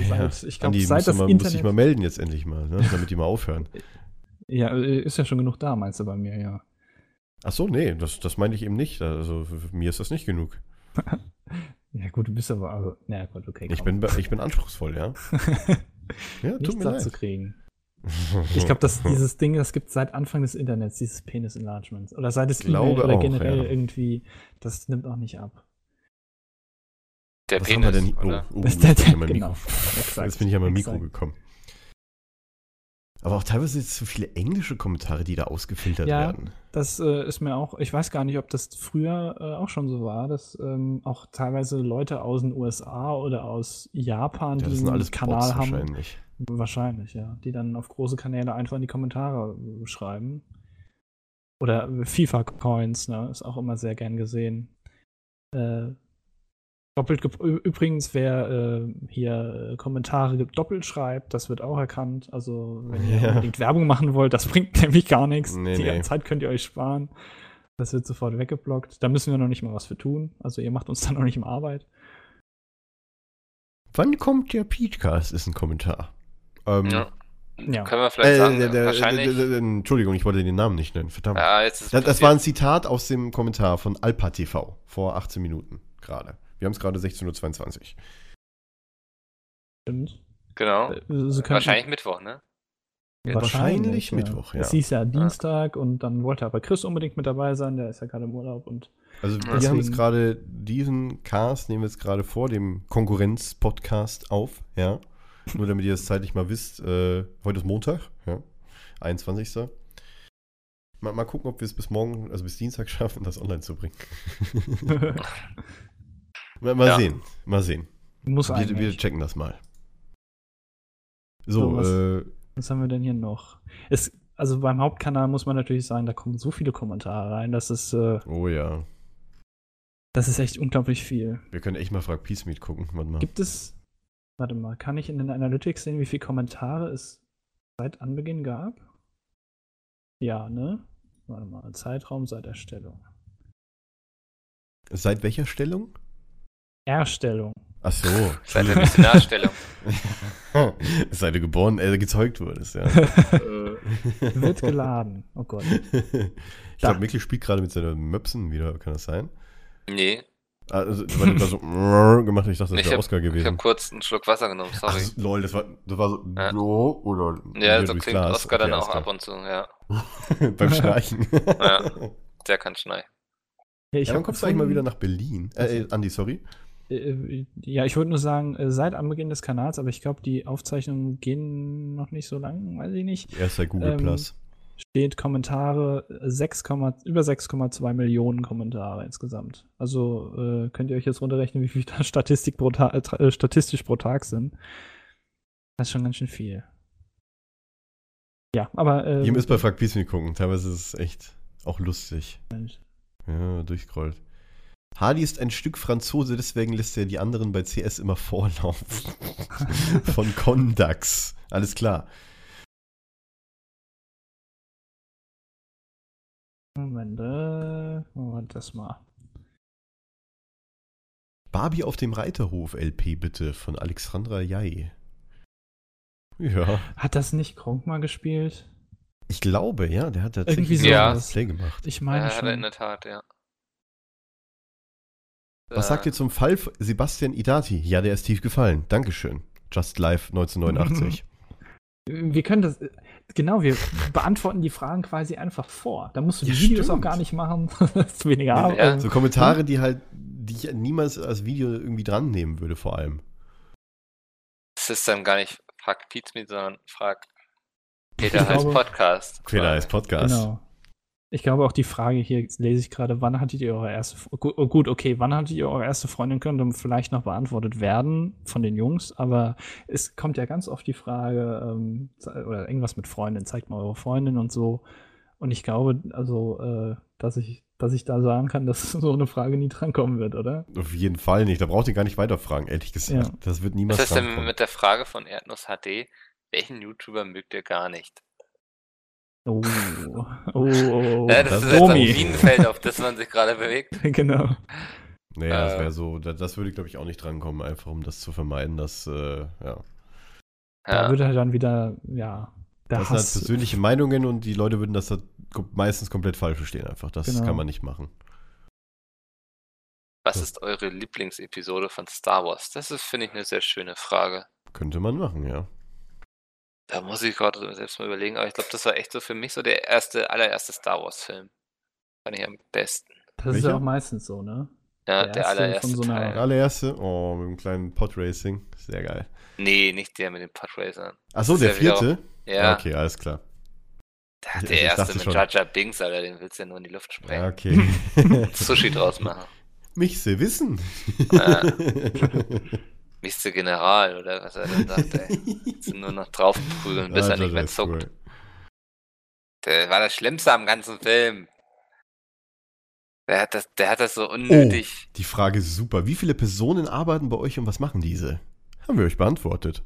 Ja, ich glaube, seit das mal, musst dich Internet. mal melden jetzt endlich mal, ne? damit die mal aufhören. ja, äh, ist ja schon genug da, meinst du bei mir, ja. Ach so, nee, das, das meine ich eben nicht. Also mir ist das nicht genug. Ja, gut, du bist aber, also, na gut, okay. Ich bin, ich bin anspruchsvoll, ja. Ja, Nichts tut mir satt leid. zu kriegen. Ich glaube, dass dieses Ding, das gibt seit Anfang des Internets, dieses Penis Enlargement. Oder seit es Glaube E-Mail oder auch, generell ja. irgendwie, das nimmt auch nicht ab. Der Was Penis, haben wir denn? oder? Oh, oh, jetzt ist der- bin ich an mein genau. Mikro. Exakt, Jetzt bin ich an mein Mikro exakt. gekommen. Aber auch teilweise jetzt so viele englische Kommentare, die da ausgefiltert Ja. werden. Das äh, ist mir auch, ich weiß gar nicht, ob das früher äh, auch schon so war, dass ähm, auch teilweise Leute aus den USA oder aus Japan, Ja, die das sind einen alles Kanal Bots haben. wahrscheinlich. Wahrscheinlich, ja. Die dann auf große Kanäle einfach in die Kommentare äh, schreiben. Oder FIFA-Coins, ne? Ist auch immer sehr gern gesehen. Äh, doppelt übrigens, wer äh, hier äh, Kommentare doppelt schreibt, das wird auch erkannt. Also, wenn ihr Ja. unbedingt Werbung machen wollt, das bringt nämlich gar nichts. Nee, Die nee. Zeit könnt ihr euch sparen. Das wird sofort weggeblockt. Da müssen wir noch nicht mal was für tun. Also, ihr macht uns dann noch nicht mal Arbeit. Wann kommt der Peachcast, ist ein Kommentar. Ähm, Ja. Ja. Können wir vielleicht äh, sagen, der, wahrscheinlich. Entschuldigung, ich wollte den Namen nicht nennen, verdammt. ja, jetzt ist Das, das war ein Zitat aus dem Kommentar von Alpa TV vor 18 Minuten gerade. Wir haben es gerade 16.22 Uhr. Stimmt. Genau. Äh, könnten- Wahrscheinlich Mittwoch, ne? Wahrscheinlich Mittwoch, ja. Es hieß ja Dienstag und dann wollte aber Chris unbedingt mit dabei sein, der ist ja gerade im Urlaub und Also wir haben Deswegen- jetzt gerade diesen Cast, nehmen wir jetzt gerade vor dem Konkurrenz-Podcast auf, ja. Nur damit ihr das zeitlich mal wisst, äh, heute ist Montag, ja. 21. Mal, mal gucken, ob wir es bis morgen, also bis Dienstag schaffen, das online zu bringen. mal mal Ja. sehen, mal sehen. muss Wir, wir checken das mal. So, So, was- äh, Was haben wir denn hier noch? Es, also beim Hauptkanal muss man natürlich sagen, da kommen so viele Kommentare rein, das ist, äh, oh ja. das ist echt unglaublich viel. Wir können echt mal Frag Peace Meet gucken. Warte mal. Gibt es, warte mal, kann ich in den Analytics sehen, wie viele Kommentare es seit Anbeginn gab? Ja, ne? Warte mal, Zeitraum seit Erstellung. Seit welcher Stellung? Erstellung. Ach so. Seit der Missionarstellung. Seit du geboren, äh, gezeugt wurdest, ja. Wird geladen. Oh Gott. Ich glaube, Mikkel spielt gerade mit seinen Möpsen wieder, kann das sein? nee, Also, weil du da so gemacht hast, ich dachte, das ich wäre habe Oscar hab gewesen. kurz einen Schluck Wasser genommen, Ach, sorry. so, lol, das war, das war so, Ja. so oder ja, so klingt Glas. Oscar dann Okay, auch ab und zu, ja. Beim Streichen. Ja. Der kann schneiden. Ja, ich ja, dann kommst du eigentlich mal wieder nach Berlin. Äh, äh, Andi, sorry. Äh, Ja, ich wollte nur sagen, äh, seit Anbeginn des Kanals, aber ich glaube, die Aufzeichnungen gehen noch nicht so lang, weiß ich nicht. Erst bei Google Ähm, Plus. Steht Kommentare, äh, 6, über 6,2 Millionen Kommentare insgesamt. Also äh, könnt ihr euch jetzt runterrechnen, wie viel da Statistik pro äh, äh, statistisch pro Tag sind. Das ist schon ganz schön viel. Ja, aber. Äh, Ihr müsst bei Frag Meet gucken. Teilweise ist es echt auch lustig. Mensch. Ja, durchscrollt. Hardy ist ein Stück Franzose, deswegen lässt er die anderen bei CS immer vorlaufen. Von Condax. Alles klar. Moment, äh, Moment, das mal. Barbie auf dem Reiterhof LP bitte von Alexandra Jai. Ja, Hat das nicht Kronk mal gespielt? ich glaube, ja, der hat tatsächlich Irgendwie Ja. ein sowas. Play gemacht. Ich Ja, meine hat er in schon. der Tat, ja. Was sagt ihr zum Fall von Sebastian Idati? Ja, der ist tief gefallen. Dankeschön. Just Live 1989. Wir können das, genau, wir beantworten die Fragen quasi einfach vor. Da musst du die Ja, Videos auch stimmt. gar nicht machen. das ist weniger Arbeit. Ja. So Kommentare, die halt, die ich niemals als Video irgendwie dran nehmen würde, vor allem. Es ist dann gar nicht Frag Pizmeet, sondern Frag Peter heißt Podcast. Fehler als Podcast. Genau. Ich glaube auch die Frage hier lese ich gerade, wann hattet ihr eure erste Gu- oh, gut, okay, wann hattet ihr eure erste Freundin könnte vielleicht noch beantwortet werden von den Jungs, aber es kommt ja ganz oft die Frage ähm, oder irgendwas mit Freundin, zeigt mal eure Freundin und so und ich glaube also, äh, dass ich dass ich da sagen kann, dass so eine Frage nie drankommen wird, oder? Auf jeden Fall nicht. Da braucht ihr gar nicht weiterfragen, ehrlich gesagt. Ja. Das wird Was niemals ist denn mit der Frage von Erdnuss HD? Welchen YouTuber mögt ihr gar nicht? Oh, oh, oh, oh. ja, das, das ist ist jetzt ein Domi. Minenfeld, auf das man sich gerade bewegt. genau. Naja, das Äh. wäre so, da- das würde, glaube ich, auch nicht drankommen, einfach um das zu vermeiden, dass, äh, ja. Da Ja. würde halt dann wieder, ja, der Das sind halt Hass. persönliche Meinungen und die Leute würden das halt meistens komplett falsch verstehen, einfach. Das Genau. kann man nicht machen. Was ist eure Lieblingsepisode von Star Wars? Das ist, finde ich, eine sehr schöne Frage. Könnte man machen, ja. Da muss ich gerade selbst mal überlegen, aber ich glaube, das war echt so für mich so der erste, allererste Star Wars-Film. Fand ich am besten. Das ist Welcher? ja auch meistens so, ne? Ja, Der der, erste allererste von so einer- Der Teil. allererste, oh, mit dem kleinen Podracing. Sehr geil. Nee, nicht der mit den Podracern. Achso, der ist ja vierte? Ja, Okay, alles klar. der, der erste mit Jar Binks, Alter, den willst du ja nur in die Luft Ja, sprengen. okay. Sushi draus machen. Mich sie wissen. Ja. Nächste General, oder was er dann sagt, ey. Jetzt nur noch draufprügeln, bis er nicht das mehr zuckt. cool. Der war das Schlimmste am ganzen Film. Der hat das, der hat das so unnötig. Die Frage ist super. Wie viele Personen arbeiten bei euch und was machen diese? Haben wir euch beantwortet.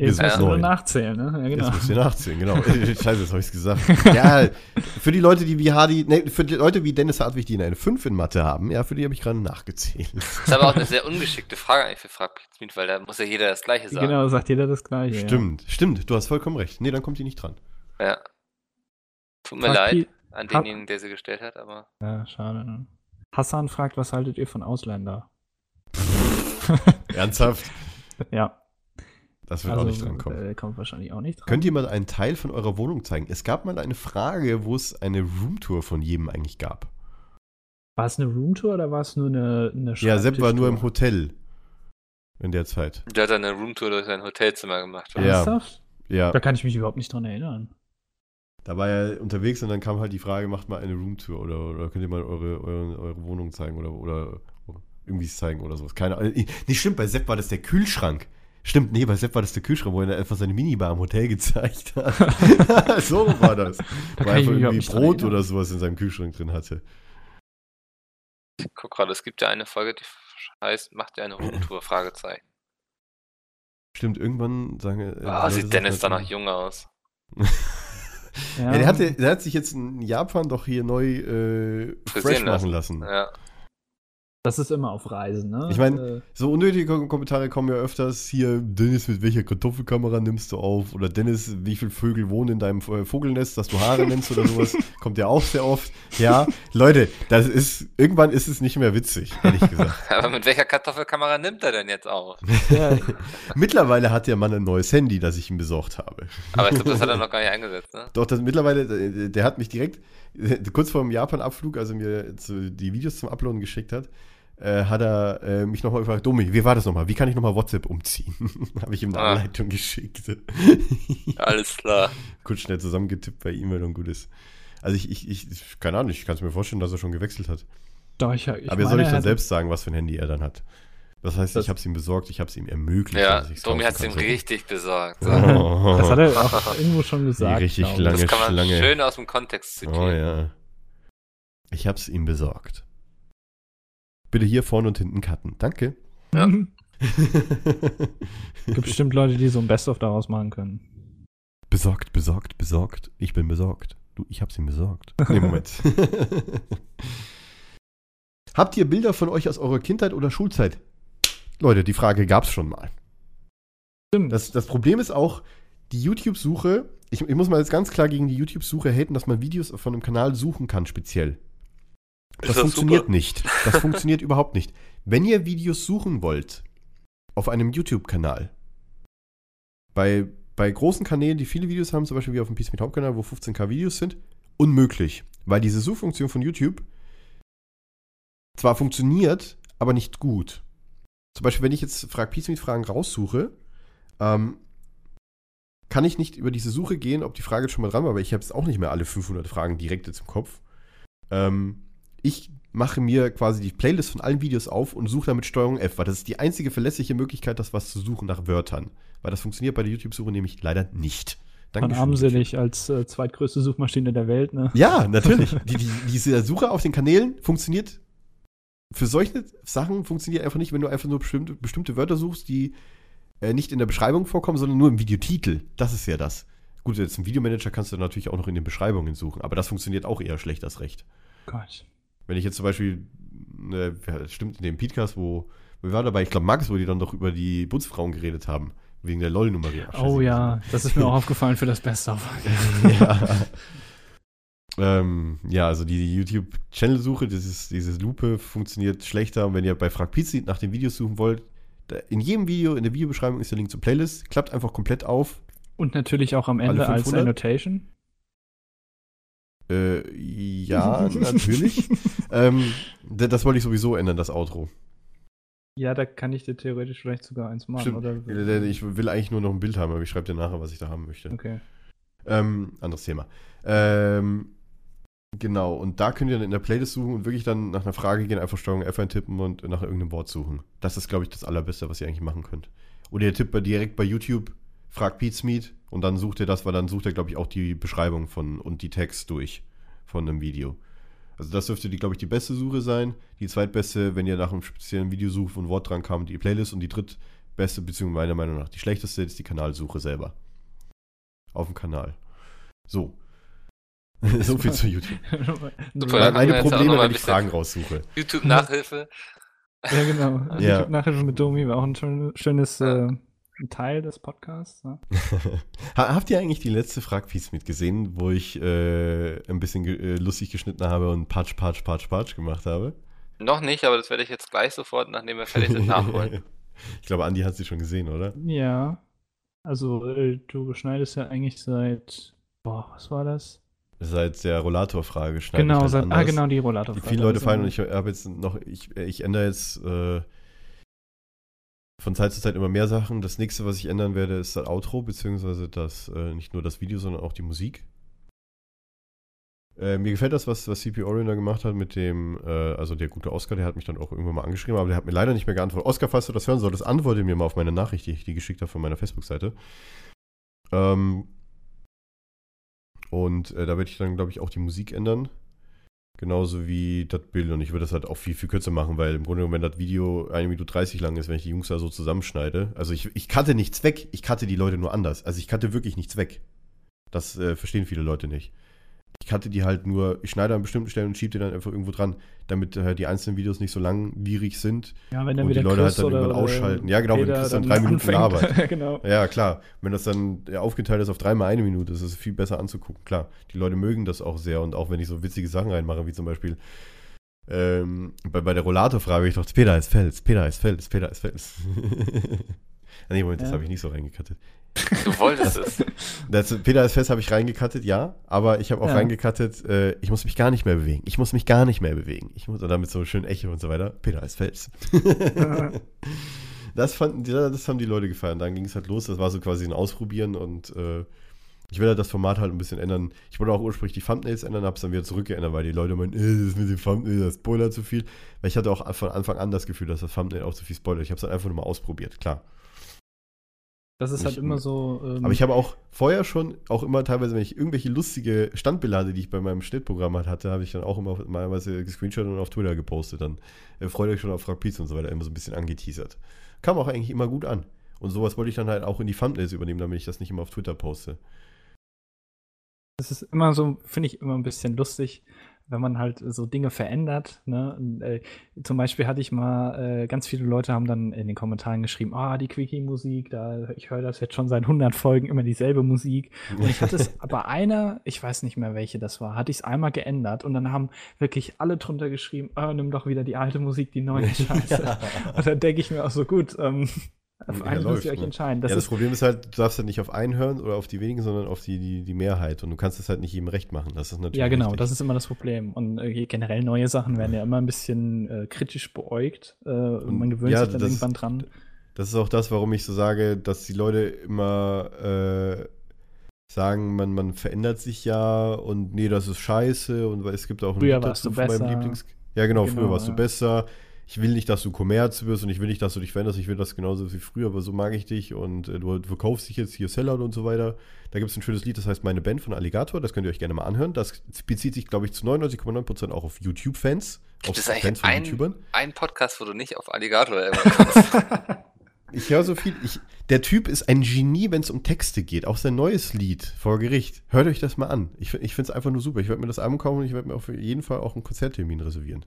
Jetzt Wir musst sind du nur neun. nachzählen, ne? Ja, genau. Jetzt müsst ihr nachzählen, genau. Scheiße, jetzt habe ich es gesagt. Ja, für die Leute, die wie Hardy, nee, für die Leute wie Dennis Hartwig, die eine 5 in Mathe haben, ja, für die habe ich gerade nachgezählt. Das ist aber auch eine sehr ungeschickte Frage eigentlich für Frag Pizmeet, weil da muss ja jeder das Gleiche sagen. Genau, sagt jeder das Gleiche. Stimmt, stimmt, du hast vollkommen recht. Nee, dann kommt die nicht dran. Ja. Tut Ja. mir Fragt leid an denjenigen, der sie gestellt hat, aber. Ja, schade. Ne? Hassan fragt, was haltet ihr von Ausländer? Ernsthaft? ja. Das wird auch nicht drankommen. Äh, kommt wahrscheinlich auch nicht dran. Könnt ihr mal einen Teil von eurer Wohnung zeigen? Es gab mal eine Frage, wo es eine Roomtour von jedem eigentlich gab. war es eine Roomtour oder war es nur eine, eine Ja, Sepp war nur im? Hotel. In der Zeit. Der hat dann eine Roomtour durch sein Hotelzimmer gemacht. Ja. Ernsthaft? Ja, Da kann ich mich überhaupt nicht dran erinnern. da war er unterwegs und dann kam halt die Frage, macht mal eine Roomtour oder, oder könnt ihr mal eure, eure, eure Wohnung zeigen oder, oder irgendwie zeigen oder sowas. Keine Ahnung. Nicht stimmt, bei Sepp war das der Kühlschrank. Stimmt, nee, bei Sepp war das der Kühlschrank, wo er einfach seine Minibar im Hotel gezeigt hat. so war das. Da Wo er einfach irgendwie Brot oder sowas in seinem Kühlschrank drin hatte. Ich guck gerade, es gibt ja eine Folge, die heißt, macht ja eine Roomtour? Fragezeichen. Stimmt, irgendwann sagen äh, Ah, Leute sieht Dennis halt da so- noch jung aus. Ja, der, hatte, der hat sich jetzt in Japan doch hier neu äh, fresh machen lassen. Ja. Das ist immer auf Reisen, ne? Ich mein, Äh, So unnötige Kom- Kommentare kommen ja öfters hier, Dennis, mit welcher Kartoffelkamera nimmst du auf? Oder Dennis, wie viele Vögel wohnen in deinem äh, Vogelnest, dass du Haare nennst oder sowas? Kommt ja auch sehr oft. Ja, Leute, das ist, irgendwann ist es nicht mehr witzig, ehrlich gesagt. Aber mit welcher Kartoffelkamera nimmt er denn jetzt auf? ja, mittlerweile hat der Mann ein neues Handy, das ich ihm besorgt habe. Aber ich glaube, das hat er noch gar nicht eingesetzt, ne? Doch, das mittlerweile, äh, der hat mich direkt, kurz vor dem Japan-Abflug, als er mir die Videos zum Uploaden geschickt hat, äh, hat er äh, mich nochmal gefragt, Domi, wie war das nochmal? Wie kann ich nochmal WhatsApp umziehen? Habe ich ihm eine Ah. Anleitung geschickt. Alles klar. Kurz schnell zusammengetippt bei E-Mail und gut ist. Also ich, ich, ich keine Ahnung, ich kann es mir vorstellen, dass er schon gewechselt hat. doch, ich, ich Aber er soll meine, ich dann selbst sagen, was für ein Handy er dann hat. Das heißt, Das- ich habe es ihm besorgt, ich habe es ihm ermöglicht. Ja, Domi hat es ihm richtig besorgt. So. Oh. Das hat er auch irgendwo schon Die gesagt. richtig lange Das kann man Schlange. schön aus dem Kontext zitieren. Oh ja. Ich habe es ihm besorgt. Bitte hier vorne und hinten cutten. Danke. Ja. Gibt bestimmt Leute, die so ein Best-of daraus machen können. besorgt, besorgt, besorgt. Ich bin besorgt. Du, ich hab's ihm besorgt. Nee, Moment. Habt ihr Bilder von euch aus eurer Kindheit oder Schulzeit? Leute, die Frage gab's schon mal. Stimmt. Das, das Problem ist auch, die YouTube-Suche, ich, ich muss mal jetzt ganz klar gegen die YouTube-Suche haten, dass man Videos von einem Kanal suchen kann, speziell. Das, doch funktioniert super. nicht. Das funktioniert überhaupt nicht. Wenn ihr Videos suchen wollt, auf einem YouTube-Kanal, bei bei großen Kanälen, die viele Videos haben, zum Beispiel wie auf dem Peace Meet Hauptkanal, wo 15k Videos sind, unmöglich. Weil diese Suchfunktion von YouTube zwar funktioniert, aber nicht gut. Zum Beispiel, wenn ich jetzt Frag Fragen raussuche, ähm, kann ich nicht über diese Suche gehen, ob die Frage jetzt schon mal dran war, weil ich habe jetzt auch nicht mehr alle 500 Fragen direkt jetzt im Kopf. Ähm, ich mache mir quasi die Playlist von allen Videos auf und suche damit Steuerung F, weil das ist die einzige verlässliche Möglichkeit, das was zu suchen nach Wörtern. Weil das funktioniert bei der YouTube-Suche nämlich leider nicht. Von Dankeschön, armselig als äh, zweitgrößte Suchmaschine der Welt, ne? Ja, natürlich. die, die, diese Suche auf den Kanälen funktioniert für solche Sachen funktioniert einfach nicht, wenn du einfach nur bestimmte, bestimmte Wörter suchst, die äh, nicht in der Beschreibung vorkommen, sondern nur im Videotitel. Das ist ja das. Gut, jetzt im Videomanager kannst du natürlich auch noch in den Beschreibungen suchen, aber das funktioniert auch eher schlecht als recht. Gott. Wenn ich jetzt zum Beispiel, das stimmt in dem Podcast, wo, wir waren dabei, ich glaube Max, wo die dann doch über die Putzfrauen geredet haben, wegen der LOL-Nummer. Oh ja, das ist mir auch aufgefallen für das Beste. ja. Ähm, ja, also die YouTube-Channel-Suche, dieses, dieses Lupe funktioniert schlechter. Und wenn ihr bei Frag Pizzi nach den Videos suchen wollt, da, in jedem Video, in der Videobeschreibung ist der Link zur Playlist. Klappt einfach komplett auf. Und natürlich auch am Ende als 500? Annotation. Äh, ja, natürlich. ähm, das wollte ich sowieso ändern, das Outro. Ja, da kann ich dir theoretisch vielleicht sogar eins machen, Stimmt. oder? Ich will eigentlich nur noch ein Bild haben, aber ich schreibe dir nachher, was ich da haben möchte. Okay. Ähm, anderes Thema. Ähm, genau, und da könnt ihr dann in der Playlist suchen und wirklich dann nach einer Frage gehen, einfach Steuerung F eintippen und nach irgendeinem Wort suchen. Das ist, glaube ich, das Allerbeste, was ihr eigentlich machen könnt. Oder ihr tippt direkt bei YouTube, fragt Pete Meet und dann sucht ihr das, weil dann sucht ihr, glaube ich, auch die Beschreibung von und die Text durch von einem Video. Also das dürfte, glaube ich, die beste Suche sein. Die zweitbeste, wenn ihr nach einem speziellen Video sucht, wo ein Wort dran kam, die Playlist. Und die drittbeste, beziehungsweise meiner Meinung nach die schlechteste, ist die Kanalsuche selber. Auf dem Kanal. So. so viel zu YouTube. Super. Meine, Probleme, mal wenn ich Fragen raussuche. YouTube-Nachhilfe. Ja, genau. Ja. YouTube Nachhilfe mit Domi war auch ein schön, schönes äh, Teil des Podcasts. Ne? Ha- Habt ihr eigentlich die letzte Fragpiece mitgesehen, wo ich äh, ein bisschen ge äh, lustig geschnitten habe und Patsch, Patsch, Patsch, Patsch gemacht habe? Noch nicht, aber das werde ich jetzt gleich sofort, nachdem wir fertig sind, nachholen. ich glaube, Andi hat sie schon gesehen, oder? Ja. Also, äh, du schneidest ja eigentlich seit. Boah, was war das? Seit der Rollator-Frage schneide genau, ich seit, ah, genau, die Rollator. Die viele Leute feiern und ich habe jetzt noch, ich, ich ändere jetzt äh, von Zeit zu Zeit immer mehr Sachen. Das nächste, was ich ändern werde, ist das Outro, beziehungsweise das, äh, nicht nur das Video, sondern auch die Musik. Äh, mir gefällt das, was, was CP Orion da gemacht hat mit dem, äh, also der gute Oscar, der hat mich dann auch irgendwann mal angeschrieben, aber der hat mir leider nicht mehr geantwortet. Oscar, falls du das hören solltest, antworte mir mal auf meine Nachricht, die ich dir geschickt habe von meiner Facebook-Seite. Ähm, und äh, da werde ich dann, glaube ich, auch die Musik ändern. Genauso wie das Bild. Und ich würde das halt auch viel, viel kürzer machen, weil im Grunde genommen, wenn das Video 1 Minute 30 lang ist, wenn ich die Jungs da so zusammenschneide. Also ich, ich cutte nichts weg, ich cutte die Leute nur anders. Also ich cutte wirklich nichts weg. Das äh, verstehen viele Leute nicht. Ich cutte die halt nur, ich schneide an bestimmten Stellen und schiebe die dann einfach irgendwo dran, damit äh, die einzelnen Videos nicht so langwierig sind. Ja, wenn dann und die wieder Leute Chris halt dann irgendwann ausschalten. Ja, genau, wenn Chris dann drei Minuten labert. genau. Ja, klar. Wenn das dann ja, aufgeteilt ist auf dreimal eine Minute, ist es viel besser anzugucken. Klar, die Leute mögen das auch sehr und auch wenn ich so witzige Sachen reinmache, wie zum Beispiel ähm, bei, bei der Rollator-Frage, ich dachte, Peter ist Fels, Peter ist Fels, Peter ist Fels. nee, Moment, das Ja. habe ich nicht so reingekattet. Du wolltest es. Das, Peter ist Fels habe ich reingekattet, ja, aber ich habe auch Ja. reingekattet, äh, ich muss mich gar nicht mehr bewegen. Ich muss mich gar nicht mehr bewegen. Ich muss, und damit so schön Echo und so weiter. Peter ist Fels. Das, fanden, das haben die Leute gefallen. Dann ging es halt los. Das war so quasi ein Ausprobieren und äh, ich will halt das Format halt ein bisschen ändern. Ich wollte auch ursprünglich die Thumbnails ändern, habe es dann wieder zurückgeändert, weil die Leute meinen, äh, das ist mit dem Thumbnail, das spoilert zu viel. Weil ich hatte auch von Anfang an das Gefühl, dass das Thumbnail auch zu viel spoilert. Ich habe es dann einfach nur mal ausprobiert, klar. Das ist halt Ich- immer so. Ähm, Aber ich habe auch vorher schon, auch immer teilweise, wenn ich irgendwelche lustige Standbilder die ich bei meinem Schnittprogramm halt hatte, habe ich dann auch immer normalerweise gescreenshot und auf Twitter gepostet. Dann äh, freut euch schon auf Frag Pizza und so weiter, immer so ein bisschen angeteasert. Kam auch eigentlich immer gut an. Und sowas wollte ich dann halt auch in die Thumbnails übernehmen, damit ich das nicht immer auf Twitter poste. Das ist immer so, finde ich immer ein bisschen lustig, wenn man halt so Dinge verändert. Ne? Und, äh, zum Beispiel hatte ich mal, äh, ganz viele Leute haben dann in den Kommentaren geschrieben, ah, die Quickie-Musik, da, ich höre das jetzt schon seit 100 Folgen, immer dieselbe Musik. Und ich hatte es bei einer, ich weiß nicht mehr welche das war, hatte ich es einmal geändert und dann haben wirklich alle drunter geschrieben, ah, nimm doch wieder die alte Musik, die neue Scheiße. Und dann denke ich mir auch so, gut, ähm, Auf einen müsst ihr läuft, euch ne? entscheiden. Das ja, das Problem ist halt, du darfst ja nicht auf einen hören oder auf die wenigen, sondern auf die, die, die Mehrheit. Und du kannst es halt nicht jedem recht machen. Das ist natürlich ja, genau, richtig. das ist immer das Problem. Und äh, generell neue Sachen werden ja immer ein bisschen äh, kritisch beäugt. Äh, und man gewöhnt ja, sich dann ist- irgendwann dran. Das ist auch das, warum ich so sage, dass die Leute immer äh, sagen, man, man verändert sich ja und nee, das ist scheiße und es gibt auch ein Früher warst du von meinem besser. Lieblings. Ja, genau, früher Genau, warst du ja. besser. Ich will nicht, dass du Kommerz wirst und ich will nicht, dass du dich veränderst. Ich will das genauso wie früher, aber so mag ich dich und äh, du, verkaufst dich jetzt hier Sellout und so weiter. Da gibt es ein schönes Lied, das heißt Meine Band von Alligator. Das könnt ihr euch gerne mal anhören. Das bezieht sich, glaube ich, zu 99,9% auch auf YouTube-Fans. Auf Gibt es eigentlich Fans von einen- YouTubern. Ein Podcast, wo du nicht auf Alligator immer kommst. Ich höre so viel. Ich, der Typ ist ein Genie, wenn es um Texte geht. Auch sein neues Lied vor Gericht. Hört euch das mal an. Ich, ich finde es einfach nur super. Ich werde mir das Album kaufen und ich werde mir auf jeden Fall auch einen Konzerttermin reservieren.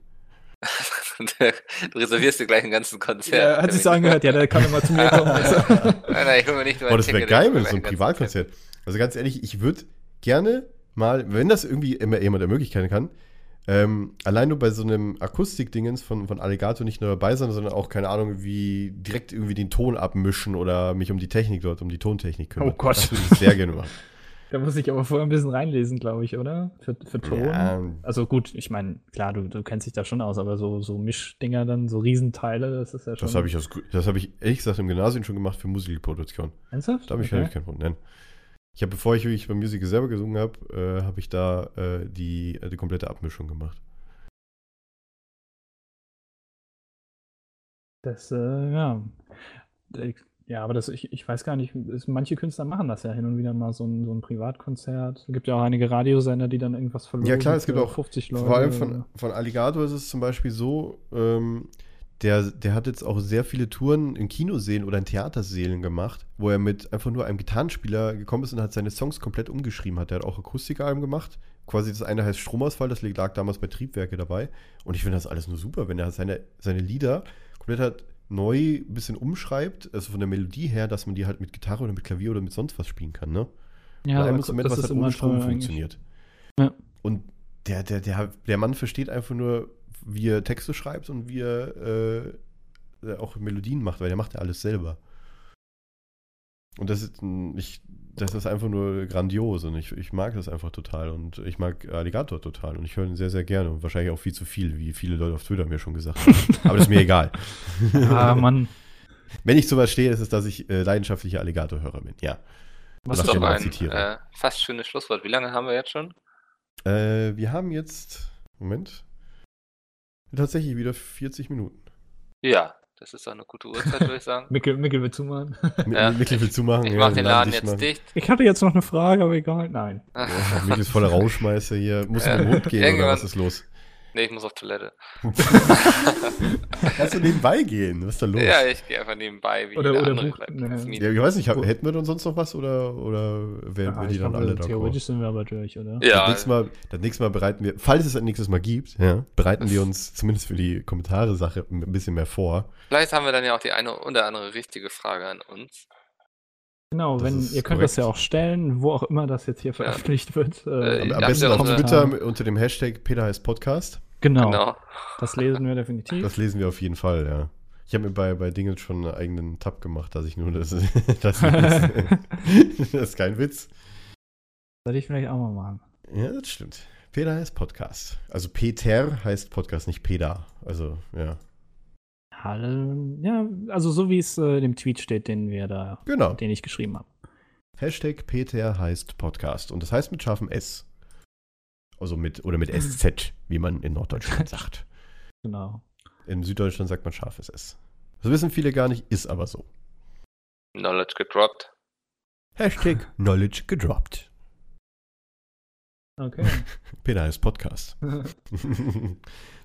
du reservierst dir gleich einen ganzen Konzert. Ja, hat sich so angehört, ja, der kann immer zu mir kommen. Also. Nein, nein, ich will mir nicht nur Oh, das wäre geil mir so einem ein Privatkonzert. Also ganz ehrlich, ich würde gerne mal, wenn das irgendwie immer jemand der Möglichkeiten kann, ähm, allein nur bei so einem Akustikdingens von, von Alligator nicht nur dabei sein, sondern auch, keine Ahnung, wie direkt irgendwie den Ton abmischen oder mich um die Technik dort, um die Tontechnik kümmern. Oh Gott. Das würde ich sehr gerne machen. Da muss ich aber vorher ein bisschen reinlesen, glaube ich, oder? Für, für Ton. Ja. Also gut, ich meine, klar, du, du kennst dich da schon aus, aber so, so Mischdinger dann, so Riesenteile, das ist ja schon. Das habe ich, aus- das hab ich ehrlich gesagt im Gymnasium schon gemacht für Musikproduktion. Ernsthaft? Da habe ich Okay. kein Problem. Nein. Ich habe, bevor ich wirklich beim Musical selber gesungen habe, äh, habe ich da äh, die, äh, die komplette Abmischung gemacht. Das, äh, ja. Ja, aber das, ich, ich weiß gar nicht, es, manche Künstler machen das ja hin und wieder mal, so ein, so ein Privatkonzert. Es gibt ja auch einige Radiosender, die dann irgendwas verlosen. Ja, klar, es gibt auch 50 Leute. Vor allem von, von Alligator ist es zum Beispiel so, ähm, der, der hat jetzt auch sehr viele Touren in Kinosälen oder in Theatersälen gemacht, wo er mit einfach nur einem Gitarrenspieler gekommen ist und hat seine Songs komplett umgeschrieben hat. Der hat auch Akustikalben gemacht. Quasi das eine heißt Stromausfall, das lag damals bei Triebwerke dabei. Und ich finde das alles nur super, wenn er seine, seine Lieder komplett halt neu ein bisschen umschreibt, also von der Melodie her, dass man die halt mit Gitarre oder mit Klavier oder mit sonst was spielen kann, ne? ja, Bei einem aber Instrument, das was ist halt ohne Strom funktioniert. Ja. Und der, der, der, der Mann versteht einfach nur, wie er Texte schreibt und wie er äh, auch Melodien macht, weil der macht ja alles selber. Und das ist, ich, das ist einfach nur grandios und ich, ich mag das einfach total und ich mag Alligator total und ich höre ihn sehr, sehr gerne und wahrscheinlich auch viel zu viel, wie viele Leute auf Twitter mir schon gesagt haben. Aber das ist mir egal. Ah, Mann. Wenn ich sowas stehe, ist es, dass ich äh, leidenschaftlicher Alligator-Hörer bin, ja. Was Das Das ich ist doch mal ein zitiere. äh, fast schönes Schlusswort. Wie lange haben wir jetzt schon? Äh, wir haben jetzt, Moment, tatsächlich wieder 40 Minuten. Ja, das ist doch eine gute Uhrzeit, würde ich sagen. Mikkel, Mikkel will zumachen. Ja, Mikkel will zumachen. Ich ja, mache den Laden dicht jetzt machen. dicht. Ich hatte jetzt noch eine Frage, aber egal. Nein. Ja, Mikkel ist voller Rauschmeißer hier. Muss in den Mund gehen oder was ist los? Nee, ich muss auf Toilette. Kannst du nebenbei gehen? Was ist da los? Ja, ich gehe einfach nebenbei, wie Oder- oder buch- ne. Ja, ich weiß nicht, hab, hätten wir denn sonst noch was oder, oder wären wir die dann alle da? theoretisch sind wir aber durch, oder? Das, Ja, nächste Mal, das nächste Mal bereiten wir, falls es ein nächstes Mal gibt, ja, bereiten wir uns zumindest für die Kommentare-Sache ein bisschen mehr vor. vielleicht haben wir dann ja auch die eine oder andere richtige Frage an uns. Genau, Das wenn, ihr könnt das ja auch stellen, wo auch immer das jetzt hier veröffentlicht wird. Äh, Am, Äh, am Ja, besten auf Twitter mit- unter dem Hashtag Peter heißt Podcast. genau, Genau. das lesen wir definitiv. Das lesen wir auf jeden Fall, ja. Ich habe mir bei, bei Dingen schon einen eigenen Tab gemacht, dass ich nur das. das, das ist kein Witz. Sollte ich vielleicht auch mal machen. Ja, das stimmt. Peter heißt Podcast. Also Peter heißt Podcast, nicht Peter. Also, ja. Hallo, ja, also so wie es äh, in dem Tweet steht, den wir da, Genau. den ich geschrieben habe. Hashtag Peter heißt Podcast. Und das heißt mit scharfem S. Also mit, oder mit SZ, wie man in Norddeutschland sagt. Genau. In Süddeutschland sagt man scharfes S. Das wissen viele gar nicht, ist aber so. Knowledge gedroppt. Hashtag Knowledge gedroppt. Okay. Peter heißt Podcast.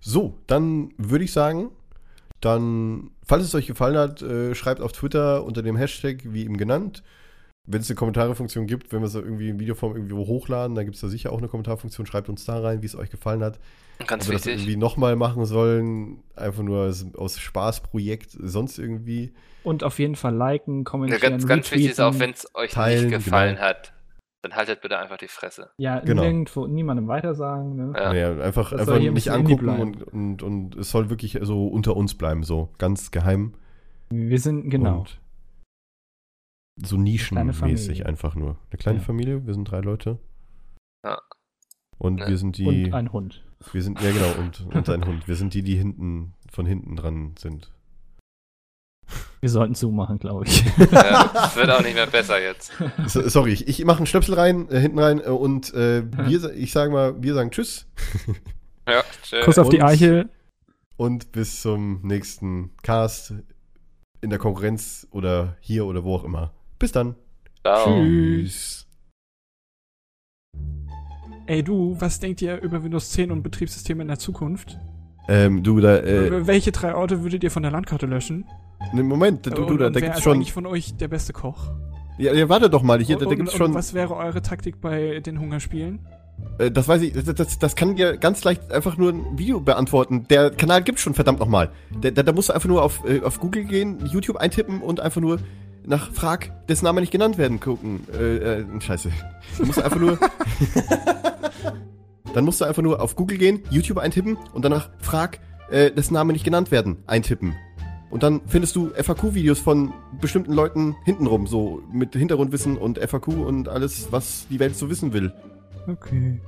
so, dann würde ich sagen, dann, falls es euch gefallen hat, äh, schreibt auf Twitter unter dem Hashtag, wie eben genannt. Wenn es eine Kommentarfunktion gibt, wenn wir es irgendwie in Videoform irgendwo hochladen, dann gibt es da sicher auch eine Kommentarfunktion. Schreibt uns da rein, wie es euch gefallen hat. Ganz Ob wir das wichtig. irgendwie nochmal machen sollen, einfach nur aus, aus Spaßprojekt, sonst irgendwie. Und auf jeden Fall liken, Ja, kommentieren, ganz, ganz wichtig ist auch, wenn es euch teilen, nicht gefallen genau. hat, dann haltet bitte einfach die Fresse. Ja, Genau. nirgendwo, niemandem weitersagen. Ne? Ja. Naja, einfach, Das einfach nicht angucken und, und, und es soll wirklich so unter uns bleiben, so ganz geheim. Wir sind, genau. Und so nischenmäßig Familie. einfach nur. Eine kleine Ja. Familie, wir sind drei Leute. Ja. Und Ne. wir sind die. Und ein Hund. wir sind, ja genau, und, und ein Hund. Wir sind die, die hinten, von hinten dran sind. Wir sollten zumachen, glaube ich. Ja, es wird auch nicht mehr besser jetzt. So, sorry, ich, ich mache einen Stöpsel rein, äh, hinten rein äh, und äh, wir, ich sage mal, wir sagen Tschüss Ja, tschö. Kuss auf die Und- Eichel. und bis zum nächsten Cast in der Konkurrenz oder hier oder wo auch immer. Bis dann. Ciao. Tschüss. Ey du, was denkt ihr über Windows 10 und Betriebssysteme in der Zukunft? Ähm, du, da, äh, Welche drei Orte würdet ihr von der Landkarte löschen? Ne, Moment, du, du, und, da, und da gibt's ist schon. eigentlich von euch der beste Koch? Ja, ja, warte doch mal, hier, da, da und, gibt's und schon. was wäre eure Taktik bei den Hungerspielen? Äh, das weiß ich, das, das, das kann dir ganz leicht einfach nur ein Video beantworten. Der Kanal gibt's schon, verdammt nochmal. Da, da, da musst du einfach nur auf, äh, auf Google gehen, YouTube eintippen und einfach nur nach Frag, dessen Name nicht genannt werden, gucken. Äh, äh, scheiße. Du musst einfach nur. dann musst du einfach nur auf Google gehen, YouTube eintippen und danach Frag, äh, dessen Name nicht genannt werden, eintippen. Und dann findest du FAQ-Videos von bestimmten Leuten hintenrum, so mit Hintergrundwissen und FAQ und alles, was die Welt so wissen will. Okay.